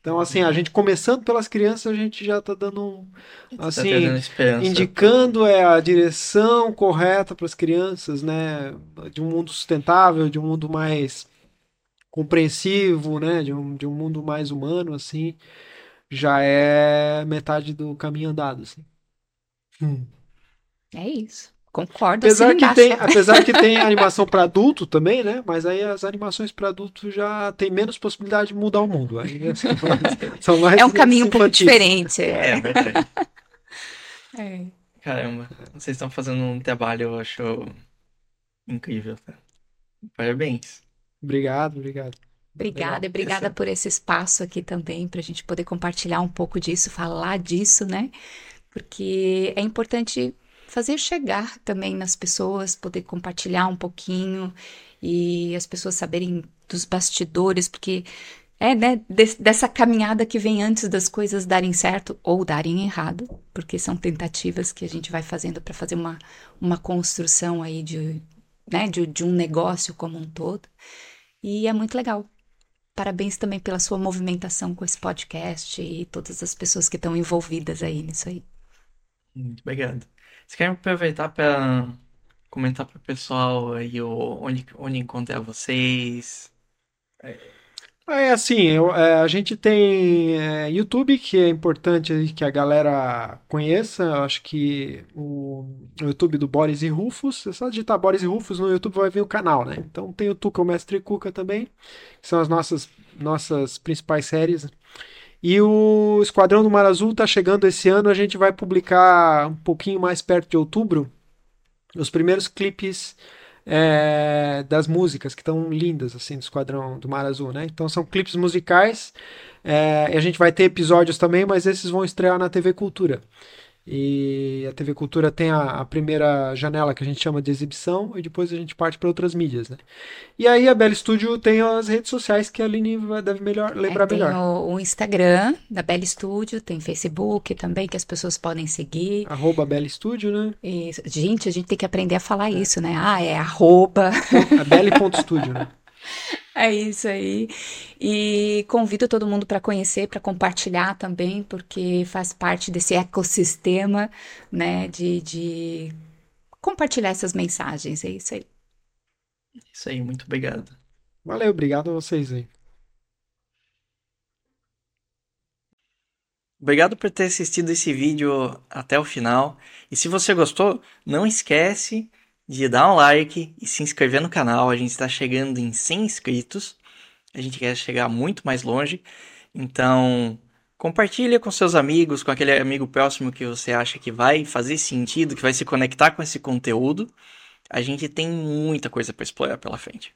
Então, assim, a gente começando pelas crianças, a gente já está dando um. Tá assim, tá indicando é, a direção correta para as crianças, né? De um mundo sustentável, de um mundo mais compreensivo, né? De um, de um mundo mais humano, assim. Já é metade do caminho andado, assim. Hum. É isso. Concordo. Apesar que, tem, apesar que tem animação para adulto também, né? Mas aí as animações para adulto já tem menos possibilidade de mudar o mundo. Aí, assim, são mais é um caminho um pouco diferente. É, é verdade. é. Caramba, vocês estão fazendo um trabalho, eu acho incrível. Tá? Parabéns. Obrigado, obrigado. Obrigada, obrigada por esse espaço aqui também, para a gente poder compartilhar um pouco disso, falar disso, né? Porque é importante fazer chegar também nas pessoas, poder compartilhar um pouquinho e as pessoas saberem dos bastidores, porque é, né, dessa caminhada que vem antes das coisas darem certo ou darem errado, porque são tentativas que a gente vai fazendo para fazer uma, uma construção aí de, né, de, de um negócio como um todo. E é muito legal. Parabéns também pela sua movimentação com esse podcast e todas as pessoas que estão envolvidas aí nisso aí. Muito obrigado. Você quer aproveitar para comentar para o pessoal aí onde, onde encontrar vocês? É, é assim, eu, é, a gente tem é, YouTube, que é importante que a galera conheça. Eu acho que o, o, YouTube do Boris e Rufus, é só digitar Boris e Rufus no YouTube vai vir o canal, né? Então tem o Tuca, o Mestre Cuca também, que são as nossas, nossas principais séries. E o Esquadrão do Mar Azul está chegando esse ano. A gente vai publicar um pouquinho mais perto de outubro os primeiros clipes é, das músicas que estão lindas assim do Esquadrão do Mar Azul, né? Então são clipes musicais. É, a gente vai ter episódios também, mas esses vão estrear na TV Cultura. E a TV Cultura tem a, a, primeira janela que a gente chama de exibição e depois a gente parte para outras mídias, né? E aí a Bela Studio tem as redes sociais que a Aline deve melhor, lembrar é, tem melhor. O, o, Instagram da Bela Studio, tem Facebook também que as pessoas podem seguir. Arroba Bela Studio, né? Isso. Gente, a gente tem que aprender a falar é. isso, né? Ah, é arroba. A Bela.studio, né? É isso aí. E convido todo mundo para conhecer, para compartilhar também, porque faz parte desse ecossistema, né, de, de compartilhar essas mensagens. É isso aí. Isso aí, muito obrigado. Valeu, obrigado a vocês aí. Obrigado por ter assistido esse vídeo até o final. E se você gostou, não esquece de dar um like e se inscrever no canal. A gente está chegando em 100 inscritos. A gente quer chegar muito mais longe. Então, Compartilha com seus amigos, com aquele amigo próximo que você acha que vai fazer sentido, que vai se conectar com esse conteúdo. A gente tem muita coisa para explorar pela frente.